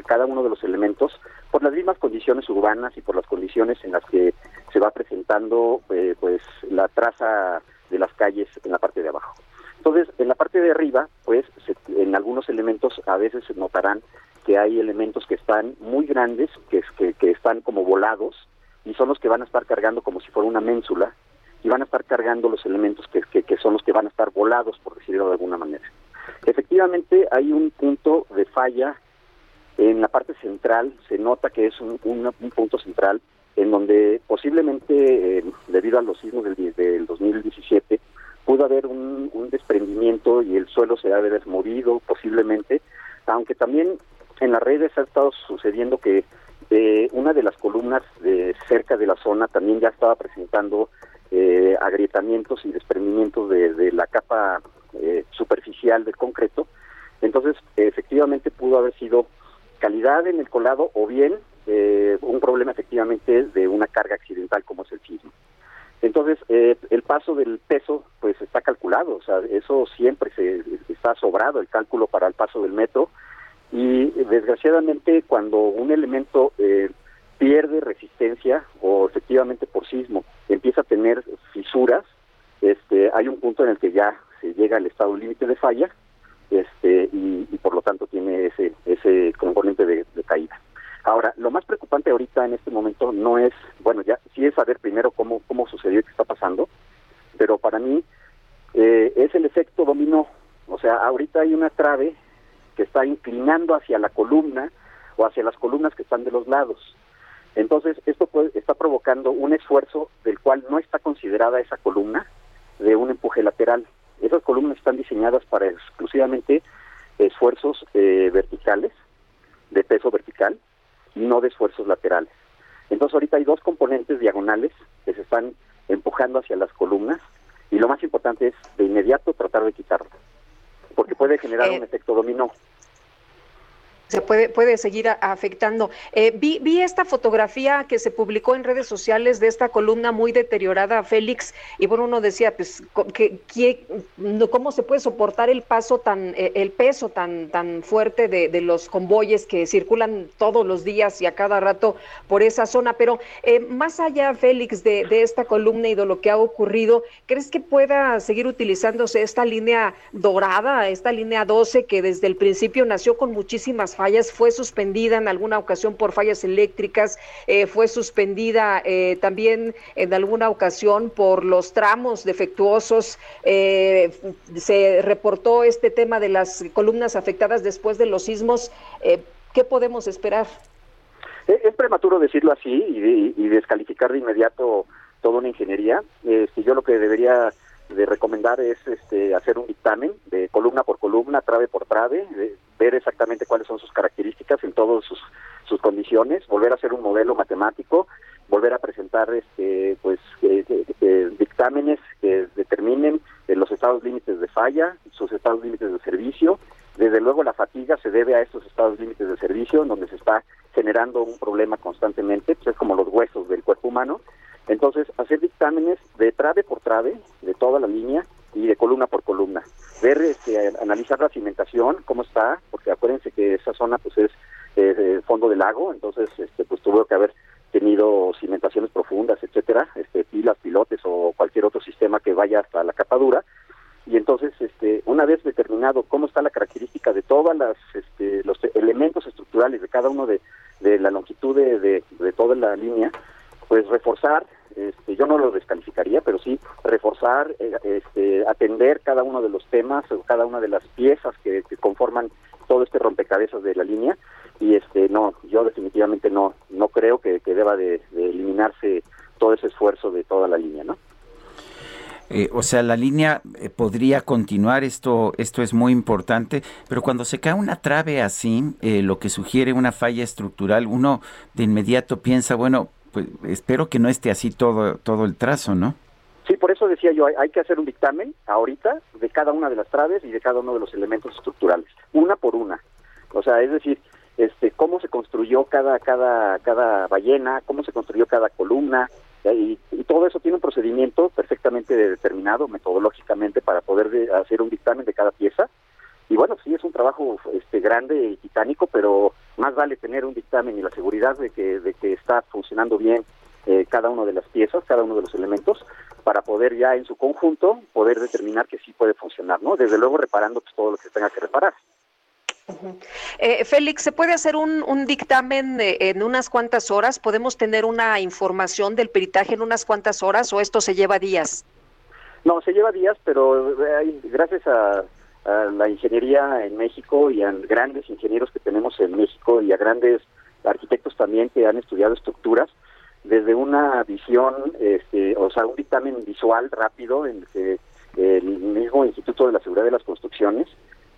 cada uno de los elementos por las mismas condiciones urbanas y por las condiciones en las que se va presentando eh, pues la traza de las calles en la parte de abajo. Entonces, en la parte de arriba, pues en algunos elementos a veces se notarán que hay elementos que están muy grandes, que, que, que están como volados, y son los que van a estar cargando como si fuera una ménsula, y van a estar cargando los elementos que, que, que son los que van a estar volados, por decirlo de alguna manera. Efectivamente, hay un punto de falla en la parte central, se nota que es un, punto central en donde posiblemente, eh, debido a los sismos del, del 2017, pudo haber un, desprendimiento y el suelo se ha de haber movido posiblemente, aunque también en las redes ha estado sucediendo que eh, una de las columnas de cerca de la zona también ya estaba presentando eh, agrietamientos y desprendimientos de la capa eh, superficial del concreto. Entonces, efectivamente pudo haber sido calidad en el colado o bien eh, un problema efectivamente de una carga accidental como es el sismo. Entonces, eh, el paso del peso pues está calculado, o sea, eso siempre se está sobrado el cálculo para el paso del metro y desgraciadamente cuando un elemento pierde resistencia o efectivamente por sismo empieza a tener fisuras, este, hay un punto en el que ya llega al estado límite de falla este y, por lo tanto tiene ese ese componente de, caída. Ahora, lo más preocupante ahorita en este momento no es, bueno, ya sí es saber primero cómo cómo sucedió y qué está pasando, pero para mí eh, es el efecto dominó. O sea, ahorita hay una trave que está inclinando hacia la columna o hacia las columnas que están de los lados. Entonces, esto puede, está provocando un esfuerzo del cual no está considerada esa columna de un empuje lateral. Esas columnas están diseñadas para exclusivamente esfuerzos eh, verticales, de peso vertical, y no de esfuerzos laterales. Entonces ahorita hay dos componentes diagonales que se están empujando hacia las columnas y lo más importante es de inmediato tratar de quitarlo, porque puede generar un eh, efecto dominó. Se puede, puede seguir afectando. Eh, vi, vi, esta fotografía que se publicó en redes sociales de esta columna muy deteriorada, Félix, y bueno, uno decía, pues, que, ¿cómo se puede soportar el paso tan, eh, el peso tan, tan fuerte de, de, los convoyes que circulan todos los días y a cada rato por esa zona? Pero eh, más allá, Félix, de, de esta columna y de lo que ha ocurrido, ¿crees que pueda seguir utilizándose esta línea dorada, esta línea 12 que desde el principio nació con muchísimas fallas, fue suspendida en alguna ocasión por fallas eléctricas, eh, fue suspendida eh, también en alguna ocasión por los tramos defectuosos, eh, se reportó este tema de las columnas afectadas después de los sismos. ¿Qué podemos esperar? Es prematuro decirlo así y, y descalificar de inmediato toda una ingeniería. Este, yo lo que debería de recomendar es este, hacer un dictamen de columna por columna, trave por trave, ver exactamente cuáles son sus características en todas sus, sus condiciones, volver a hacer un modelo matemático, volver a presentar este, pues eh, dictámenes que determinen eh, los estados límites de falla, sus estados límites de servicio. Desde luego la fatiga se debe a estos estados límites de servicio, en donde se está generando un problema constantemente, pues es como los huesos del cuerpo humano, entonces, hacer dictámenes de trave por trave, de toda la línea y de columna por columna. Ver, este, analizar la cimentación, cómo está, porque acuérdense que esa zona pues es eh, fondo del lago, entonces este, pues tuvo que haber tenido cimentaciones profundas, etcétera, este, pilas, pilotes o cualquier otro sistema que vaya hasta la capadura. Y entonces, este, una vez determinado cómo está la característica de todas este, los elementos estructurales de cada uno de, de la longitud de, de toda la línea, pues reforzar, este, yo no lo descalificaría, pero sí reforzar, eh, este, atender cada uno de los temas, o cada una de las piezas que, conforman todo este rompecabezas de la línea y este no, yo definitivamente no no creo que, deba de, eliminarse todo ese esfuerzo de toda la línea, ¿no? Eh, o sea, la línea eh, podría continuar, esto, esto es muy importante, pero cuando se cae una trave así, lo que sugiere una falla estructural, uno de inmediato piensa, bueno, pues espero que no esté así todo, todo el trazo, ¿no? Sí, por eso decía yo, hay, que hacer un dictamen ahorita de cada una de las traves y de cada uno de los elementos estructurales, una por una. O sea, es decir, este, cómo se construyó cada, cada, cada ballena, cómo se construyó cada columna, y, y, todo eso tiene un procedimiento perfectamente determinado metodológicamente para poder hacer un dictamen de cada pieza y bueno, sí es un trabajo este grande y titánico, pero más vale tener un dictamen y la seguridad de que, de que está funcionando bien eh, cada una de las piezas, cada uno de los elementos, para poder ya en su conjunto poder determinar que sí puede funcionar, ¿no? Desde luego reparando pues, todo lo que tenga que reparar. Eh, Félix, ¿se puede hacer un, un dictamen en unas cuantas horas? ¿Podemos tener una información del peritaje en unas cuantas horas o esto se lleva días? No, se lleva días, pero eh, gracias a a la ingeniería en México y a grandes ingenieros que tenemos en México y a grandes arquitectos también que han estudiado estructuras desde una visión, este, o sea, un dictamen visual rápido en que el mismo Instituto de la Seguridad de las Construcciones,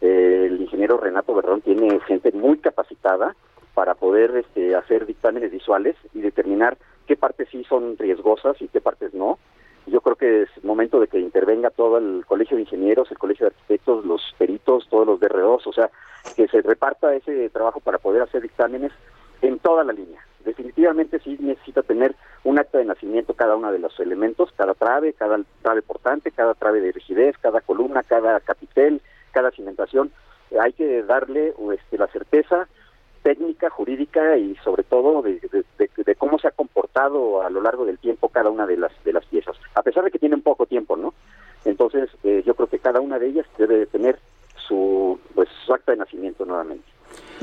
el ingeniero Renato Berrón tiene gente muy capacitada para poder este, hacer dictámenes visuales y determinar qué partes sí son riesgosas y qué partes no, yo creo que es momento de que intervenga todo el Colegio de Ingenieros, el Colegio de Arquitectos, los peritos, todos los DROs, o sea, que se reparta ese trabajo para poder hacer dictámenes en toda la línea. Definitivamente sí necesita tener un acta de nacimiento cada uno de los elementos, cada trave, cada trave portante, cada trave de rigidez, cada columna, cada capitel, cada cimentación. Hay que darle este, la certeza técnica, jurídica y sobre todo de, cómo se ha comportado a lo largo del tiempo cada una de las de las piezas, a pesar de que tienen poco tiempo, ¿no? Entonces eh, yo creo que cada una de ellas debe de tener su pues su acta de nacimiento nuevamente.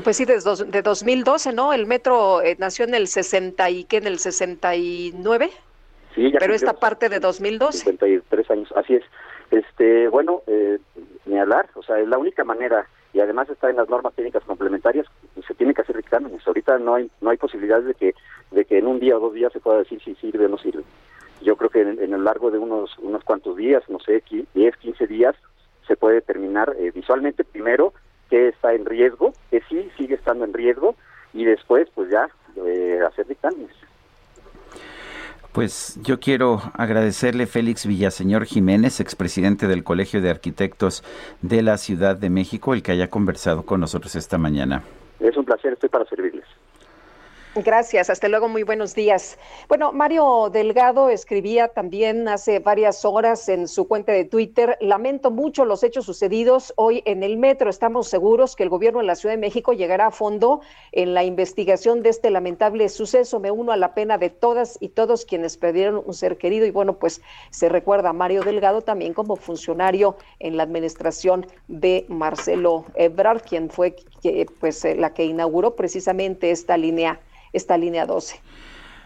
Pues sí, desde de 2012, ¿no? El metro eh, nació en el 60 y qué en el 69. Sí, ya Pero esta parte de 2012. 53 años, así es. Este, bueno, eh, ni hablar, o sea, es la única manera y además está en las normas técnicas complementarias, se tiene que hacer dictámenes. Ahorita no hay no hay posibilidades de que de que en un día o dos días se pueda decir si sirve o no sirve. Yo creo que en, el largo de unos unos cuantos días, no sé, 10, 15 días, se puede determinar eh, visualmente primero que está en riesgo, que sí sigue estando en riesgo y después pues ya eh, hacer dictámenes. Pues yo quiero agradecerle Félix Villaseñor Jiménez, expresidente del Colegio de Arquitectos de la Ciudad de México, el que haya conversado con nosotros esta mañana. Es un placer, estoy para servirles. Gracias, hasta luego, muy buenos días. Bueno, Mario Delgado escribía también hace varias horas en su cuenta de Twitter, lamento mucho los hechos sucedidos hoy en el metro. Estamos seguros que el gobierno de la Ciudad de México llegará a fondo en la investigación de este lamentable suceso. Me uno a la pena de todas y todos quienes perdieron un ser querido y bueno, pues se recuerda a Mario Delgado también como funcionario en la administración de Marcelo Ebrard, quien fue pues la que inauguró precisamente esta línea esta línea 12.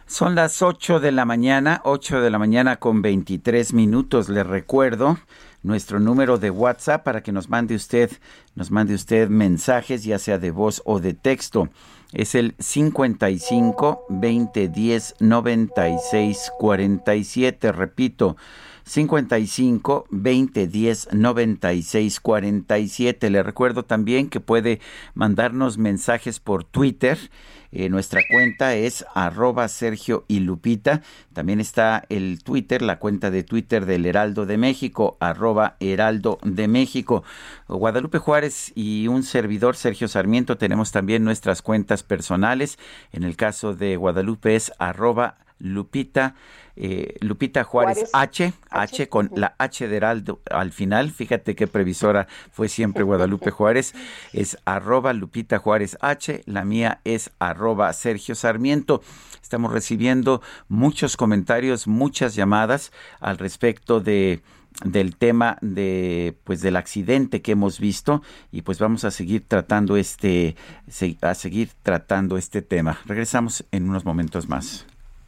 Son las 8 de la mañana, 8 de la mañana con 23 minutos. Le recuerdo nuestro número de WhatsApp para que nos mande usted, nos mande usted mensajes, ya sea de voz o de texto. Es el 55 20 10 96 47. Repito, 55 20 10 96 47. Le recuerdo también que puede mandarnos mensajes por Twitter eh, nuestra cuenta es arroba Sergio y Lupita. También está el Twitter, la cuenta de Twitter del Heraldo de México, arroba Heraldo de México. Guadalupe Juárez y un servidor, Sergio Sarmiento, tenemos también nuestras cuentas personales. En el caso de Guadalupe es arroba Lupita. Eh, Lupita Juárez, H, H, con la H de Heraldo al final. Fíjate qué previsora fue siempre Guadalupe Juárez. Es arroba Lupita Juárez H. La mía es arroba Sergio Sarmiento. Estamos recibiendo muchos comentarios, muchas llamadas al respecto de del tema de pues del accidente que hemos visto y pues vamos a seguir tratando este a seguir tratando este tema. Regresamos en unos momentos más.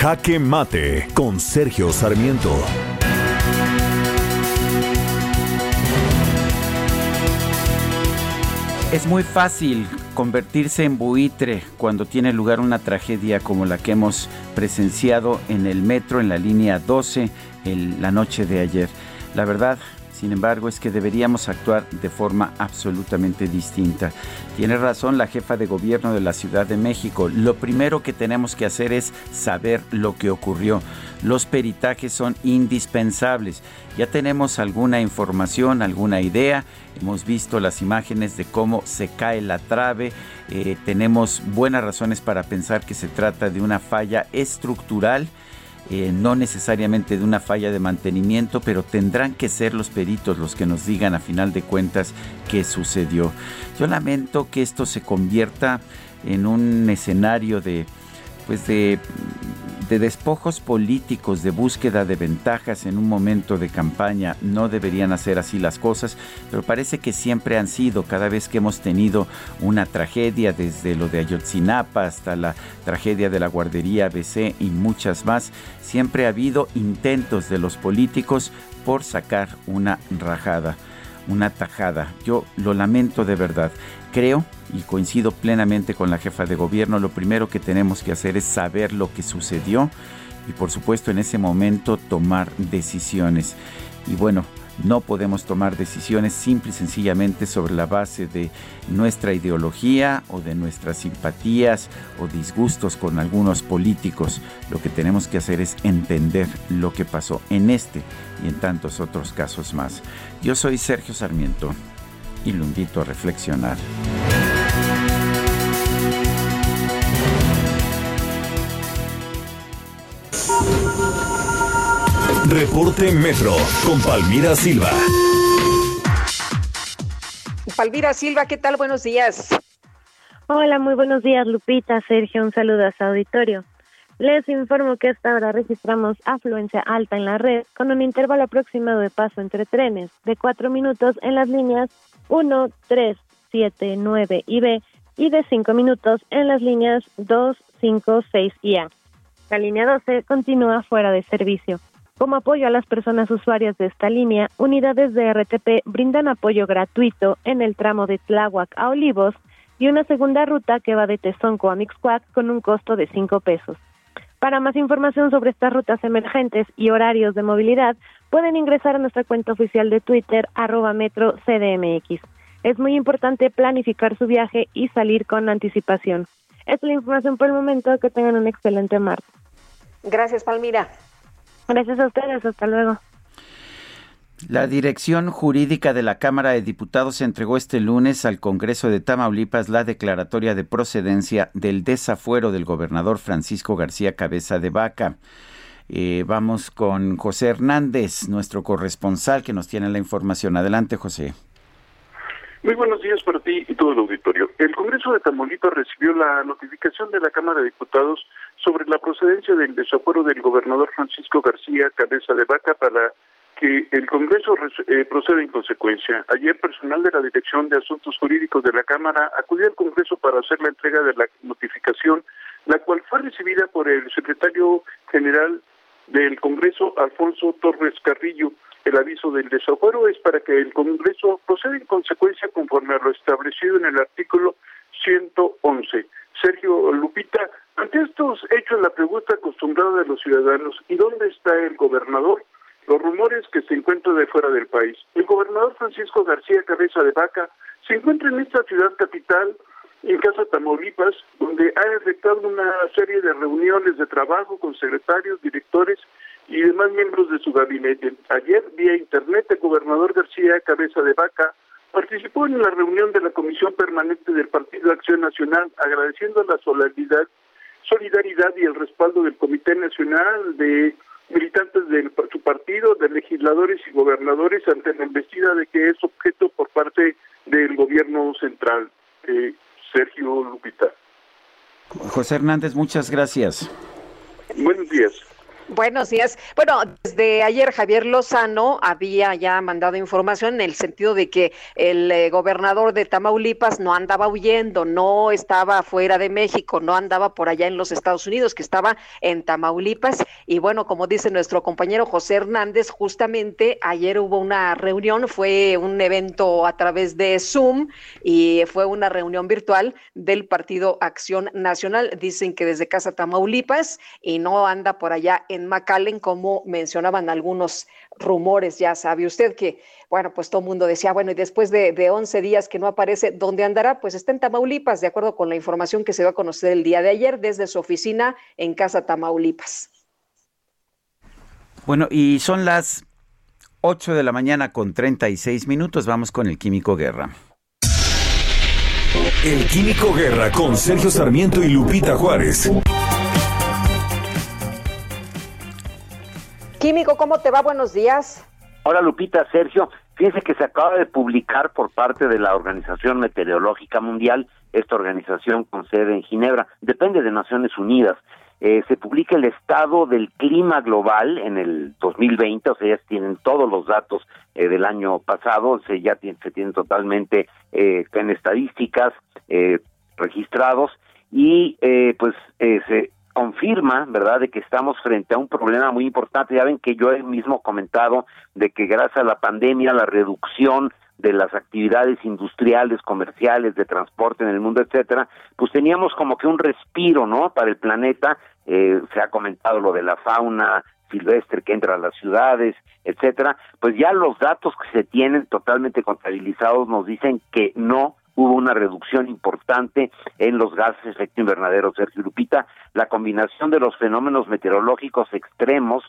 Jaque Mate con Sergio Sarmiento. Es muy fácil convertirse en buitre cuando tiene lugar una tragedia como la que hemos presenciado en el metro en la línea 12 en la noche de ayer. La verdad, sin embargo, es que deberíamos actuar de forma absolutamente distinta. Tiene razón la jefa de gobierno de la Ciudad de México. Lo primero que tenemos que hacer es saber lo que ocurrió. Los peritajes son indispensables. Ya tenemos alguna información, alguna idea. Hemos visto las imágenes de cómo se cae la trave. Eh, tenemos buenas razones para pensar que se trata de una falla estructural eh, no necesariamente de una falla de mantenimiento, pero tendrán que ser los peritos los que nos digan a final de cuentas qué sucedió. Yo lamento que esto se convierta en un escenario de pues de de despojos políticos, de búsqueda de ventajas en un momento de campaña. No deberían hacer así las cosas, pero parece que siempre han sido, cada vez que hemos tenido una tragedia, desde lo de Ayotzinapa hasta la tragedia de la guardería ABC y muchas más, siempre ha habido intentos de los políticos por sacar una rajada, una tajada. Yo lo lamento de verdad. Creo y coincido plenamente con la jefa de gobierno, lo primero que tenemos que hacer es saber lo que sucedió y por supuesto en ese momento tomar decisiones. Y bueno, no podemos tomar decisiones simple y sencillamente sobre la base de nuestra ideología o de nuestras simpatías o disgustos con algunos políticos. Lo que tenemos que hacer es entender lo que pasó en este y en tantos otros casos más. Yo soy Sergio Sarmiento y lo invito a reflexionar. Reporte Metro con Palmira Silva. Palmira Silva, ¿qué tal? Buenos días. Hola, muy buenos días, Lupita, Sergio, un saludo a su auditorio. Les informo que hasta ahora registramos afluencia alta en la red con un intervalo aproximado de paso entre trenes de 4 minutos en las líneas 1, 3, 7, 9 y B y de 5 minutos en las líneas 2, 5, 6 y A. La línea 12 continúa fuera de servicio. Como apoyo a las personas usuarias de esta línea, unidades de RTP brindan apoyo gratuito en el tramo de Tláhuac a Olivos y una segunda ruta que va de Tezonco a Mixcuac con un costo de 5 pesos. Para más información sobre estas rutas emergentes y horarios de movilidad, pueden ingresar a nuestra cuenta oficial de Twitter, arroba metro CDMX. Es muy importante planificar su viaje y salir con anticipación. Esta es la información por el momento. Que tengan un excelente martes. Gracias, Palmira. Gracias a ustedes. Hasta luego. La Dirección Jurídica de la Cámara de Diputados entregó este lunes al Congreso de Tamaulipas la declaratoria de procedencia del desafuero del gobernador Francisco García Cabeza de Vaca. Eh, vamos con José Hernández, nuestro corresponsal, que nos tiene la información. Adelante, José. Muy buenos días para ti y todo el auditorio. El Congreso de Tamaulipas recibió la notificación de la Cámara de Diputados sobre la procedencia del desafuero del gobernador Francisco García Cabeza de Vaca para que el Congreso eh, proceda en consecuencia. Ayer personal de la Dirección de Asuntos Jurídicos de la Cámara acudió al Congreso para hacer la entrega de la notificación, la cual fue recibida por el secretario general del Congreso, Alfonso Torres Carrillo. El aviso del desafuero es para que el Congreso proceda en consecuencia conforme a lo establecido en el artículo 111. Sergio Lupita, ante estos hechos, la pregunta acostumbrada de los ciudadanos, ¿y dónde está el gobernador? los rumores que se encuentra de fuera del país. El gobernador Francisco García Cabeza de Vaca se encuentra en esta ciudad capital, en Casa Tamaulipas, donde ha efectuado una serie de reuniones de trabajo con secretarios, directores y demás miembros de su gabinete. Ayer, vía internet, el gobernador García Cabeza de Vaca participó en la reunión de la Comisión Permanente del Partido de Acción Nacional, agradeciendo la solidaridad, solidaridad y el respaldo del Comité Nacional de militantes de su partido, de legisladores y gobernadores ante la investida de que es objeto por parte del gobierno central. Eh, Sergio Lupita. José Hernández, muchas gracias. Buenos días. Buenos días. Bueno, desde ayer Javier Lozano había ya mandado información en el sentido de que el eh, gobernador de Tamaulipas no andaba huyendo, no estaba fuera de México, no andaba por allá en los Estados Unidos, que estaba en Tamaulipas. Y bueno, como dice nuestro compañero José Hernández, justamente ayer hubo una reunión, fue un evento a través de Zoom y fue una reunión virtual del Partido Acción Nacional. Dicen que desde Casa Tamaulipas y no anda por allá en en como mencionaban algunos rumores, ya sabe usted que, bueno, pues todo el mundo decía, bueno, y después de, de 11 días que no aparece, ¿dónde andará? Pues está en Tamaulipas, de acuerdo con la información que se va a conocer el día de ayer desde su oficina en Casa Tamaulipas. Bueno, y son las 8 de la mañana con 36 minutos, vamos con el Químico Guerra. El Químico Guerra con Sergio Sarmiento y Lupita Juárez. Químico, ¿cómo te va? Buenos días. Hola Lupita, Sergio. Fíjense que se acaba de publicar por parte de la Organización Meteorológica Mundial, esta organización con sede en Ginebra, depende de Naciones Unidas. Eh, se publica el estado del clima global en el 2020, o sea, ya tienen todos los datos eh, del año pasado, se ya se tienen totalmente eh, en estadísticas eh, registrados y eh, pues se confirma, ¿verdad?, de que estamos frente a un problema muy importante. Ya ven que yo he mismo comentado de que gracias a la pandemia, la reducción de las actividades industriales, comerciales, de transporte en el mundo, etcétera, pues teníamos como que un respiro, ¿no? Para el planeta. Eh, se ha comentado lo de la fauna silvestre que entra a las ciudades, etcétera. Pues ya los datos que se tienen totalmente contabilizados nos dicen que no hubo una reducción importante en los gases de efecto invernadero, Sergio Lupita, la combinación de los fenómenos meteorológicos extremos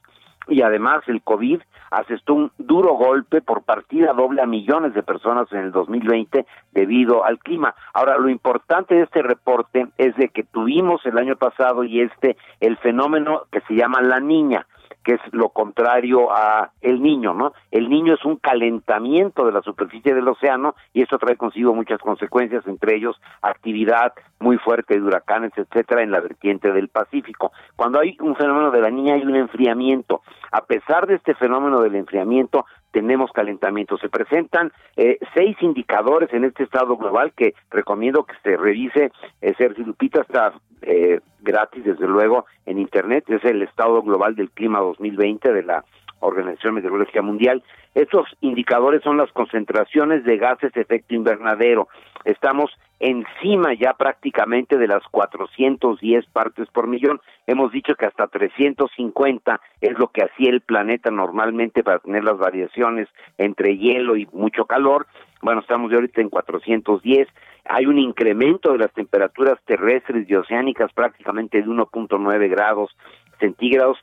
y además el COVID asestó un duro golpe por partida doble a millones de personas en el 2020 debido al clima. Ahora, lo importante de este reporte es de que tuvimos el año pasado y este el fenómeno que se llama la niña. Que es lo contrario a el niño, ¿no? El niño es un calentamiento de la superficie del océano y esto trae consigo muchas consecuencias, entre ellos actividad muy fuerte de huracanes, etcétera, en la vertiente del Pacífico. Cuando hay un fenómeno de la niña hay un enfriamiento. A pesar de este fenómeno del enfriamiento, tenemos calentamiento. Se presentan eh, seis indicadores en este estado global que recomiendo que se revise. Eh, Sergio Lupita está eh, gratis, desde luego, en Internet. Es el estado global del clima 2020 de la Organización Meteorológica Mundial. Estos indicadores son las concentraciones de gases de efecto invernadero. Estamos encima ya prácticamente de las 410 partes por millón. Hemos dicho que hasta 350 es lo que hacía el planeta normalmente para tener las variaciones entre hielo y mucho calor. Bueno, estamos ya ahorita en 410. Hay un incremento de las temperaturas terrestres y oceánicas prácticamente de 1.9 grados centígrados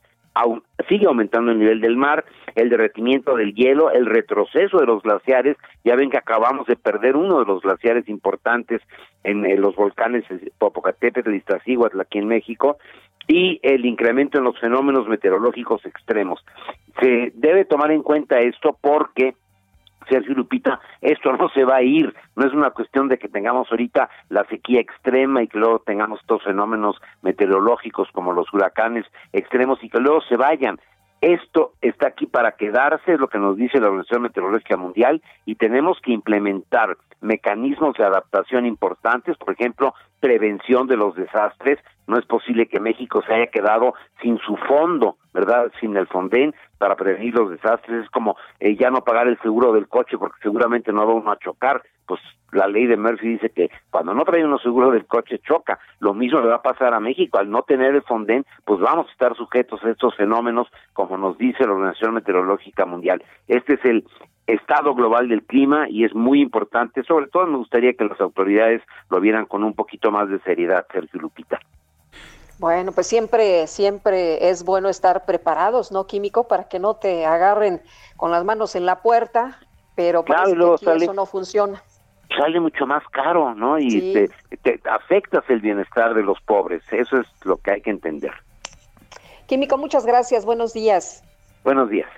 sigue aumentando el nivel del mar, el derretimiento del hielo, el retroceso de los glaciares, ya ven que acabamos de perder uno de los glaciares importantes en, los volcanes Popocatépetl y Iztaccíhuatl aquí en México, y el incremento en los fenómenos meteorológicos extremos. Se debe tomar en cuenta esto porque Sergio Lupita, esto no se va a ir, no es una cuestión de que tengamos ahorita la sequía extrema y que luego tengamos estos fenómenos meteorológicos como los huracanes extremos y que luego se vayan. Esto está aquí para quedarse, es lo que nos dice la Organización Meteorológica Mundial, y tenemos que implementar mecanismos de adaptación importantes, por ejemplo, prevención de los desastres. No es posible que México se haya quedado sin su fondo, ¿verdad? Sin el Fonden para prevenir los desastres. Es como eh, ya no pagar el seguro del coche porque seguramente no va uno a chocar. Pues la ley de Murphy dice que cuando no trae uno seguro del coche choca. Lo mismo le va a pasar a México. Al no tener el Fonden, pues vamos a estar sujetos a estos fenómenos, como nos dice la Organización Meteorológica Mundial. Este es el estado global del clima y es muy importante. Sobre todo me gustaría que las autoridades lo vieran con un poquito más de seriedad, Sergio Lupita. Bueno, pues siempre, siempre es bueno estar preparados, ¿no, químico? Para que no te agarren con las manos en la puerta, pero parece que eso no funciona. Sale mucho más caro, ¿no? Y te, te afectas el bienestar de los pobres. Eso es lo que hay que entender. Químico, muchas gracias. Buenos días. Buenos días.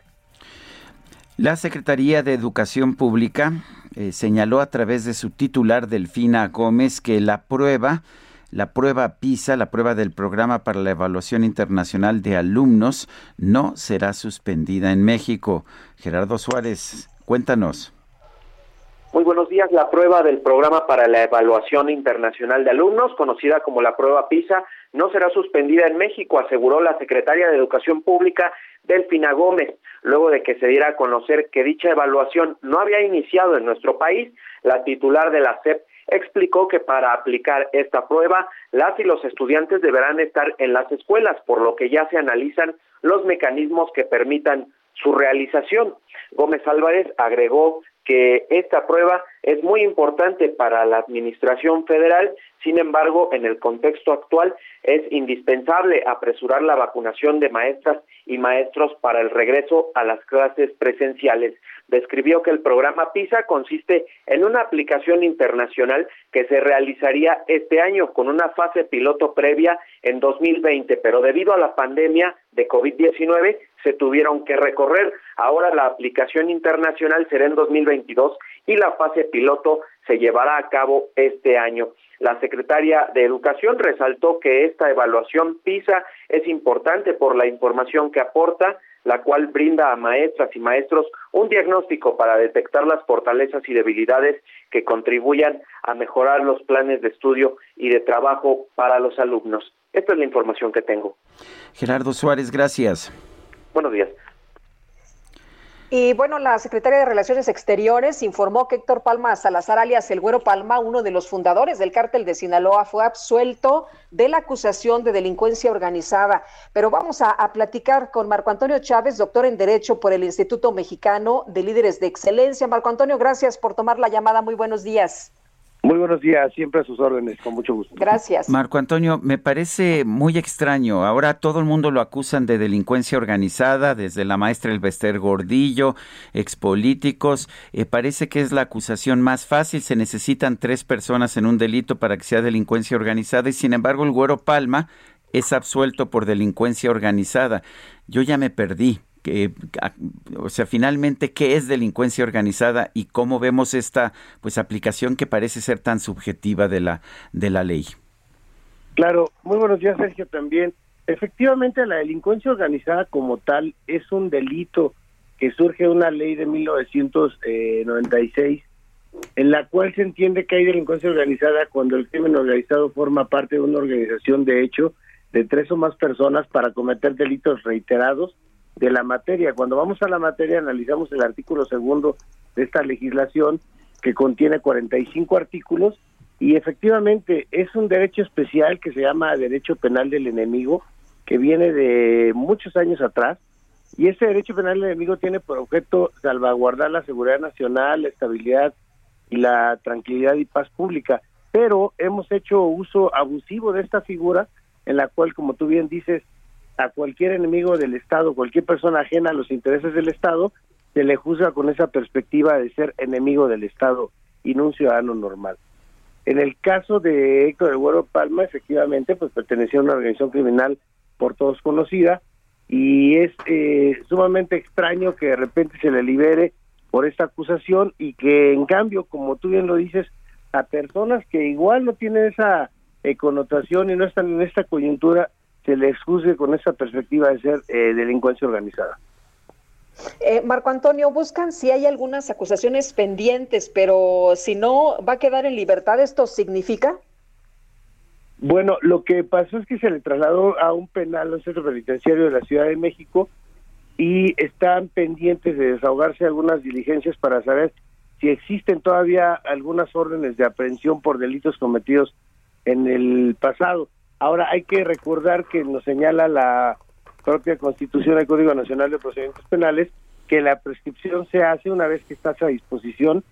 La Secretaría de Educación Pública eh, señaló a través de su titular, Delfina Gómez, que la prueba, la prueba PISA, la prueba del Programa para la Evaluación Internacional de Alumnos, no será suspendida en México. Gerardo Suárez, cuéntanos. Muy buenos días. La prueba del Programa para la Evaluación Internacional de Alumnos, conocida como la prueba PISA, no será suspendida en México, aseguró la secretaria de Educación Pública, Delfina Gómez luego de que se diera a conocer que dicha evaluación no había iniciado en nuestro país, la titular de la SEP explicó que para aplicar esta prueba, las y los estudiantes deberán estar en las escuelas, por lo que ya se analizan los mecanismos que permitan su realización. Gómez Álvarez agregó que esta prueba es muy importante para la Administración Federal, sin embargo, en el contexto actual es indispensable apresurar la vacunación de maestras y maestros para el regreso a las clases presenciales. Describió que el programa PISA consiste en una aplicación internacional que se realizaría este año con una fase piloto previa en 2020, pero debido a la pandemia de COVID-19 se tuvieron que recorrer. Ahora la aplicación internacional será en 2022 y la fase piloto se llevará a cabo este año. La secretaria de Educación resaltó que esta evaluación PISA es importante por la información que aporta, la cual brinda a maestras y maestros un diagnóstico para detectar las fortalezas y debilidades que contribuyan a mejorar los planes de estudio y de trabajo para los alumnos. Esta es la información que tengo. Gerardo Suárez, gracias. Buenos días. Y bueno, la secretaria de Relaciones Exteriores informó que Héctor Palma Salazar, alias El Güero Palma, uno de los fundadores del cártel de Sinaloa, fue absuelto de la acusación de delincuencia organizada. Pero vamos a, a platicar con Marco Antonio Chávez, doctor en Derecho por el Instituto Mexicano de Líderes de Excelencia. Marco Antonio, gracias por tomar la llamada. Muy buenos días. Muy buenos días, siempre a sus órdenes, con mucho gusto. Gracias. Marco Antonio, me parece muy extraño. Ahora todo el mundo lo acusan de delincuencia organizada, desde la maestra Elvester Gordillo, expolíticos. Eh, parece que es la acusación más fácil. Se necesitan tres personas en un delito para que sea delincuencia organizada y sin embargo el Güero Palma es absuelto por delincuencia organizada. Yo ya me perdí. Que, o sea, finalmente, ¿qué es delincuencia organizada y cómo vemos esta pues aplicación que parece ser tan subjetiva de la, de la ley? Claro, muy buenos días, Sergio, también. Efectivamente, la delincuencia organizada como tal es un delito que surge de una ley de 1996 en la cual se entiende que hay delincuencia organizada cuando el crimen organizado forma parte de una organización de hecho de tres o más personas para cometer delitos reiterados de la materia. Cuando vamos a la materia analizamos el artículo segundo de esta legislación que contiene 45 artículos y efectivamente es un derecho especial que se llama derecho penal del enemigo que viene de muchos años atrás y ese derecho penal del enemigo tiene por objeto salvaguardar la seguridad nacional, la estabilidad y la tranquilidad y paz pública. Pero hemos hecho uso abusivo de esta figura en la cual, como tú bien dices, a cualquier enemigo del Estado, cualquier persona ajena a los intereses del Estado, se le juzga con esa perspectiva de ser enemigo del Estado y no un ciudadano normal. En el caso de Héctor Güero Palma, efectivamente, pues pertenecía a una organización criminal por todos conocida y es eh, sumamente extraño que de repente se le libere por esta acusación y que en cambio, como tú bien lo dices, a personas que igual no tienen esa eh, connotación y no están en esta coyuntura, se les juzgue con esa perspectiva de ser eh, delincuencia organizada. Eh, Marco Antonio, buscan si hay algunas acusaciones pendientes, pero si no, ¿va a quedar en libertad? ¿Esto significa? Bueno, lo que pasó es que se le trasladó a un penal, un centro penitenciario de la Ciudad de México, y están pendientes de desahogarse algunas diligencias para saber si existen todavía algunas órdenes de aprehensión por delitos cometidos en el pasado. Ahora hay que recordar que nos señala la propia Constitución del Código Nacional de Procedimientos Penales que la prescripción se hace una vez que estás a disposición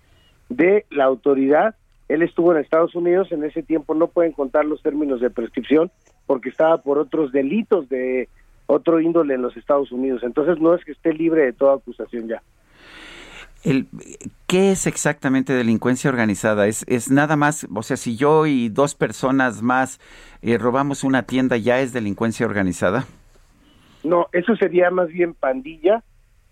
de la autoridad. Él estuvo en Estados Unidos, en ese tiempo no pueden contar los términos de prescripción porque estaba por otros delitos de otro índole en los Estados Unidos. Entonces no es que esté libre de toda acusación ya. El, ¿Qué es exactamente delincuencia organizada? ¿Es, ¿Es nada más, o sea, si yo y dos personas más eh, robamos una tienda, ya es delincuencia organizada? No, eso sería más bien pandilla.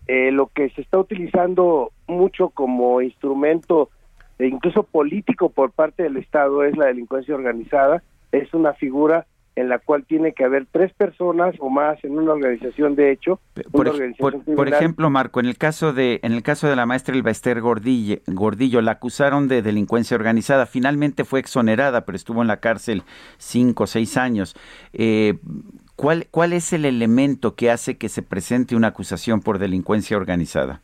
Eh, lo que se está utilizando mucho como instrumento, e incluso político por parte del Estado, es la delincuencia organizada. Es una figura en la cual tiene que haber tres personas o más en una organización de hecho. Por, ejemplo, Marco, en el caso de en el caso de la maestra Elbaester Gordillo, Gordillo, la acusaron de delincuencia organizada. Finalmente fue exonerada, pero estuvo en la cárcel cinco o seis años. Eh, ¿cuál, ¿Cuál es el elemento que hace que se presente una acusación por delincuencia organizada?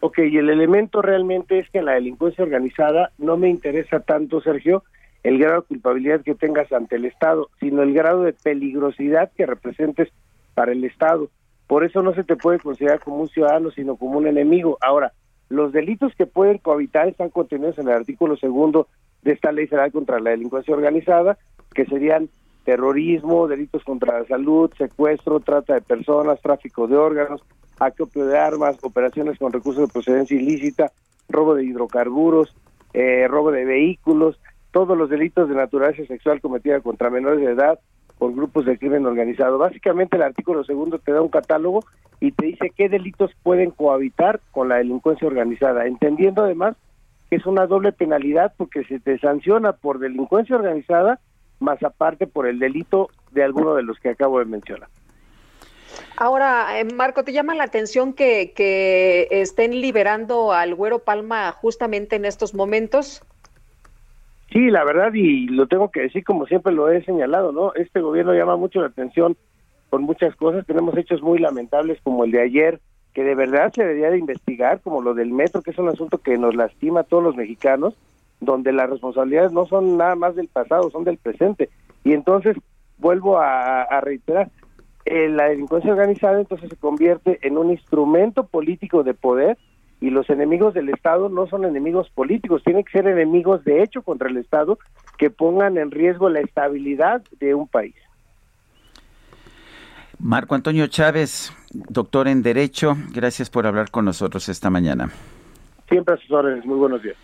Ok, y el elemento realmente es que en la delincuencia organizada no me interesa tanto, Sergio, el grado de culpabilidad que tengas ante el Estado, sino el grado de peligrosidad que representes para el Estado. Por eso no se te puede considerar como un ciudadano, sino como un enemigo. Ahora, los delitos que pueden cohabitar están contenidos en el artículo segundo de esta ley federal contra la delincuencia organizada, que serían terrorismo, delitos contra la salud, secuestro, trata de personas, tráfico de órganos, acopio de armas, operaciones con recursos de procedencia ilícita, robo de hidrocarburos, eh, robo de vehículos, todos los delitos de naturaleza sexual cometida contra menores de edad por grupos de crimen organizado. Básicamente el artículo segundo te da un catálogo y te dice qué delitos pueden cohabitar con la delincuencia organizada, entendiendo además que es una doble penalidad porque se te sanciona por delincuencia organizada más aparte por el delito de alguno de los que acabo de mencionar. Ahora, eh, Marco, ¿te llama la atención que, que estén liberando al Güero Palma justamente en estos momentos? Sí, la verdad, y lo tengo que decir como siempre lo he señalado, ¿no? Este gobierno llama mucho la atención por muchas cosas. Tenemos hechos muy lamentables como el de ayer, que de verdad se debería de investigar, como lo del metro, que es un asunto que nos lastima a todos los mexicanos, donde las responsabilidades no son nada más del pasado, son del presente. Y entonces, vuelvo a, reiterar, eh, la delincuencia organizada entonces se convierte en un instrumento político de poder y los enemigos del Estado no son enemigos políticos, tienen que ser enemigos de hecho contra el Estado que pongan en riesgo la estabilidad de un país. Marco Antonio Chávez, doctor en Derecho, gracias por hablar con nosotros esta mañana. Siempre a sus órdenes, muy buenos días.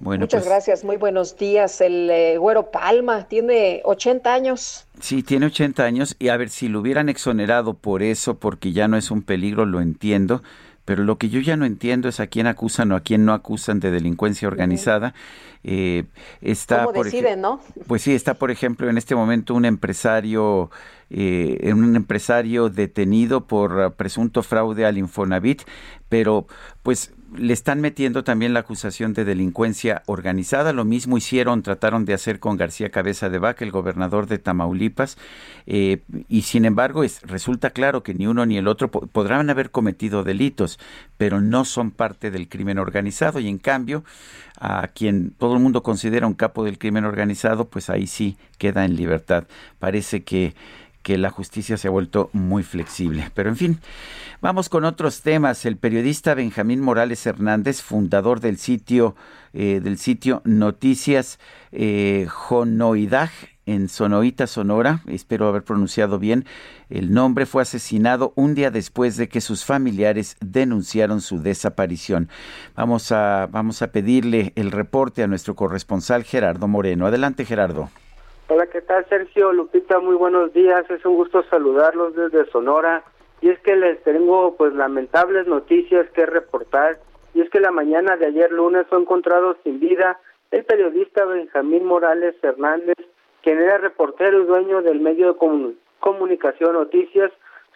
Muchas pues gracias, muy buenos días. El eh, Güero Palma tiene 80 años. Sí, tiene 80 años y a ver si lo hubieran exonerado por eso, porque ya no es un peligro, lo entiendo. Pero lo que yo ya no entiendo es a quién acusan o a quién no acusan de delincuencia organizada. Eh, está, ¿Cómo deciden, no? Pues sí, está, por ejemplo, en este momento un empresario, eh, un empresario detenido por presunto fraude al Infonavit, pero pues le están metiendo también la acusación de delincuencia organizada. Lo mismo hicieron, trataron de hacer con García Cabeza de Vaca, el gobernador de Tamaulipas. Eh, y sin embargo, es, resulta claro que ni uno ni el otro podrán haber cometido delitos, pero no son parte del crimen organizado. Y en cambio, a quien todo el mundo considera un capo del crimen organizado, pues ahí sí queda en libertad. Parece que que la justicia se ha vuelto muy flexible. Pero en fin, vamos con otros temas. El periodista Benjamín Morales Hernández, fundador del sitio eh, del sitio Noticias eh, Jonoidag en Sonoita, Sonora, espero haber pronunciado bien el nombre, fue asesinado un día después de que sus familiares denunciaron su desaparición. Vamos a, vamos a pedirle el reporte a nuestro corresponsal Gerardo Moreno. Adelante, Gerardo. Hola, ¿qué tal Sergio? Lupita, muy buenos días. Es un gusto saludarlos desde Sonora. Y es que les tengo pues lamentables noticias que reportar. Y es que la mañana de ayer lunes fue encontrado sin vida el periodista Benjamín Morales Hernández, quien era reportero y dueño del medio de comunicación Noticias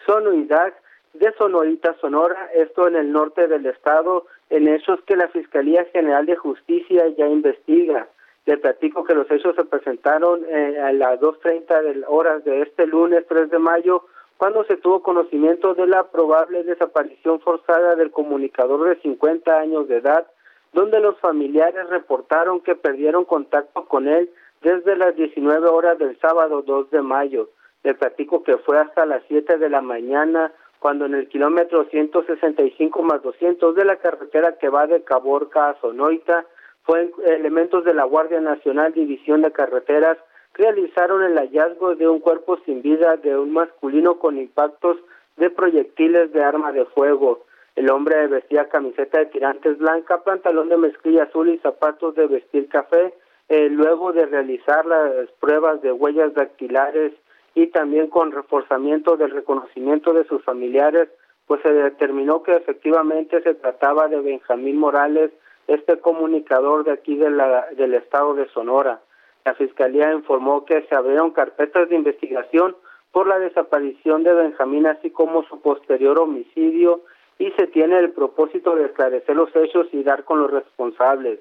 Sonoidac de Sonorita, Sonora, esto en el norte del estado, en hechos que la Fiscalía General de Justicia ya investiga. Le platico que los hechos se presentaron eh, a las 2.30 de horas de este lunes 3 de mayo, cuando se tuvo conocimiento de la probable desaparición forzada del comunicador de 50 años de edad, donde los familiares reportaron que perdieron contacto con él desde las 19 horas del sábado 2 de mayo. Le platico que fue hasta las 7 de la mañana cuando en el kilómetro 165 más 200 de la carretera que va de Caborca a Sonoita fue elementos de la Guardia Nacional División de Carreteras realizaron el hallazgo de un cuerpo sin vida de un masculino con impactos de proyectiles de arma de fuego. El hombre vestía camiseta de tirantes blanca, pantalón de mezclilla azul y zapatos de vestir café. Eh, luego de realizar las pruebas de huellas dactilares y también con reforzamiento del reconocimiento de sus familiares, pues se determinó que efectivamente se trataba de Benjamín Morales, este comunicador de aquí de la, del estado de Sonora. La Fiscalía informó que se abrieron carpetas de investigación por la desaparición de Benjamín, así como su posterior homicidio, y se tiene el propósito de esclarecer los hechos y dar con los responsables.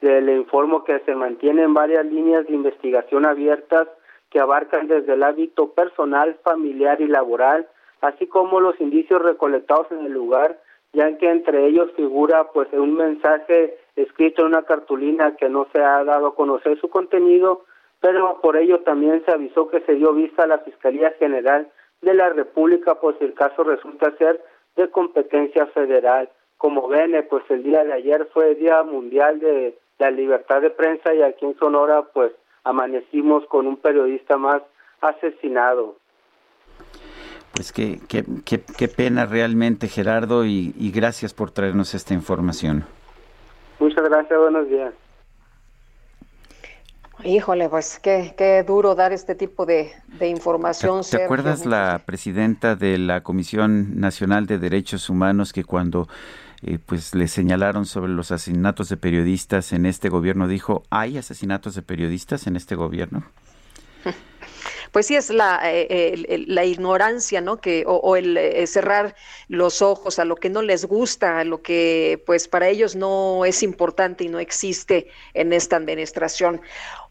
Le informo que se mantienen varias líneas de investigación abiertas que abarcan desde el hábito personal, familiar y laboral, así como los indicios recolectados en el lugar ya que entre ellos figura pues un mensaje escrito en una cartulina que no se ha dado a conocer su contenido, pero por ello también se avisó que se dio vista a la Fiscalía General de la República por si el caso resulta ser de competencia federal. Como ven, eh, pues el día de ayer fue Día Mundial de la Libertad de Prensa y aquí en Sonora pues amanecimos con un periodista más asesinado. Pues qué, qué, qué, pena realmente, Gerardo, y, gracias por traernos esta información. Muchas gracias, buenos días. Híjole, pues qué, qué duro dar este tipo de, información. ¿Te, acuerdas la presidenta de la Comisión Nacional de Derechos Humanos que cuando eh, pues le señalaron sobre los asesinatos de periodistas en este gobierno dijo, ¿hay asesinatos de periodistas en este gobierno? pues sí es la, eh, la ignorancia, ¿no? Que, o, el eh, cerrar los ojos a lo que no les gusta, a lo que pues para ellos no es importante y no existe en esta administración.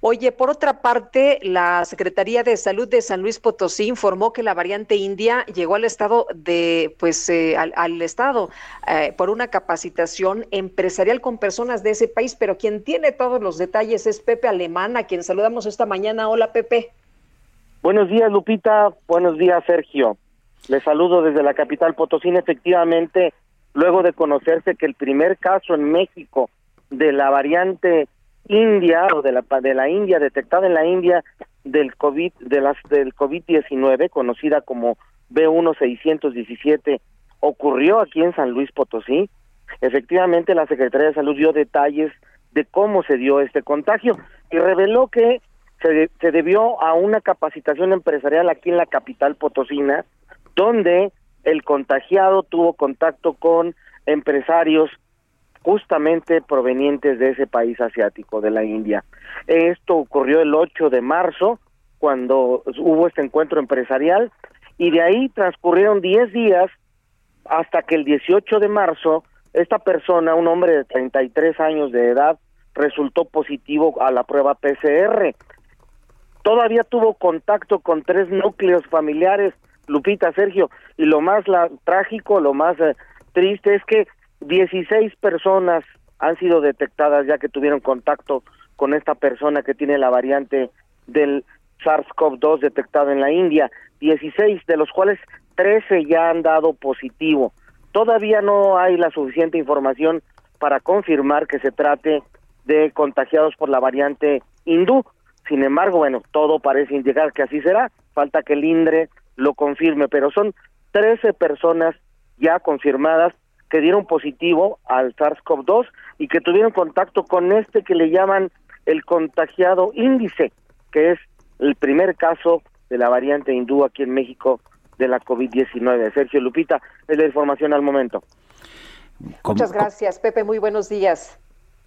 Oye, por otra parte, la Secretaría de Salud de San Luis Potosí informó que la variante india llegó al estado de, pues, eh, al, estado por una capacitación empresarial con personas de ese país, pero quien tiene todos los detalles es Pepe Alemán, a quien saludamos esta mañana. Hola, Pepe. Buenos días, Lupita. Buenos días, Sergio. Les saludo desde la capital Potosí. Efectivamente, luego de conocerse que el primer caso en México de la variante India o de la de la India detectada en la India del COVID de las del COVID-19 conocida como B1617 ocurrió aquí en San Luis Potosí. Efectivamente, la Secretaría de Salud dio detalles de cómo se dio este contagio y reveló que se, se debió a una capacitación empresarial aquí en la capital potosina, donde el contagiado tuvo contacto con empresarios justamente provenientes de ese país asiático, de la India. Esto ocurrió el 8 de marzo, cuando hubo este encuentro empresarial, y de ahí transcurrieron 10 días hasta que el 18 de marzo esta persona, un hombre de 33 años de edad, resultó positivo a la prueba PCR. Todavía tuvo contacto con tres núcleos familiares, Lupita, Sergio, y lo más la, trágico, lo más eh, triste es que 16 personas han sido detectadas ya que tuvieron contacto con esta persona que tiene la variante del SARS-CoV-2 detectada en la India, 16 de los cuales 13 ya han dado positivo. Todavía no hay la suficiente información para confirmar que se trate de contagiados por la variante hindú. Sin embargo, bueno, todo parece indicar que así será. Falta que el INDRE lo confirme, pero son 13 personas ya confirmadas que dieron positivo al SARS-CoV-2 y que tuvieron contacto con este que le llaman el contagiado índice, que es el primer caso de la variante hindú aquí en México de la COVID-19. Sergio Lupita, es la información al momento. Muchas gracias, Pepe. Muy buenos días.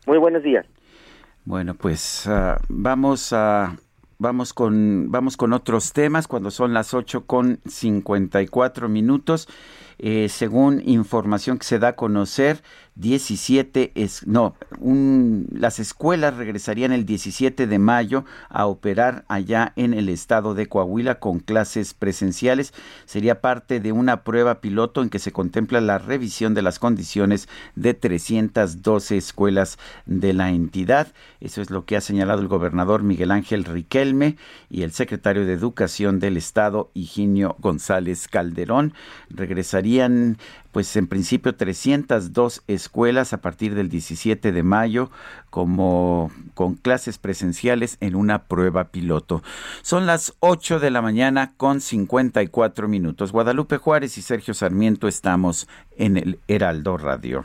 Muy buenos días. Bueno, pues uh, vamos a vamos con vamos con otros temas cuando son las 8 con 54 minutos. Eh, según información que se da a conocer, 17 es no, las escuelas regresarían el 17 de mayo a operar allá en el estado de Coahuila con clases presenciales. Sería parte de una prueba piloto en que se contempla la revisión de las condiciones de 312 escuelas de la entidad. Eso es lo que ha señalado el gobernador Miguel Ángel Riquelme y el secretario de Educación del estado Higinio González Calderón. Regresarían pues en principio 302 escuelas a partir del 17 de mayo como con clases presenciales en una prueba piloto. Son las 8 de la mañana con 54 minutos. Guadalupe Juárez y Sergio Sarmiento estamos en el Heraldo Radio.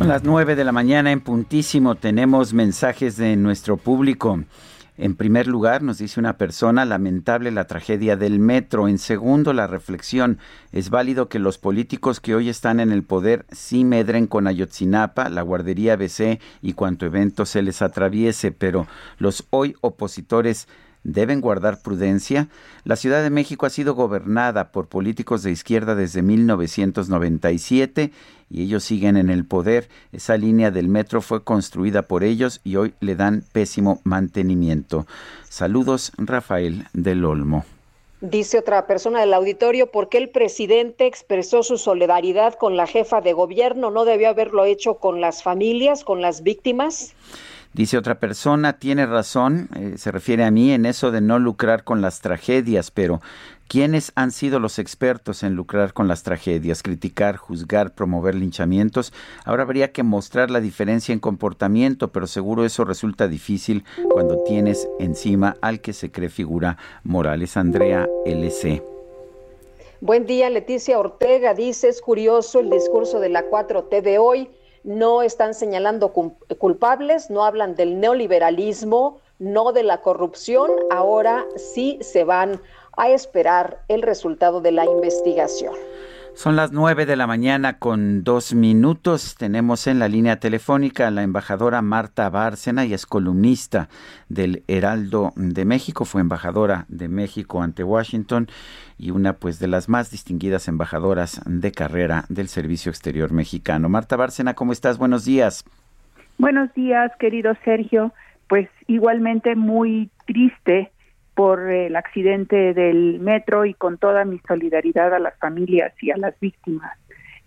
Son las nueve de la mañana en puntísimo. Tenemos mensajes de nuestro público. En primer lugar, nos dice una persona, lamentable la tragedia del metro. En segundo, la reflexión. Es válido que los políticos que hoy están en el poder sí medren con Ayotzinapa, la guardería BC y cuanto evento se les atraviese, pero los hoy opositores deben guardar prudencia. La Ciudad de México ha sido gobernada por políticos de izquierda desde 1997 y ellos siguen en el poder. Esa línea del metro fue construida por ellos y hoy le dan pésimo mantenimiento. Saludos, Rafael del Olmo. Dice otra persona del auditorio, ¿por qué el presidente expresó su solidaridad con la jefa de gobierno? ¿No debió haberlo hecho con las familias, con las víctimas? Dice otra persona, tiene razón, eh, se refiere a mí en eso de no lucrar con las tragedias, pero ¿quiénes han sido los expertos en lucrar con las tragedias? Criticar, juzgar, promover linchamientos. Ahora habría que mostrar la diferencia en comportamiento, pero seguro eso resulta difícil cuando tienes encima al que se cree figura Morales Andrea LC. Buen día, Leticia Ortega. Dice, es curioso el discurso de la 4T de hoy no están señalando culpables, no hablan del neoliberalismo, no de la corrupción, ahora sí se van a esperar el resultado de la investigación. Son las nueve de la mañana con dos minutos. Tenemos en la línea telefónica a la embajadora Marta Bárcena y es columnista del Heraldo de México. Fue embajadora de México ante Washington y una pues de las más distinguidas embajadoras de carrera del Servicio Exterior Mexicano. Marta Bárcena, ¿cómo estás? Buenos días. Buenos días, querido Sergio. Pues igualmente muy triste por el accidente del metro y con toda mi solidaridad a las familias y a las víctimas.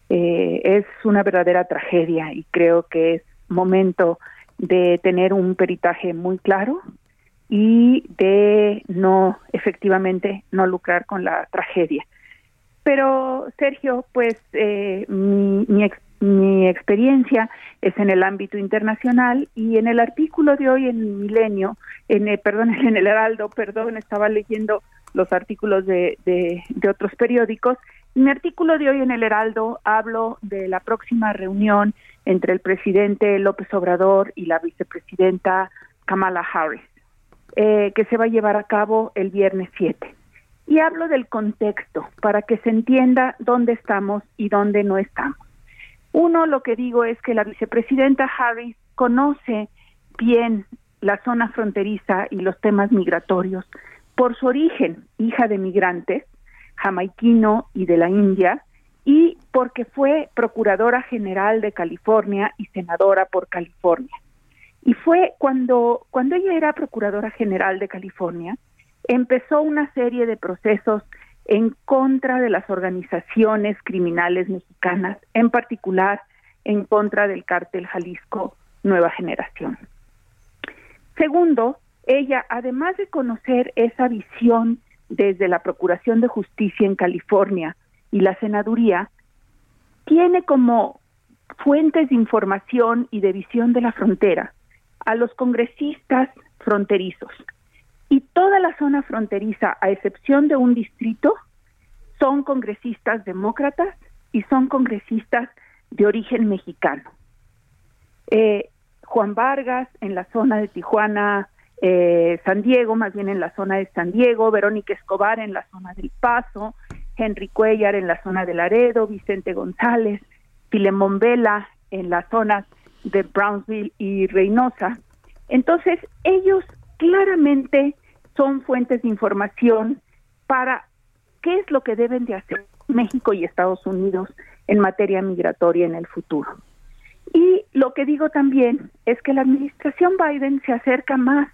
Eh, es una verdadera tragedia y creo que es momento de tener un peritaje muy claro y de no, efectivamente, no lucrar con la tragedia. Pero, Sergio, pues eh, mi, mi, experiencia es en el ámbito internacional y en el artículo de hoy en Milenio, en el, perdón, en el Heraldo, perdón, estaba leyendo los artículos de, de, de otros periódicos. En mi artículo de hoy en el Heraldo hablo de la próxima reunión entre el presidente López Obrador y la vicepresidenta Kamala Harris, eh, que se va a llevar a cabo el viernes 7. Y hablo del contexto para que se entienda dónde estamos y dónde no estamos. Uno, lo que digo es que la vicepresidenta Harris conoce bien la zona fronteriza y los temas migratorios por su origen, hija de migrantes, jamaiquino y de la India, y porque fue procuradora general de California y senadora por California. Y fue cuando, cuando ella era procuradora general de California, empezó una serie de procesos en contra de las organizaciones criminales mexicanas, en particular en contra del cártel Jalisco Nueva Generación. Segundo, ella, además de conocer esa visión desde la Procuración de Justicia en California y la Senaduría, tiene como fuentes de información y de visión de la frontera a los congresistas fronterizos, y toda la zona fronteriza, a excepción de un distrito, son congresistas demócratas y son congresistas de origen mexicano. Eh, Juan Vargas en la zona de Tijuana, eh, San Diego, más bien en la zona de San Diego, Verónica Escobar en la zona del Paso, Henry Cuellar en la zona de Laredo, Vicente González, Filemón Vela en las zonas de Brownsville y Reynosa. Entonces, ellos claramente son fuentes de información para qué es lo que deben de hacer México y Estados Unidos en materia migratoria en el futuro. Y lo que digo también es que la administración Biden se acerca más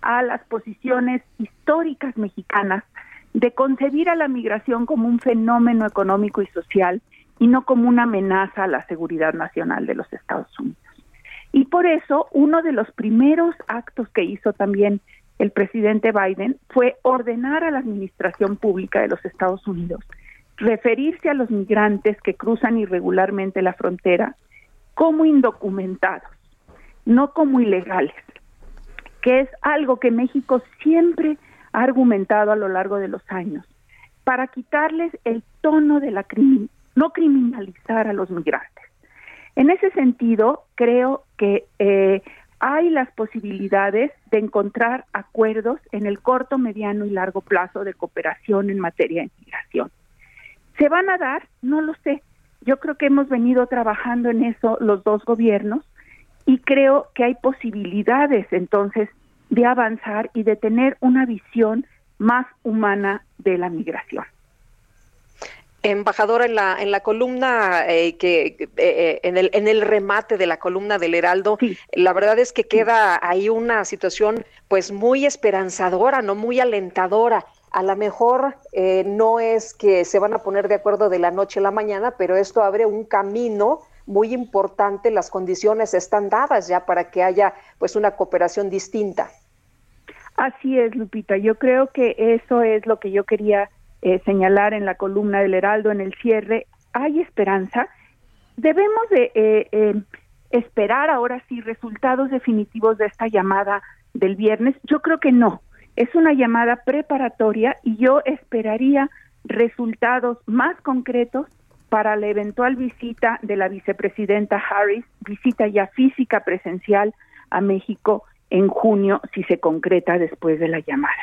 a las posiciones históricas mexicanas de concebir a la migración como un fenómeno económico y social y no como una amenaza a la seguridad nacional de los Estados Unidos. Y por eso uno de los primeros actos que hizo también el presidente Biden fue ordenar a la administración pública de los Estados Unidos referirse a los migrantes que cruzan irregularmente la frontera como indocumentados, no como ilegales, que es algo que México siempre ha argumentado a lo largo de los años, para quitarles el tono de la no criminalizar a los migrantes. En ese sentido, creo que eh, hay las posibilidades de encontrar acuerdos en el corto, mediano y largo plazo de cooperación en materia de migración. ¿Se van a dar? No lo sé. Yo creo que hemos venido trabajando en eso los dos gobiernos y creo que hay posibilidades entonces de avanzar y de tener una visión más humana de la migración embajadora en la en la columna eh, que eh, eh, en el en el remate de la columna del Heraldo la verdad es que queda ahí una situación pues muy esperanzadora no muy alentadora. A lo mejor no es que se van a poner de acuerdo de la noche a la mañana pero esto abre un camino muy importante. Las condiciones están dadas ya para que haya pues una cooperación distinta. Así es Lupita. Yo creo que eso es lo que yo quería eh, señalar en la columna del Heraldo en el cierre, hay esperanza. Debemos de eh, eh, esperar ahora sí resultados definitivos de esta llamada del viernes. Yo creo que no. Es una llamada preparatoria y yo esperaría resultados más concretos para la eventual visita de la vicepresidenta Harris, visita ya física presencial a México en junio, si se concreta después de la llamada.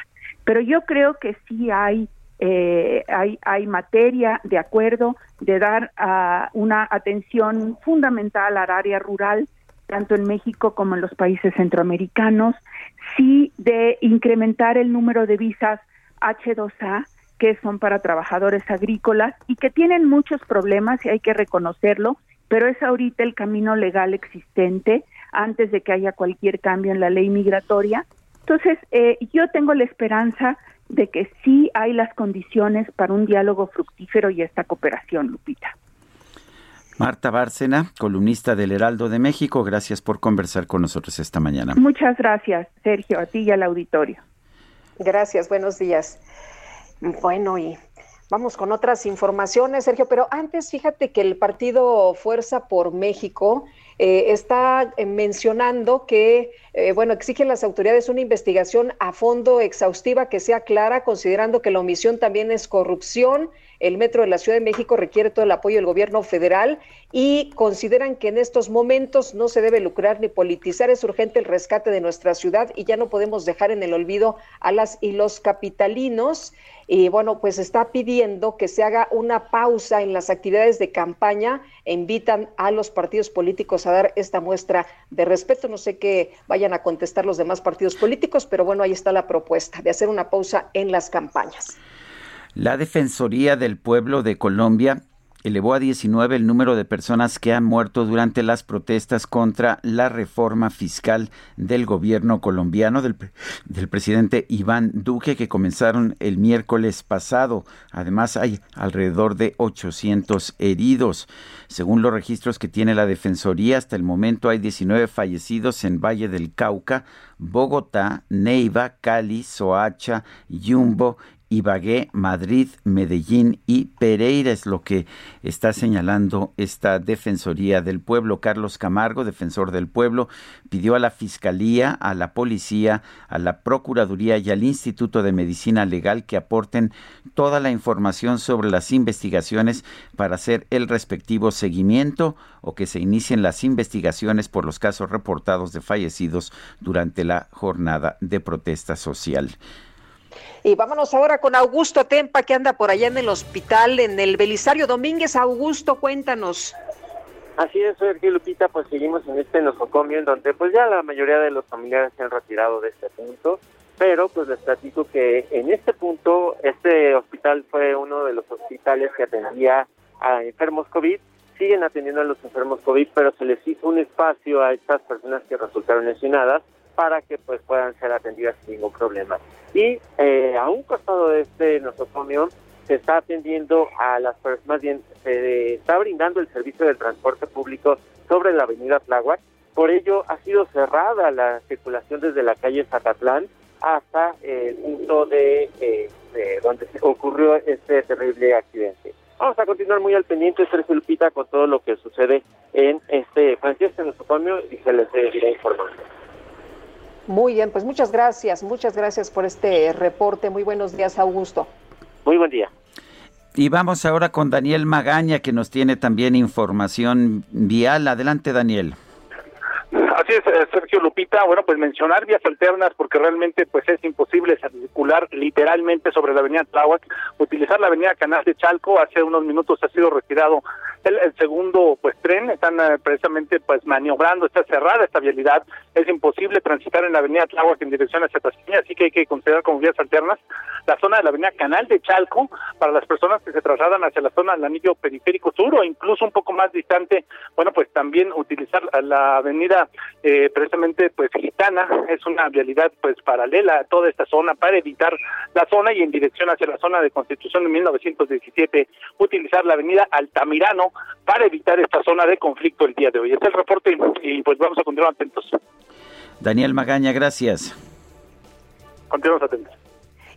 Pero yo creo que sí hay eh, hay, materia de acuerdo de dar una atención fundamental al área rural, tanto en México como en los países centroamericanos, sí de incrementar el número de visas H2A que son para trabajadores agrícolas y que tienen muchos problemas y hay que reconocerlo, pero es ahorita el camino legal existente antes de que haya cualquier cambio en la ley migratoria. Entonces, eh, yo tengo la esperanza de que sí hay las condiciones para un diálogo fructífero y esta cooperación, Lupita. Marta Bárcena, columnista del Heraldo de México, gracias por conversar con nosotros esta mañana. Muchas gracias, Sergio, a ti y al auditorio. Gracias, buenos días. Bueno, y vamos con otras informaciones, Sergio, pero antes fíjate que el partido Fuerza por México eh, está eh, mencionando que, eh, bueno, exigen las autoridades una investigación a fondo exhaustiva que sea clara, considerando que la omisión también es corrupción el metro de la Ciudad de México requiere todo el apoyo del gobierno federal y consideran que en estos momentos no se debe lucrar ni politizar. Es urgente el rescate de nuestra ciudad y ya no podemos dejar en el olvido a las y los capitalinos. Y bueno, pues está pidiendo que se haga una pausa en las actividades de campaña e invitan a los partidos políticos a dar esta muestra de respeto. No sé qué vayan a contestar los demás partidos políticos, pero bueno, ahí está la propuesta de hacer una pausa en las campañas. La Defensoría del Pueblo de Colombia elevó a 19 el número de personas que han muerto durante las protestas contra la reforma fiscal del gobierno colombiano del, presidente Iván Duque que comenzaron el miércoles pasado. Además hay alrededor de 800 heridos. Según los registros que tiene la Defensoría, hasta el momento hay 19 fallecidos en Valle del Cauca, Bogotá, Neiva, Cali, Soacha, Yumbo Ibagué, Madrid, Medellín y Pereira es lo que está señalando esta Defensoría del Pueblo. Carlos Camargo, defensor del pueblo, pidió a la Fiscalía, a la Policía, a la Procuraduría y al Instituto de Medicina Legal que aporten toda la información sobre las investigaciones para hacer el respectivo seguimiento o que se inicien las investigaciones por los casos reportados de fallecidos durante la jornada de protesta social. Y vámonos ahora con Augusto Tempa, que anda por allá en el hospital, en el Belisario Domínguez. Augusto, cuéntanos. Así es, Sergio Lupita, pues seguimos en este nosocomio en donde pues ya la mayoría de los familiares se han retirado de este punto, pero pues les platico que en este punto este hospital fue uno de los hospitales que atendía a enfermos COVID, siguen atendiendo a los enfermos COVID, pero se les hizo un espacio a estas personas que resultaron lesionadas para que pues puedan ser atendidas sin ningún problema. Y eh, a un costado de este nosocomio se está atendiendo a las personas, más bien se está brindando el servicio del transporte público sobre la avenida Tláhuac, por ello ha sido cerrada la circulación desde la calle Zacatlán hasta el punto de, eh, donde ocurrió este terrible accidente. Vamos a continuar muy al pendiente, Sergio Lupita, con todo lo que sucede en este, pues, este nosocomio y se les seguirá informando. Muy bien, pues muchas gracias, muchas gracias por este reporte. Muy buenos días, Augusto. Muy buen día. Y vamos ahora con Daniel Magaña, que nos tiene también información vial. Adelante, Daniel. Así es, eh, Sergio Lupita. Bueno, pues mencionar vías alternas porque realmente pues es imposible circular literalmente sobre la avenida Tláhuac. Utilizar la avenida Canal de Chalco, hace unos minutos ha sido retirado el, segundo pues tren, están eh, precisamente pues maniobrando, está cerrada esta vialidad, es imposible transitar en la avenida Tláhuac en dirección hacia Tasqueña, así que hay que considerar como vías alternas la zona de la avenida Canal de Chalco para las personas que se trasladan hacia la zona del anillo periférico sur o incluso un poco más distante, bueno pues también utilizar la avenida eh, precisamente pues gitana, es una vialidad pues paralela a toda esta zona para evitar la zona y en dirección hacia la zona de Constitución de 1917 utilizar la avenida Altamirano para evitar esta zona de conflicto el día de hoy. Este es el reporte y pues vamos a continuar atentos. Daniel Magaña, gracias. Continuamos atentos.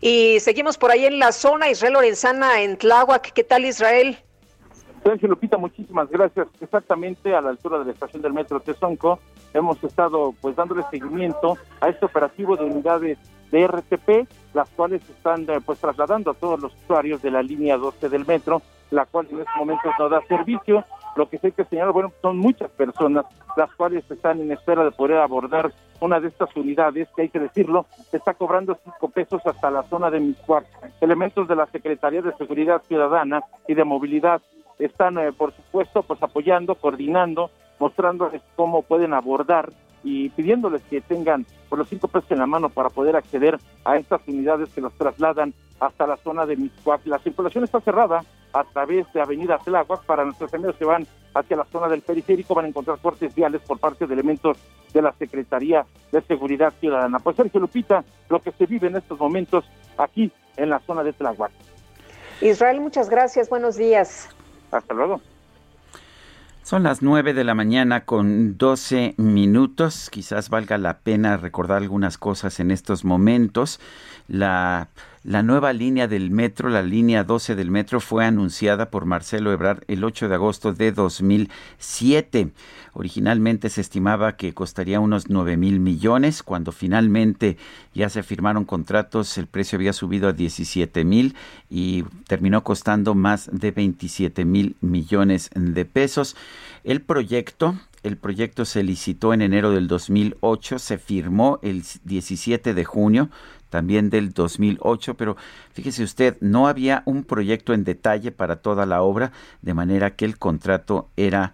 Y seguimos por ahí en la zona, Israel Lorenzana en Tláhuac. ¿Qué tal, Israel? Sergio Lupita, muchísimas gracias. Exactamente a la altura de la estación del metro Tezonco hemos estado pues dándole seguimiento a este operativo de unidades de RTP, las cuales están eh, pues trasladando a todos los usuarios de la línea 12 del metro la cual en estos momentos no da servicio. Lo que sé que señalar, bueno, son muchas personas las cuales están en espera de poder abordar una de estas unidades, que hay que decirlo, está cobrando cinco pesos hasta la zona de Miscuac. Elementos de la Secretaría de Seguridad Ciudadana y de Movilidad están, eh, por supuesto, pues apoyando, coordinando, mostrándoles cómo pueden abordar y pidiéndoles que tengan por los cinco pesos en la mano para poder acceder a estas unidades que los trasladan hasta la zona de Miscuac. La circulación está cerrada, a través de Avenida Tláhuac. Para nuestros amigos que van hacia la zona del periférico van a encontrar cortes viales por parte de elementos de la Secretaría de Seguridad Ciudadana. Pues Sergio Lupita, lo que se vive en estos momentos aquí en la zona de Tláhuac. Israel, muchas gracias. Buenos días. Hasta luego. Son las 9 de la mañana con 12 minutos. Quizás valga la pena recordar algunas cosas en estos momentos. La, la, nueva línea del metro, la línea 12 del metro, fue anunciada por Marcelo Ebrard el 8 de agosto de 2007. Originalmente se estimaba que costaría unos 9 mil millones. Cuando finalmente ya se firmaron contratos, el precio había subido a 17 mil y terminó costando más de 27 mil millones de pesos. El proyecto, el proyecto se licitó en enero del 2008, se firmó el 17 de junio también del 2008, pero fíjese usted, no había un proyecto en detalle para toda la obra, de manera que el contrato era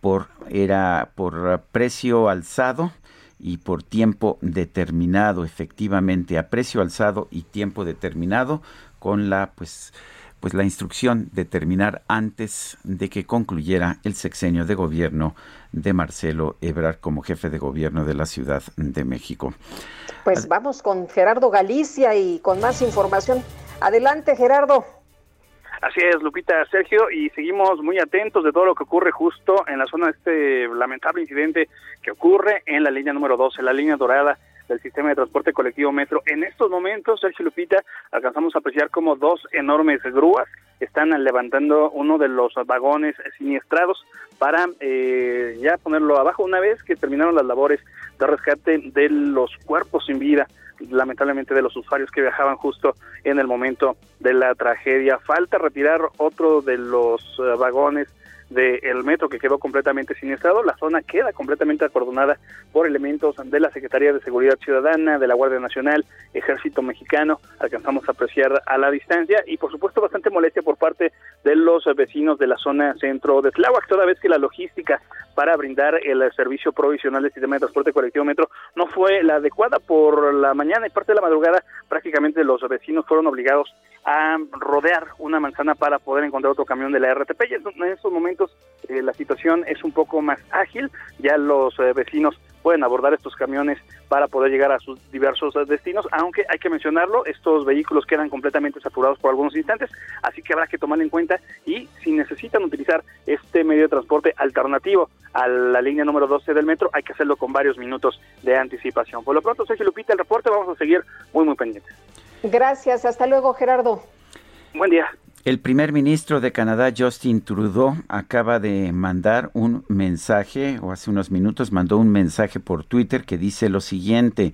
por, era por precio alzado y por tiempo determinado, efectivamente, a precio alzado y tiempo determinado, con la pues pues la instrucción de terminar antes de que concluyera el sexenio de gobierno de Marcelo Ebrard como jefe de gobierno de la Ciudad de México. Pues vamos con Gerardo Galicia y con más información. Adelante, Gerardo. Así es, Lupita, Sergio, y seguimos muy atentos de todo lo que ocurre justo en la zona de este lamentable incidente que ocurre en la línea número 12, la línea dorada del sistema de transporte colectivo Metro. En estos momentos, Sergio Lupita, alcanzamos a apreciar como dos enormes grúas están levantando uno de los vagones siniestrados para eh, ya ponerlo abajo una vez que terminaron las labores de rescate de los cuerpos sin vida lamentablemente de los usuarios que viajaban justo en el momento de la tragedia. Falta retirar otro de los eh, vagones del metro que quedó completamente siniestrado. La zona queda completamente acordonada por elementos de la Secretaría de Seguridad Ciudadana, de la Guardia Nacional, Ejército Mexicano. Alcanzamos a apreciar a la distancia y, por supuesto, bastante molestia por parte de los vecinos de la zona centro de Tláhuac, toda vez que la logística para brindar el servicio provisional del sistema de transporte colectivo metro no fue la adecuada por la mañana y parte de la madrugada prácticamente los vecinos fueron obligados a rodear una manzana para poder encontrar otro camión de la RTP y en estos momentos eh, la situación es un poco más ágil, ya los eh, vecinos pueden abordar estos camiones para poder llegar a sus diversos eh, destinos, aunque hay que mencionarlo, estos vehículos quedan completamente saturados por algunos instantes, así que habrá que tomar en cuenta y si necesitan utilizar este medio de transporte alternativo a la línea número 12 del metro, hay que hacerlo con varios minutos de anticipación. Por lo pronto, Sergio Lupita, el reporte, vamos a seguir muy, muy pendientes. Gracias, hasta luego Gerardo. Buen día. El primer ministro de Canadá, Justin Trudeau, acaba de mandar un mensaje, o hace unos minutos mandó un mensaje por Twitter que dice lo siguiente,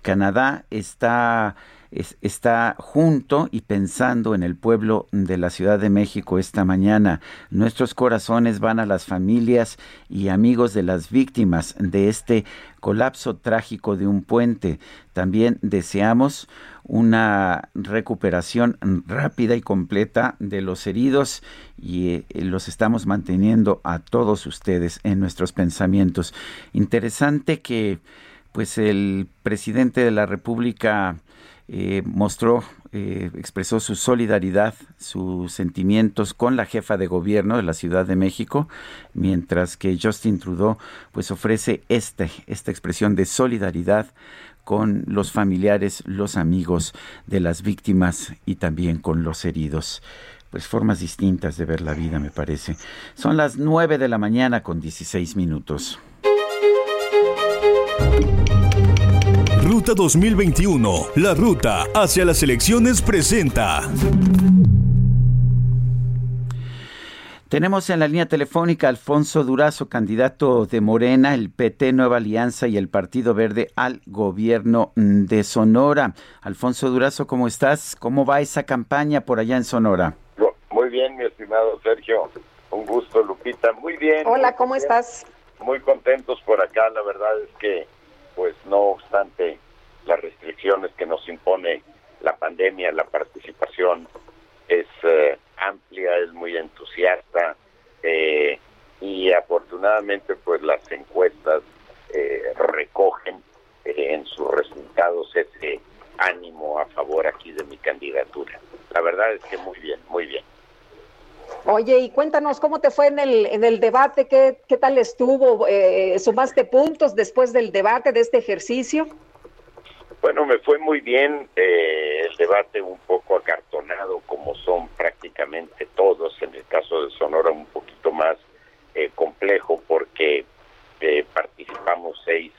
Canadá está está junto y pensando en el pueblo de la Ciudad de México esta mañana. Nuestros corazones van a las familias y amigos de las víctimas de este colapso trágico de un puente. También deseamos una recuperación rápida y completa de los heridos y eh, los estamos manteniendo a todos ustedes en nuestros pensamientos. Interesante que pues el presidente de la República eh, mostró, eh, expresó su solidaridad, sus sentimientos con la jefa de gobierno de la Ciudad de México, mientras que Justin Trudeau pues ofrece este, esta expresión de solidaridad con los familiares, los amigos de las víctimas y también con los heridos. Pues formas distintas de ver la vida, me parece. Son las 9 de la mañana con 16 minutos. Ruta 2021, la ruta hacia las elecciones presenta. Tenemos en la línea telefónica a Alfonso Durazo, candidato de Morena, el PT Nueva Alianza y el Partido Verde al gobierno de Sonora. Alfonso Durazo, ¿cómo estás? ¿Cómo va esa campaña por allá en Sonora? Muy bien, mi estimado Sergio. Un gusto, Lupita. Muy bien. Hola, ¿cómo estás? Muy contentos por acá. La verdad es que pues no obstante las restricciones que nos impone la pandemia, la participación es eh, amplia, es muy entusiasta eh, y afortunadamente pues las encuestas eh, recogen en sus resultados ese ánimo a favor aquí de mi candidatura. La verdad es que muy bien, muy bien. Oye, y cuéntanos cómo te fue en el, en el debate, qué, qué tal estuvo, eh, sumaste puntos después del debate de este ejercicio. Bueno, me fue muy bien eh, el debate un poco acartonado, como son prácticamente todos. En el caso de Sonora, un poquito más eh, complejo porque eh, participamos seis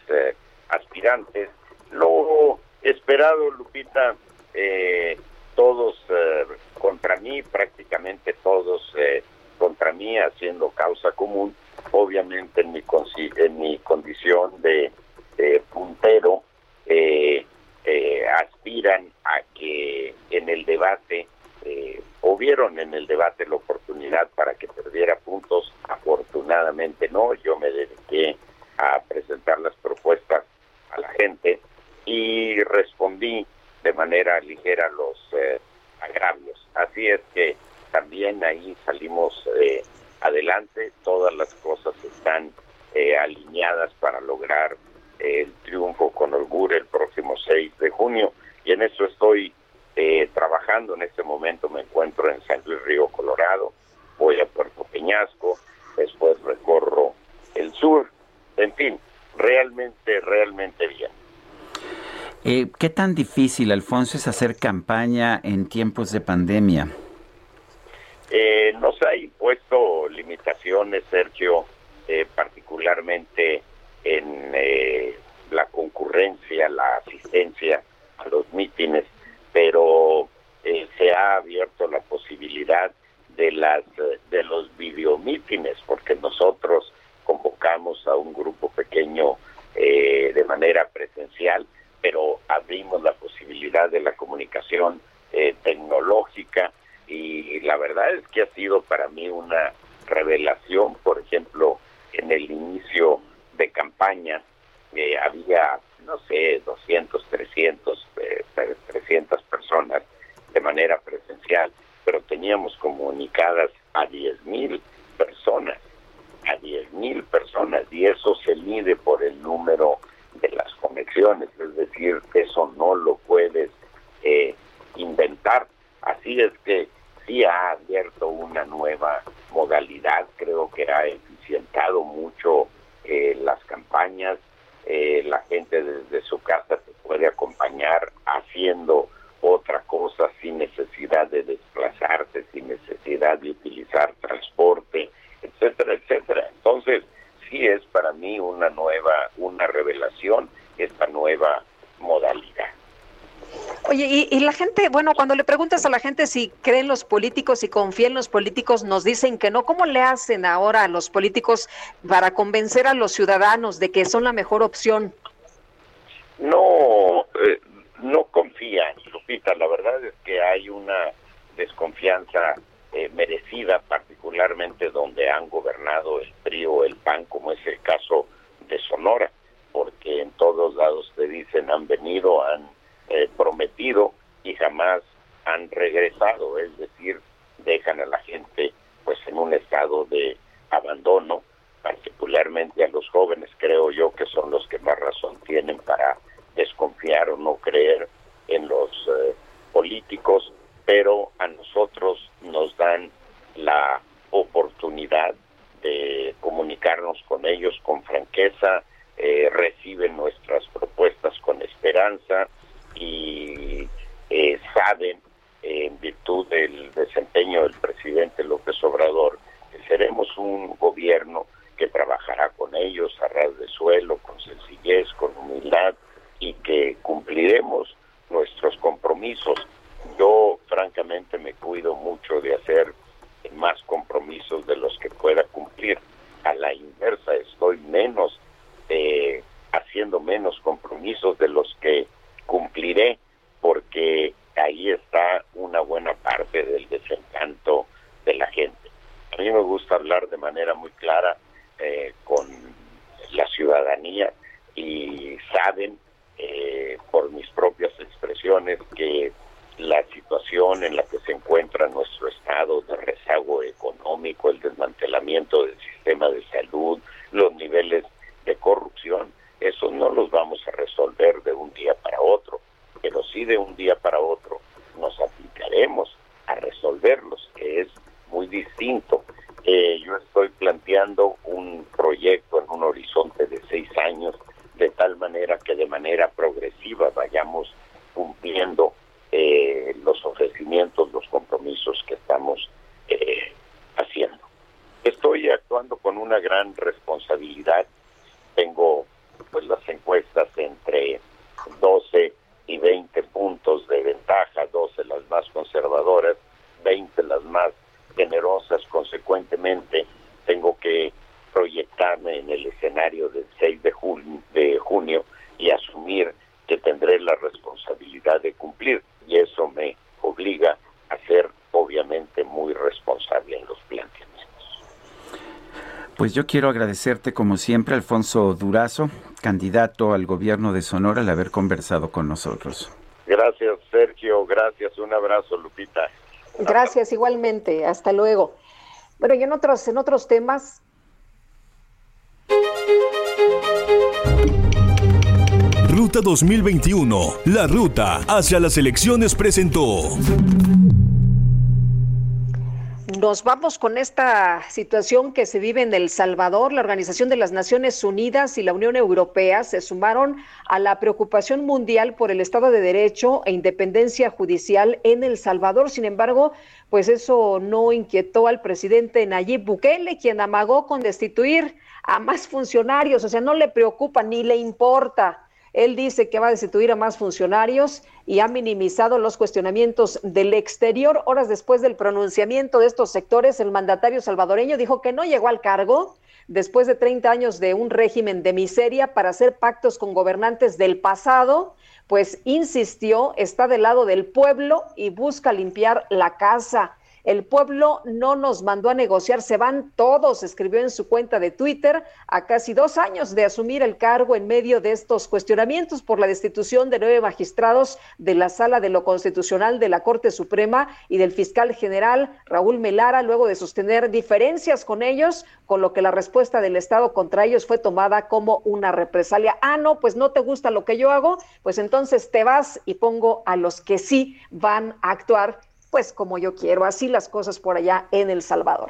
aspirantes. Lo esperado, Lupita, todos contra mí, prácticamente todos contra mí, haciendo causa común. Obviamente en mi, en mi condición de puntero. Eh, eh, aspiran a que en el debate, eh, en el debate la oportunidad para que perdiera puntos, afortunadamente no, yo me dediqué a presentar las propuestas a la gente y respondí de manera ligera los eh, agravios. Así es que también ahí salimos eh, adelante, todas las cosas están alineadas para lograr el triunfo con holgura el próximo 6 de junio y en eso estoy eh, trabajando. En este momento me encuentro en San Luis Río Colorado, voy a Puerto Peñasco, después recorro el sur, en fin, realmente, realmente bien. Eh, ¿Qué tan difícil, Alfonso, es hacer campaña en tiempos de pandemia? Eh, nos ha impuesto limitaciones, Sergio, eh, particularmente en eh, la concurrencia, la asistencia a los mítines, pero eh, se ha abierto la posibilidad de las de los videomítines, porque nosotros convocamos a un grupo pequeño eh, de manera presencial, pero abrimos la posibilidad de la comunicación tecnológica y la verdad es que ha sido para mí una revelación, por ejemplo, en el inicio de campaña eh, había, no sé, 200, 300, 300 personas de manera presencial, pero teníamos comunicadas a 10 mil personas, a 10 mil personas, y eso se mide por el número de las conexiones, es decir, eso no lo puedes eh, inventar. Así es que sí ha abierto una nueva modalidad, creo que ha eficientado mucho eh, las campañas, eh, la gente desde su casa te puede acompañar haciendo otra cosa sin necesidad de desplazarse, sin necesidad de utilizar transporte, etcétera, etcétera. Entonces, sí es para mí una nueva, una revelación esta nueva modalidad. Oye, y, la gente, bueno, cuando le preguntas a la gente si creen los políticos y confían en los políticos, nos dicen que no. ¿Cómo le hacen ahora a los políticos para convencer a los ciudadanos de que son la mejor opción? No, eh, no confían, Lupita. La verdad es que hay una desconfianza eh, merecida, particularmente donde han gobernado el PRI o el PAN, como es el caso de Sonora, porque en todos lados te dicen han venido, han eh, prometido y jamás han regresado, es decir, dejan a la gente pues en un estado de abandono, particularmente a los jóvenes, creo yo que son los que más razón tienen para desconfiar o no creer en los eh, políticos, pero a nosotros nos dan la oportunidad de comunicarnos con ellos con franqueza, eh, reciben nuestras propuestas con esperanza, y eh, saben, en virtud del desempeño del presidente López Obrador, que seremos un gobierno que trabajará con ellos a ras de suelo, con sencillez, con humildad y que cumpliremos nuestros compromisos. Yo francamente me cuido mucho de hacer más compromisos de los que pueda cumplir. A la inversa, estoy menos eh, haciendo menos compromisos de los que cumpliré porque ahí está una buena parte del desencanto de la gente. A mí me gusta hablar de manera muy clara eh, con la ciudadanía y saben eh, por mis propias expresiones que la situación en la que se encuentra nuestro estado de rezago económico, el desmantelamiento del sistema de salud, los niveles de corrupción, eso no los vamos a resolver de un día para otro, pero sí de un día para otro nos aplicaremos a resolverlos, que es muy distinto haciendo un proyecto en un horizonte de seis años, de tal manera que de manera progresiva vayamos cumpliendo eh, los ofrecimientos, los compromisos que estamos eh, haciendo. Estoy actuando con una gran responsabilidad. Tengo pues las encuestas entre 12 y 20 puntos de ventaja, 12 las más conservadoras, 20 las más generosas. Consecuentemente, tengo que proyectarme en el escenario del 6 de, de junio y asumir que tendré la responsabilidad de cumplir. Y eso me obliga a ser obviamente muy responsable en los planteamientos. Pues yo quiero agradecerte como siempre, Alfonso Durazo, candidato al gobierno de Sonora, al haber conversado con nosotros. Gracias, Sergio. Gracias. Un abrazo, Lupita. Gracias, igualmente. Hasta luego. Bueno, y en otros, en otros temas. Ruta 2021, la ruta hacia las elecciones presentó. Nos vamos con esta situación que se vive en El Salvador. La Organización de las Naciones Unidas y la Unión Europea se sumaron a la preocupación mundial por el Estado de Derecho e independencia judicial en El Salvador. Sin embargo, pues eso no inquietó al presidente Nayib Bukele, quien amagó con destituir a más funcionarios. O sea, no le preocupa ni le importa él dice que va a destituir a más funcionarios y ha minimizado los cuestionamientos del exterior. Horas después del pronunciamiento de estos sectores, el mandatario salvadoreño dijo que no llegó al cargo después de 30 años de un régimen de miseria para hacer pactos con gobernantes del pasado, pues insistió, está del lado del pueblo y busca limpiar la casa. El pueblo no nos mandó a negociar, se van todos, escribió en su cuenta de Twitter, a casi dos años de asumir el cargo en medio de estos cuestionamientos por la destitución de nueve magistrados de la Sala de lo Constitucional de la Corte Suprema y del fiscal general Raúl Melara, luego de sostener diferencias con ellos, con lo que la respuesta del Estado contra ellos fue tomada como una represalia. Ah, no, pues no te gusta lo que yo hago, pues entonces te vas y pongo a los que sí van a actuar pues como yo quiero. Así las cosas por allá en El Salvador.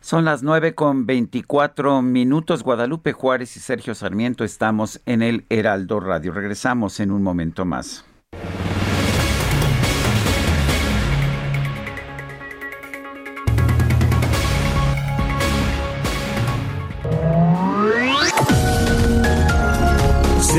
Son las nueve con veinticuatro minutos. Guadalupe Juárez y Sergio Sarmiento estamos en el Heraldo Radio. Regresamos en un momento más.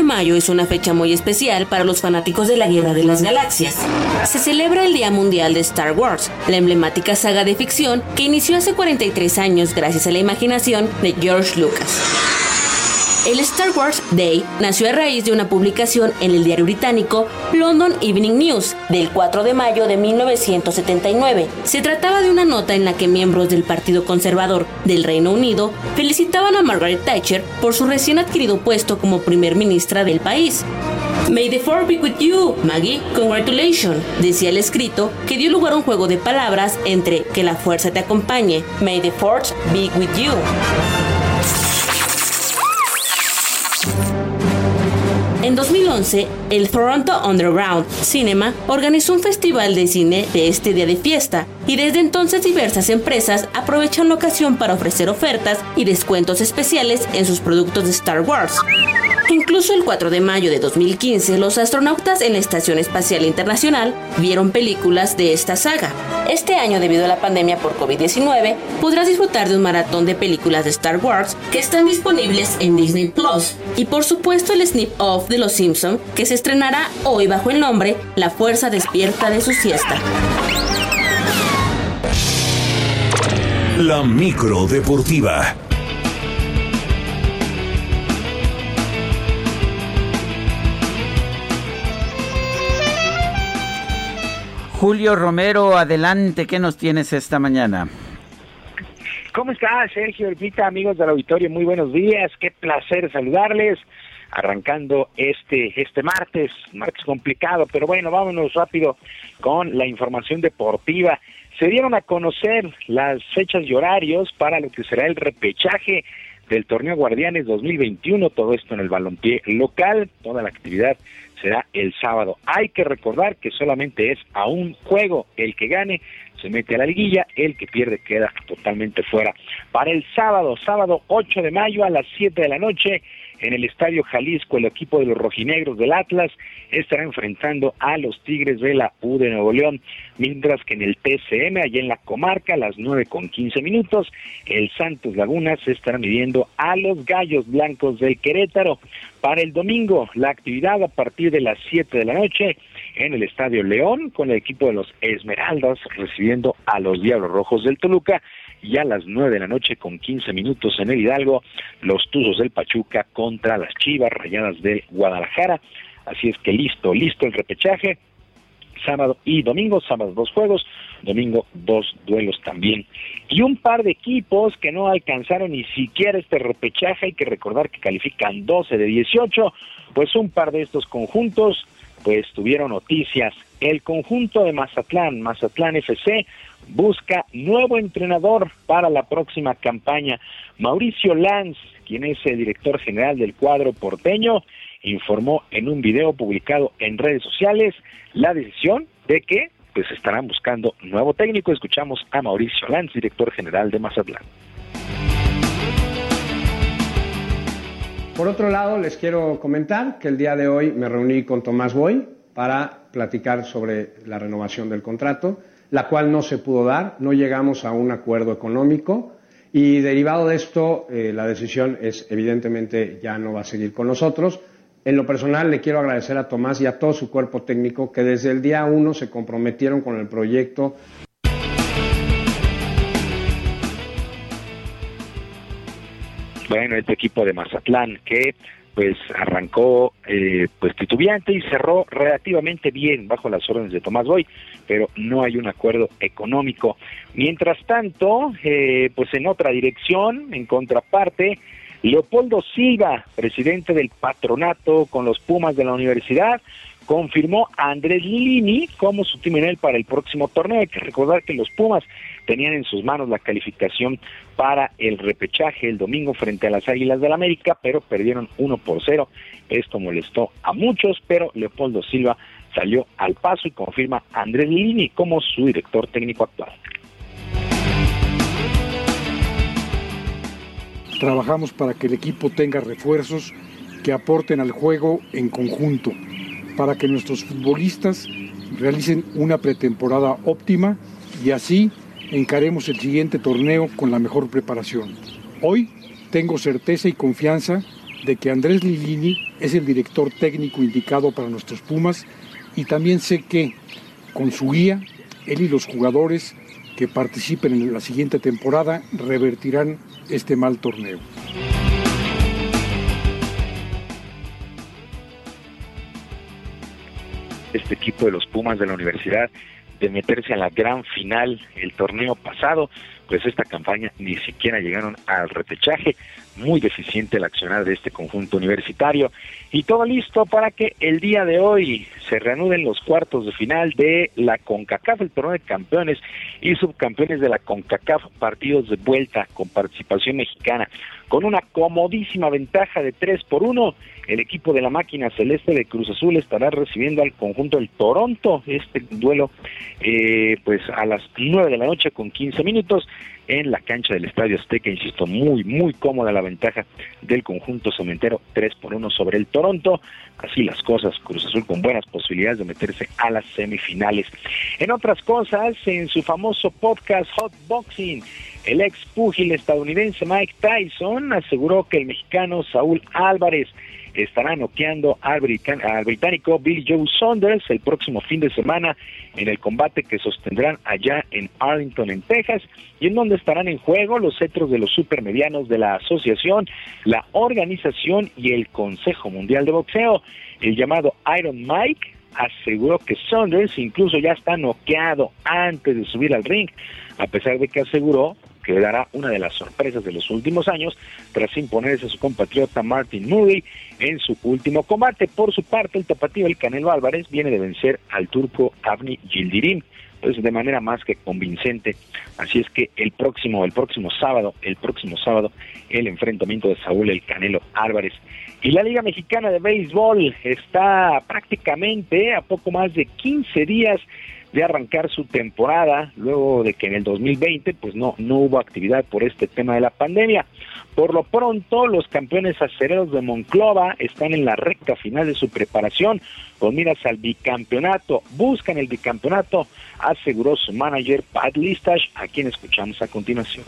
De mayo es una fecha muy especial para los fanáticos de la Guerra de las Galaxias. Se celebra el Día Mundial de Star Wars, la emblemática saga de ficción que inició hace 43 años gracias a la imaginación de George Lucas. El Star Wars Day nació a raíz de una publicación en el diario británico London Evening News del 4 de mayo de 1979. Se trataba de una nota en la que miembros del Partido Conservador del Reino Unido felicitaban a Margaret Thatcher por su recién adquirido puesto como primer ministra del país. May the Fourth be with you, Maggie. Congratulations, decía el escrito, que dio lugar a un juego de palabras entre que la fuerza te acompañe. May the Fourth be with you. En 2011, el Toronto Underground Cinema organizó un festival de cine de este día de fiesta y desde entonces diversas empresas aprovechan la ocasión para ofrecer ofertas y descuentos especiales en sus productos de Star Wars. Incluso el 4 de mayo de 2015, los astronautas en la Estación Espacial Internacional vieron películas de esta saga. Este año, debido a la pandemia por COVID-19, podrás disfrutar de un maratón de películas de Star Wars que están disponibles en Disney Plus. Y por supuesto el snip off de Los Simpson que se estrenará hoy bajo el nombre La Fuerza Despierta de su siesta. La micro deportiva. Julio Romero, adelante, ¿qué nos tienes esta mañana? ¿Cómo está Sergio Elpita, amigos del auditorio? Muy buenos días, qué placer saludarles. Arrancando este este martes, martes complicado, pero bueno, vámonos rápido con la información deportiva. Se dieron a conocer las fechas y horarios para lo que será el repechaje del torneo Guardianes 2021, todo esto en el balompié local, toda la actividad será el sábado. Hay que recordar que solamente es a un juego el que gane se mete a la liguilla, el que pierde queda totalmente fuera. Para el sábado, sábado 8 de mayo a las 7 de la noche, en el Estadio Jalisco, el equipo de los rojinegros del Atlas estará enfrentando a los Tigres de la U de Nuevo León, mientras que en el TCM, allá en la comarca, a las 9 con 15 minutos, el Santos Laguna se estará midiendo a los Gallos Blancos del Querétaro. Para el domingo, la actividad a partir de las 7 de la noche en el Estadio León, con el equipo de los Esmeraldas recibiendo a los Diablos Rojos del Toluca y a las nueve de la noche con 15 minutos en el Hidalgo, los Tuzos del Pachuca contra las Chivas Rayadas de Guadalajara. Así es que listo, listo el repechaje. Sábado y domingo, sábado dos juegos, domingo dos duelos también. Y un par de equipos que no alcanzaron ni siquiera este repechaje, hay que recordar que califican 12 de 18, pues un par de estos conjuntos pues tuvieron noticias. El conjunto de Mazatlán, Mazatlán FC, busca nuevo entrenador para la próxima campaña. Mauricio Lanz, quien es el director general del cuadro porteño, informó en un video publicado en redes sociales la decisión de que pues estarán buscando nuevo técnico. Escuchamos a Mauricio Lanz, director general de Mazatlán. Por otro lado, les quiero comentar que el día de hoy me reuní con Tomás Boy para platicar sobre la renovación del contrato la cual no se pudo dar, no llegamos a un acuerdo económico y derivado de esto eh, la decisión es evidentemente ya no va a seguir con nosotros. En lo personal le quiero agradecer a Tomás y a todo su cuerpo técnico que desde el día uno se comprometieron con el proyecto. Bueno, este equipo de Mazatlán que pues arrancó eh, pues titubeante y cerró relativamente bien bajo las órdenes de Tomás Boy, pero no hay un acuerdo económico. Mientras tanto, eh, pues en otra dirección, en contraparte, Leopoldo Silva, presidente del patronato con los Pumas de la universidad, confirmó a Andrés Lilini como su timonel para el próximo torneo. Hay que recordar que los Pumas tenían en sus manos la calificación para el repechaje el domingo frente a las Águilas del la América, pero perdieron 1 por 0. Esto molestó a muchos, pero Leopoldo Silva salió al paso y confirma a Andrés Lilini como su director técnico actual. Trabajamos para que el equipo tenga refuerzos que aporten al juego en conjunto para que nuestros futbolistas realicen una pretemporada óptima y así encaremos el siguiente torneo con la mejor preparación. Hoy tengo certeza y confianza de que Andrés Lilini es el director técnico indicado para nuestros Pumas y también sé que con su guía, él y los jugadores que participen en la siguiente temporada revertirán este mal torneo. Este equipo de los Pumas de la universidad de meterse a la gran final el torneo pasado, pues esta campaña ni siquiera llegaron al repechaje, muy deficiente el accionar de este conjunto universitario. Y todo listo para que el día de hoy se reanuden los cuartos de final de la CONCACAF, el torneo de campeones y subcampeones de la CONCACAF, partidos de vuelta con participación mexicana, con una comodísima ventaja de 3 por 1 el equipo de la máquina celeste de Cruz Azul estará recibiendo al conjunto del Toronto, este duelo eh, pues a las 9 de la noche con 15 minutos en la cancha del Estadio Azteca, insisto, muy, muy cómoda la ventaja del conjunto cementero 3 por 1 sobre el Toronto, así las cosas, Cruz Azul con buenas posibilidades de meterse a las semifinales. En otras cosas, en su famoso podcast Hot Boxing, el ex púgil estadounidense Mike Tyson aseguró que el mexicano Saúl Álvarez estará noqueando al, británico Billy Joe Saunders el próximo fin de semana en el combate que sostendrán allá en Arlington, en Texas, y en donde estarán en juego los cetros de los supermedianos de la asociación, la organización y el Consejo Mundial de Boxeo. El llamado Iron Mike aseguró que Saunders incluso ya está noqueado antes de subir al ring, a pesar de que aseguró que dará una de las sorpresas de los últimos años tras imponerse a su compatriota Martin Moody en su último combate. Por su parte, el tapatío El Canelo Álvarez viene de vencer al turco Avni Yildirim pues de manera más que convincente. Así es que el próximo, el próximo sábado, el próximo sábado, el enfrentamiento de Saúl El Canelo Álvarez. Y la Liga Mexicana de Béisbol está prácticamente a poco más de 15 días de arrancar su temporada, luego de que en el 2020 pues no, no hubo actividad por este tema de la pandemia. Por lo pronto, los campeones acereros de Monclova están en la recta final de su preparación con miras al bicampeonato. Buscan el bicampeonato, aseguró su manager Pat Listash, a quien escuchamos a continuación.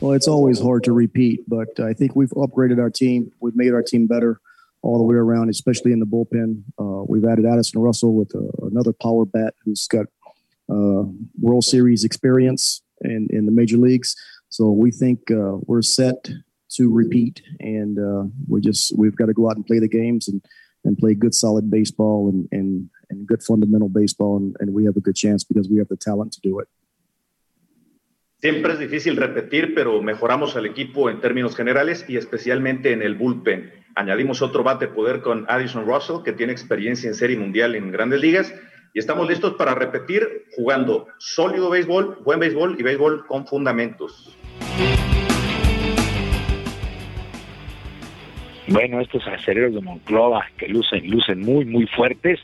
Well, it's always hard to repeat, but I think we've upgraded our team. We've made our team better. All the way around, especially in the bullpen. Uh, we've added Addison Russell with uh, another power bat who's got uh, World Series experience in, in the major leagues. So we think uh, we're set to repeat, and uh, we just we've got to go out and play the games and, and play good, solid baseball and, and, and good fundamental baseball, and, and we have a good chance because we have the talent to do it. Siempre es difícil repetir, pero mejoramos al equipo en términos generales y especialmente en el bullpen. Añadimos otro bate poder con Addison Russell, que tiene experiencia en serie mundial en grandes ligas, y estamos listos para repetir jugando sólido béisbol, buen béisbol y béisbol con fundamentos. Bueno, estos acereros de Monclova que lucen, lucen muy, muy fuertes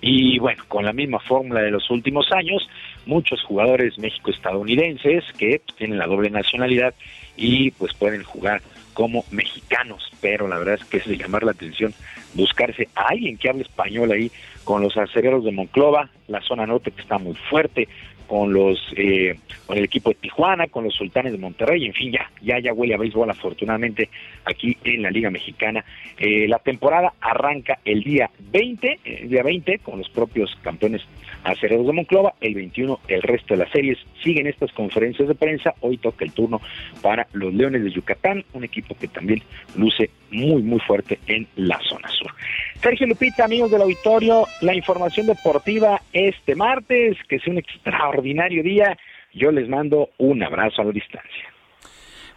y bueno, con la misma fórmula de los últimos años, muchos jugadores México-estadounidenses que tienen la doble nacionalidad y pues pueden jugar como mexicanos, pero la verdad es que es de llamar la atención buscarse a alguien que hable español ahí con los acereros de Monclova, la zona norte que está muy fuerte, con los eh, con el equipo de Tijuana, con los Sultanes de Monterrey, en fin, ya ya ya huele a béisbol afortunadamente aquí en la Liga Mexicana. Eh, la temporada arranca el día 20, el día 20 con los propios campeones acereros de Monclova, el 21 el resto de las series siguen estas conferencias de prensa, hoy toca el turno para los Leones de Yucatán, un equipo que también luce muy muy fuerte en la zona sur. Sergio Lupita, amigos del auditorio, la información deportiva este martes, que sea un extraordinario día. Yo les mando un abrazo a la distancia.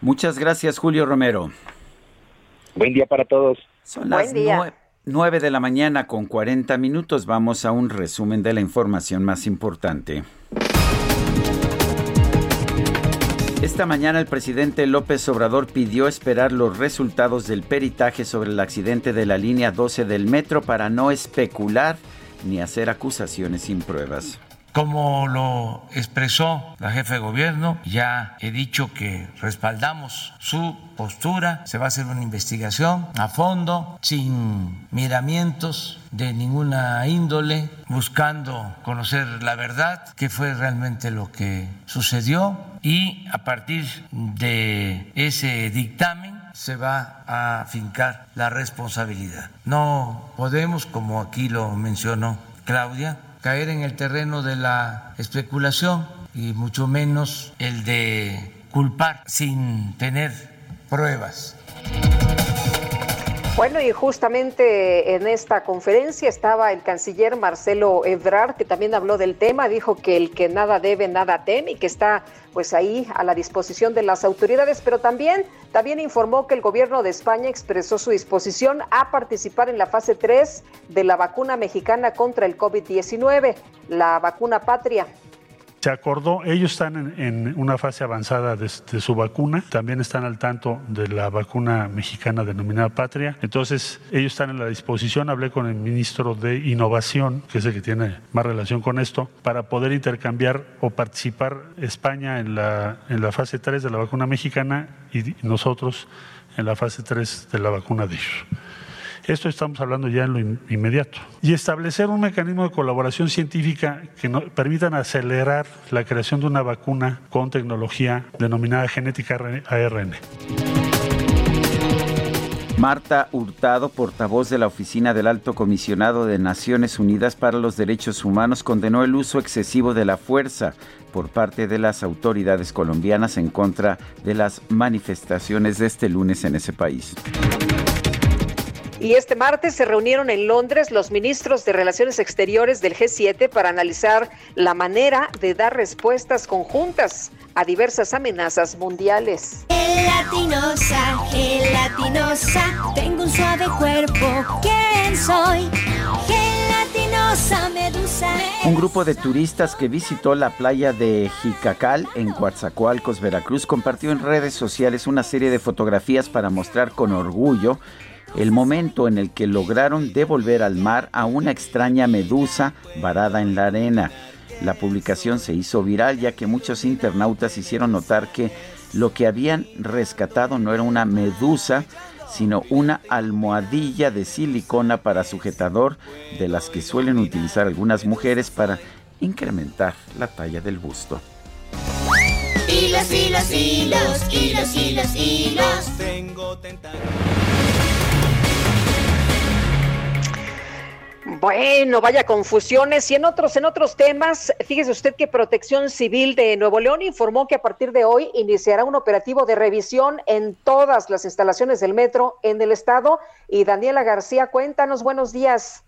Muchas gracias, Julio Romero. Buen día para todos. Son las nueve de la mañana con 40 minutos. Vamos a un resumen de la información más importante. Esta mañana el presidente López Obrador pidió esperar los resultados del peritaje sobre el accidente de la línea 12 del metro para no especular ni hacer acusaciones sin pruebas. Como lo expresó la jefe de gobierno, ya he dicho que respaldamos su postura, se va a hacer una investigación a fondo, sin miramientos de ninguna índole, buscando conocer la verdad, qué fue realmente lo que sucedió. Y a partir de ese dictamen se va a fincar la responsabilidad. No podemos, como aquí lo mencionó Claudia, caer en el terreno de la especulación y mucho menos el de culpar sin tener pruebas. Bueno, y justamente en esta conferencia estaba el canciller Marcelo Ebrard, que también habló del tema, dijo que el que nada debe, nada teme, y que está pues ahí a la disposición de las autoridades, pero también, también informó que el gobierno de España expresó su disposición a participar en la fase 3 de la vacuna mexicana contra el COVID-19, la vacuna patria se acordó, ellos están en, una fase avanzada de, su vacuna, también están al tanto de la vacuna mexicana denominada Patria, entonces ellos están en la disposición, hablé con el ministro de Innovación, que es el que tiene más relación con esto, para poder intercambiar o participar España en la, en la fase 3 de la vacuna mexicana y nosotros en la fase 3 de la vacuna de ellos. Esto estamos hablando ya en lo inmediato. Y establecer un mecanismo de colaboración científica que nos permitan acelerar la creación de una vacuna con tecnología denominada genética ARN. Marta Hurtado, portavoz de la Oficina del Alto Comisionado de Naciones Unidas para los Derechos Humanos, condenó el uso excesivo de la fuerza por parte de las autoridades colombianas en contra de las manifestaciones de este lunes en ese país. Y este martes se reunieron en Londres los ministros de Relaciones Exteriores del G7 para analizar la manera de dar respuestas conjuntas a diversas amenazas mundiales. Gelatinosa, gelatinosa, tengo un suave cuerpo, ¿quién soy? Gelatinosa, medusa. Un grupo de turistas que visitó la playa de Jicacal en Coatzacoalcos, Veracruz, compartió en redes sociales una serie de fotografías para mostrar con orgullo el momento en el que lograron devolver al mar a una extraña medusa varada en la arena. La publicación se hizo viral ya que muchos internautas hicieron notar que lo que habían rescatado no era una medusa, sino una almohadilla de silicona para sujetador de las que suelen utilizar algunas mujeres para incrementar la talla del busto. Hilos, hilos, hilos, hilos, hilos, hilos. Tengo Bueno, vaya confusiones. Y en otros, en otros temas, fíjese usted que Protección Civil de Nuevo León informó que a partir de hoy iniciará un operativo de revisión en todas las instalaciones del metro en el estado. Y Daniela García, cuéntanos, buenos días.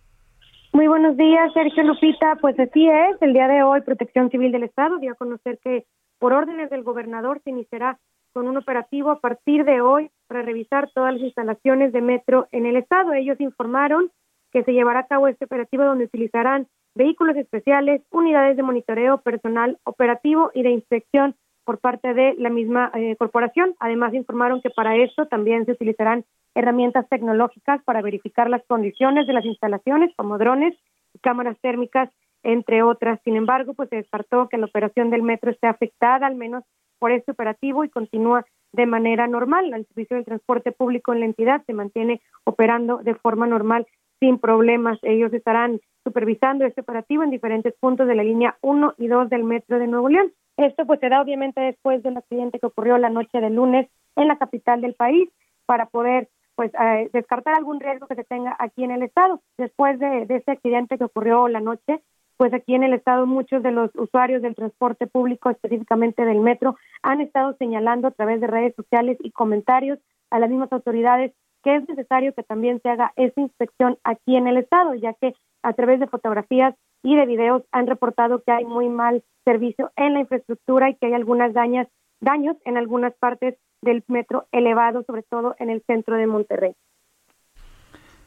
Muy buenos días, Sergio Lupita. Pues así es, el día de hoy Protección Civil del Estado dio a conocer que por órdenes del gobernador se iniciará con un operativo a partir de hoy para revisar todas las instalaciones de metro en el estado. Ellos informaron que se llevará a cabo este operativo donde utilizarán vehículos especiales, unidades de monitoreo, personal operativo y de inspección por parte de la misma eh, corporación. Además, informaron que para esto también se utilizarán herramientas tecnológicas para verificar las condiciones de las instalaciones, como drones cámaras térmicas, entre otras. Sin embargo, pues se descartó que la operación del metro esté afectada, al menos por este operativo, y continúa de manera normal. El servicio del transporte público en la entidad se mantiene operando de forma normal sin problemas. Ellos estarán supervisando este operativo en diferentes puntos de la línea 1 y 2 del metro de Nuevo León. Esto pues se da obviamente después del accidente que ocurrió la noche del lunes en la capital del país para poder pues eh, descartar algún riesgo que se tenga aquí en el estado. Después de, de ese accidente que ocurrió la noche, pues aquí en el estado muchos de los usuarios del transporte público, específicamente del metro, han estado señalando a través de redes sociales y comentarios a las mismas autoridades que es necesario que también se haga esa inspección aquí en el estado, ya que a través de fotografías y de videos han reportado que hay muy mal servicio en la infraestructura y que hay algunas dañas, daños en algunas partes del metro elevado, sobre todo en el centro de Monterrey.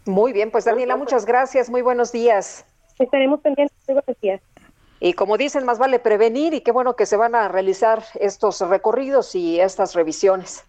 Muy bien, pues Daniela, muchas gracias, muy buenos días. Estaremos pendientes, buenos días. Y como dicen, más vale prevenir y qué bueno que se van a realizar estos recorridos y estas revisiones.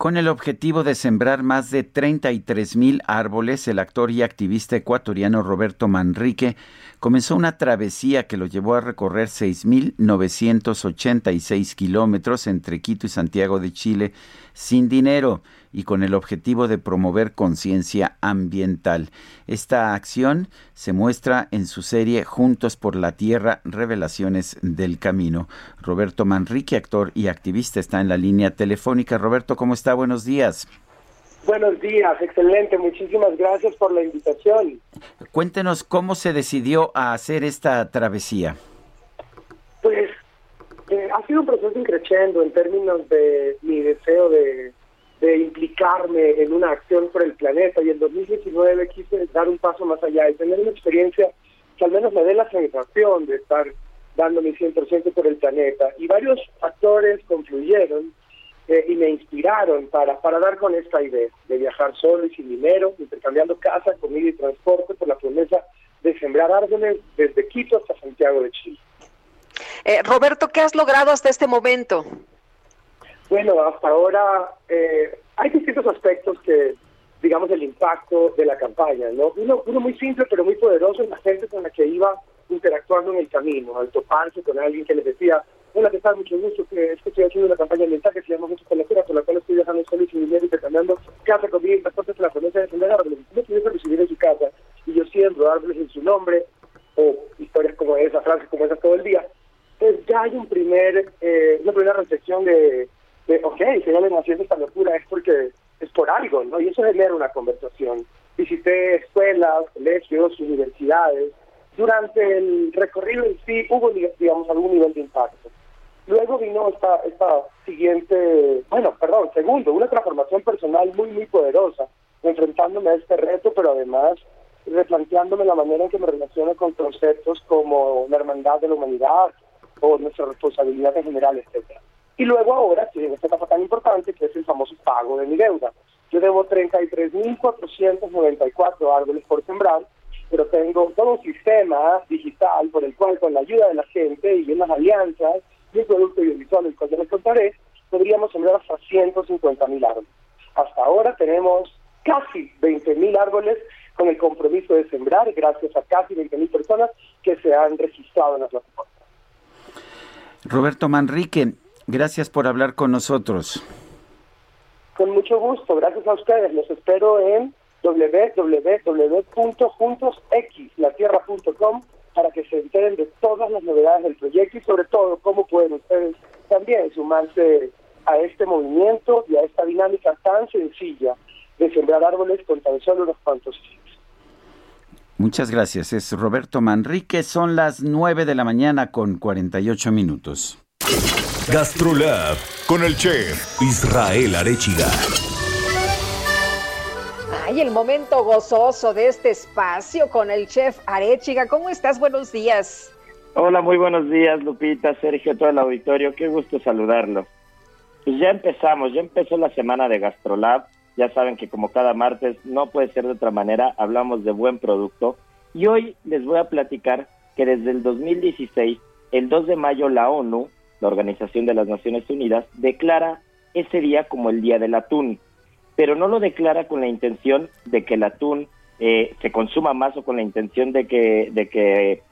Con el objetivo de sembrar más de 33 mil árboles, el actor y activista ecuatoriano Roberto Manrique comenzó una travesía que lo llevó a recorrer 6.986 kilómetros entre Quito y Santiago de Chile sin dinero y con el objetivo de promover conciencia ambiental. Esta acción se muestra en su serie Juntos por la Tierra, Revelaciones del Camino. Roberto Manrique, actor y activista, está en la línea telefónica. Roberto, ¿cómo está? Buenos días. Buenos días, excelente, muchísimas gracias por la invitación. Cuéntenos cómo se decidió a hacer esta travesía. Pues eh, ha sido un proceso increciendo en términos de mi deseo de, de implicarme en una acción por el planeta y en 2019 quise dar un paso más allá y tener una experiencia que al menos me dé la sensación de estar dando mi 100% por el planeta. Y varios factores confluyeron eh, y me inspiraron para, para dar con esta idea de viajar solo y sin dinero, intercambiando casa, comida y transporte por la promesa de sembrar árboles desde Quito hasta Santiago de Chile. Eh, Roberto, ¿qué has logrado hasta este momento? Bueno, hasta ahora eh, hay distintos aspectos que, digamos, el impacto de la campaña, ¿no? Uno, uno muy simple pero muy poderoso en la gente con la que iba interactuando en el camino, al toparse con alguien que les decía, Hola, ¿qué tal? Mucho gusto. Que es que estoy haciendo una campaña ambiental que se llama Mucho con la Cura, por la cual estoy viajando y sin dinero, intercambiando casa, comida y transporte la promesa de sembrar árboles. No pudiese recibir en su casa y yo siembro árboles en su nombre o historias como esa, frases como esas todo el día. Entonces ya hay un primer, eh, una primera reflexión de, de, ok, si alguien haciendo esta locura es porque es por algo, ¿no? Y eso genera una conversación. Visité escuelas, colegios, universidades. Durante el recorrido en sí hubo, digamos, algún nivel de impacto. Luego vino esta, esta siguiente, bueno, perdón, segundo, una transformación personal muy, muy poderosa, enfrentándome a este reto, pero además replanteándome la manera en que me relaciono con conceptos como la hermandad de la humanidad o nuestra responsabilidad en general, etcétera. Y luego ahora estoy en esta etapa tan importante que es el famoso pago de mi deuda. Yo debo 33.494 árboles por sembrar, pero tengo todo un sistema digital por el cual con la ayuda de la gente y unas alianzas un producto audiovisual, el cual ya les contaré, podríamos sembrar hasta 150.000 árboles. Hasta ahora tenemos casi 20.000 árboles con el compromiso de sembrar, gracias a casi 20.000 personas que se han registrado en la plataforma. Roberto Manrique, gracias por hablar con nosotros. Con mucho gusto, gracias a ustedes. Los espero en www.juntosxlatierra.com para que se enteren de todas las novedades del proyecto y sobre todo cómo pueden ustedes también sumarse a este movimiento y a esta dinámica tan sencilla de sembrar árboles con tan solo unos cuantos Muchas gracias. Es Roberto Manrique. Son las 9 de la mañana con 48 minutos. Gastrolab con el chef Israel Arechiga. El momento gozoso de este espacio con el chef Arechiga. ¿Cómo estás? Buenos días. Hola, muy buenos días, Lupita, Sergio, todo el auditorio. Qué gusto saludarlo. Pues ya empezamos, ya empezó la semana de Gastrolab ya saben que como cada martes no puede ser de otra manera, hablamos de buen producto. Y hoy les voy a platicar que desde el 2016, el 2 de mayo, la ONU, la Organización de las Naciones Unidas, declara ese día como el Día del Atún, pero no lo declara con la intención de que el atún eh, se consuma más o con la intención de que, de que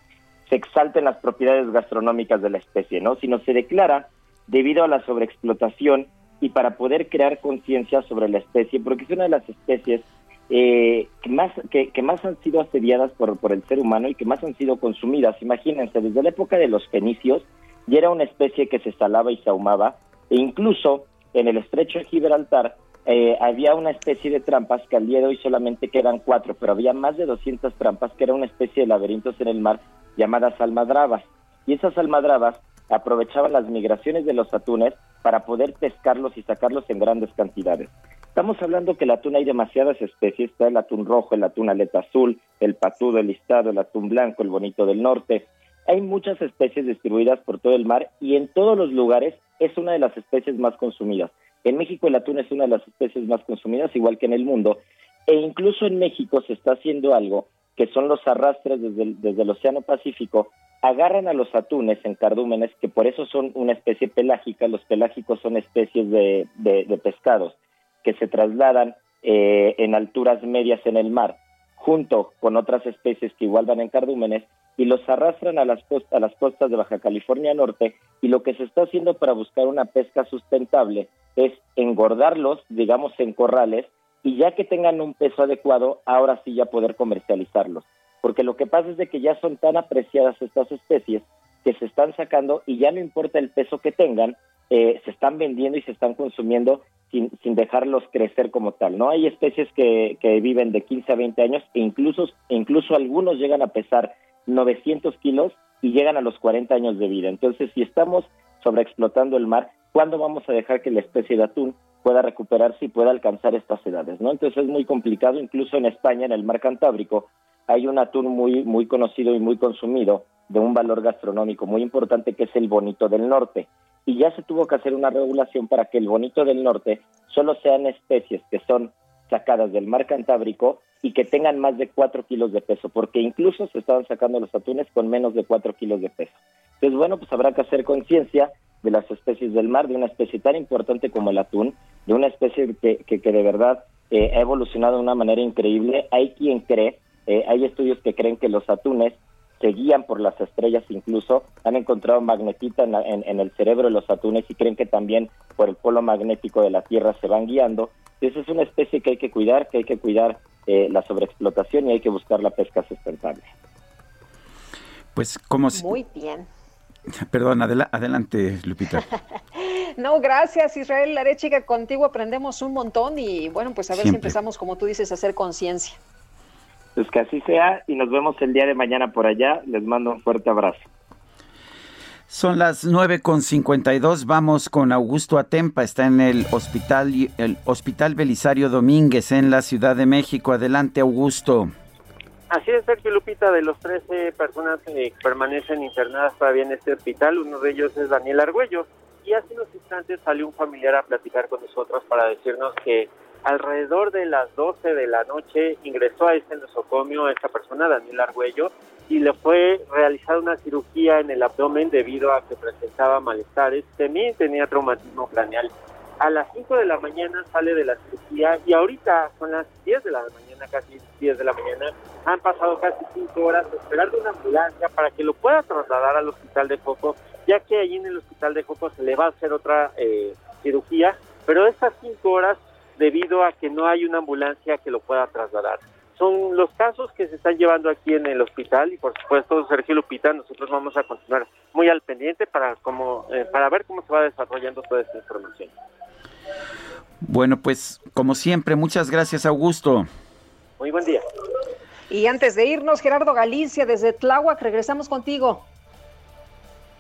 se exalten las propiedades gastronómicas de la especie, ¿no? Sino se declara debido a la sobreexplotación y para poder crear conciencia sobre la especie, porque es una de las especies eh, que, más, que, más han sido asediadas por, por el ser humano y que más han sido consumidas. Imagínense, desde la época de los fenicios ya era una especie que se salaba y se ahumaba, e incluso en el estrecho de Gibraltar eh, había una especie de trampas que al día de hoy solamente quedan cuatro, pero había más de 200 trampas que era una especie de laberintos en el mar llamadas almadrabas. Y esas almadrabas aprovechaban las migraciones de los atunes para poder pescarlos y sacarlos en grandes cantidades. Estamos hablando que el atún hay demasiadas especies, está el atún rojo, el atún aleta azul, el patudo, el listado, el atún blanco, el bonito del norte. Hay muchas especies distribuidas por todo el mar y en todos los lugares es una de las especies más consumidas. En México el atún es una de las especies más consumidas, igual que en el mundo, e incluso en México se está haciendo algo que son los arrastres desde el, Océano Pacífico, agarran a los atunes en cardúmenes, que por eso son una especie pelágica, los pelágicos son especies de, de, pescados, que se trasladan eh, en alturas medias en el mar, junto con otras especies que igual van en cardúmenes, y los arrastran a las, a las costas de Baja California Norte, y lo que se está haciendo para buscar una pesca sustentable es engordarlos, digamos, en corrales, y ya que tengan un peso adecuado, ahora sí ya poder comercializarlos. Porque lo que pasa es de que ya son tan apreciadas estas especies que se están sacando y ya no importa el peso que tengan, eh, se están vendiendo y se están consumiendo sin, sin dejarlos crecer como tal. No hay especies que, que viven de 15 a 20 años e incluso, incluso algunos llegan a pesar 900 kilos y llegan a los 40 años de vida. Entonces, si estamos sobreexplotando el mar, ¿cuándo vamos a dejar que la especie de atún pueda recuperarse y pueda alcanzar estas edades, ¿no? Entonces es muy complicado, incluso en España, en el mar Cantábrico, hay un atún muy, muy conocido y muy consumido, de un valor gastronómico muy importante, que es el bonito del norte. Y ya se tuvo que hacer una regulación para que el bonito del norte solo sean especies que son sacadas del mar Cantábrico y que tengan más de 4 kilos de peso, porque incluso se estaban sacando los atunes con menos de 4 kilos de peso. Entonces, bueno, pues habrá que hacer conciencia de las especies del mar, de una especie tan importante como el atún, de una especie que, que, de verdad eh, ha evolucionado de una manera increíble. Hay quien cree, eh, hay estudios que creen que los atunes se guían por las estrellas incluso, han encontrado magnetita en, el cerebro de los atunes y creen que también por el polo magnético de la Tierra se van guiando. Esa es una especie que hay que cuidar, que hay que cuidar eh, la sobreexplotación y hay que buscar la pesca sustentable. Pues como Muy bien. Perdón, adelante, Lupita. no, gracias, Israel Larechiga. Contigo aprendemos un montón y bueno, pues a ver si empezamos, como tú dices, a hacer conciencia. Pues que así sea y nos vemos el día de mañana por allá. Les mando un fuerte abrazo. Son las 9 con 52. Vamos con Augusto Atempa. Está en el hospital, el hospital Belisario Domínguez en la Ciudad de México. Adelante, Augusto. Así es, Sergio Lupita, de los 13 personas que permanecen internadas todavía en este hospital, uno de ellos es Daniel Argüello. Y hace unos instantes salió un familiar a platicar con nosotros para decirnos que alrededor de las 12 de la noche ingresó a este nosocomio esta persona, Daniel Argüello, y le fue realizada una cirugía en el abdomen debido a que presentaba malestares, también tenía traumatismo craneal. A las 5 de la mañana sale de la cirugía y ahorita son las 10 de la mañana, casi 10 de la mañana, han pasado casi 5 horas esperando una ambulancia para que lo pueda trasladar al hospital de Coco, ya que allí en el hospital de Coco se le va a hacer otra eh, cirugía, pero estas 5 horas debido a que no hay una ambulancia que lo pueda trasladar son los casos que se están llevando aquí en el hospital y por supuesto Sergio Lupita nosotros vamos a continuar muy al pendiente para como eh, para ver cómo se va desarrollando toda esta información. Bueno, pues como siempre, muchas gracias Augusto. Muy buen día. Y antes de irnos, Gerardo Galicia desde Tláhuac, regresamos contigo.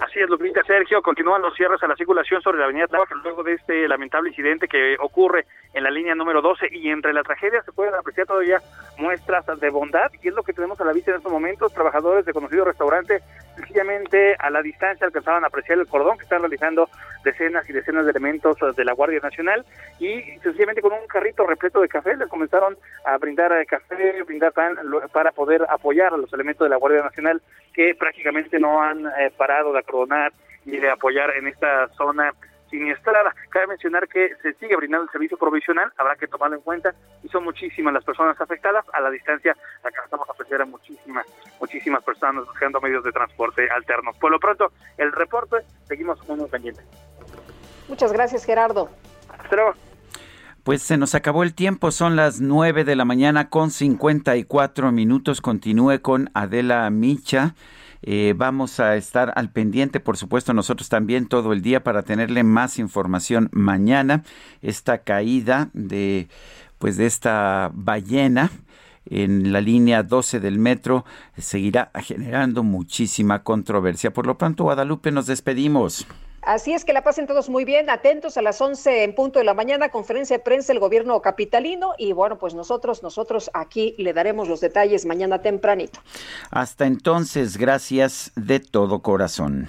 Así es, Lupita Sergio, continúan los cierres a la circulación sobre la avenida Tláhuac luego de este lamentable incidente que ocurre en la línea número 12 y entre la tragedia se pueden apreciar todavía muestras de bondad y es lo que tenemos a la vista en estos momentos, trabajadores de conocido restaurante sencillamente a la distancia alcanzaban a apreciar el cordón que están realizando decenas y decenas de elementos de la Guardia Nacional y sencillamente con un carrito repleto de café les comenzaron a brindar eh, café, brindar pan para poder apoyar a los elementos de la Guardia Nacional que prácticamente no han eh, parado de acronar ni de apoyar en esta zona siniestrada. Cabe mencionar que se sigue brindando el servicio provisional, habrá que tomarlo en cuenta, y son muchísimas las personas afectadas. A la distancia, acá estamos a apreciar a muchísimas, muchísimas personas buscando medios de transporte alternos. Por lo pronto, el reporte, seguimos muy pendientes. Muchas gracias, Gerardo. Hasta luego. Pues se nos acabó el tiempo, son las 9 de la mañana con 54 minutos. Continúe con Adela Micha. Eh, vamos a estar al pendiente, por supuesto, nosotros también todo el día para tenerle más información mañana. Esta caída de, pues, de esta ballena en la línea 12 del metro seguirá generando muchísima controversia. Por lo pronto, Guadalupe, nos despedimos. Así es que la pasen todos muy bien, atentos a las 11 en punto de la mañana, conferencia de prensa del gobierno capitalino y bueno, pues nosotros, nosotros aquí le daremos los detalles mañana tempranito. Hasta entonces, gracias de todo corazón.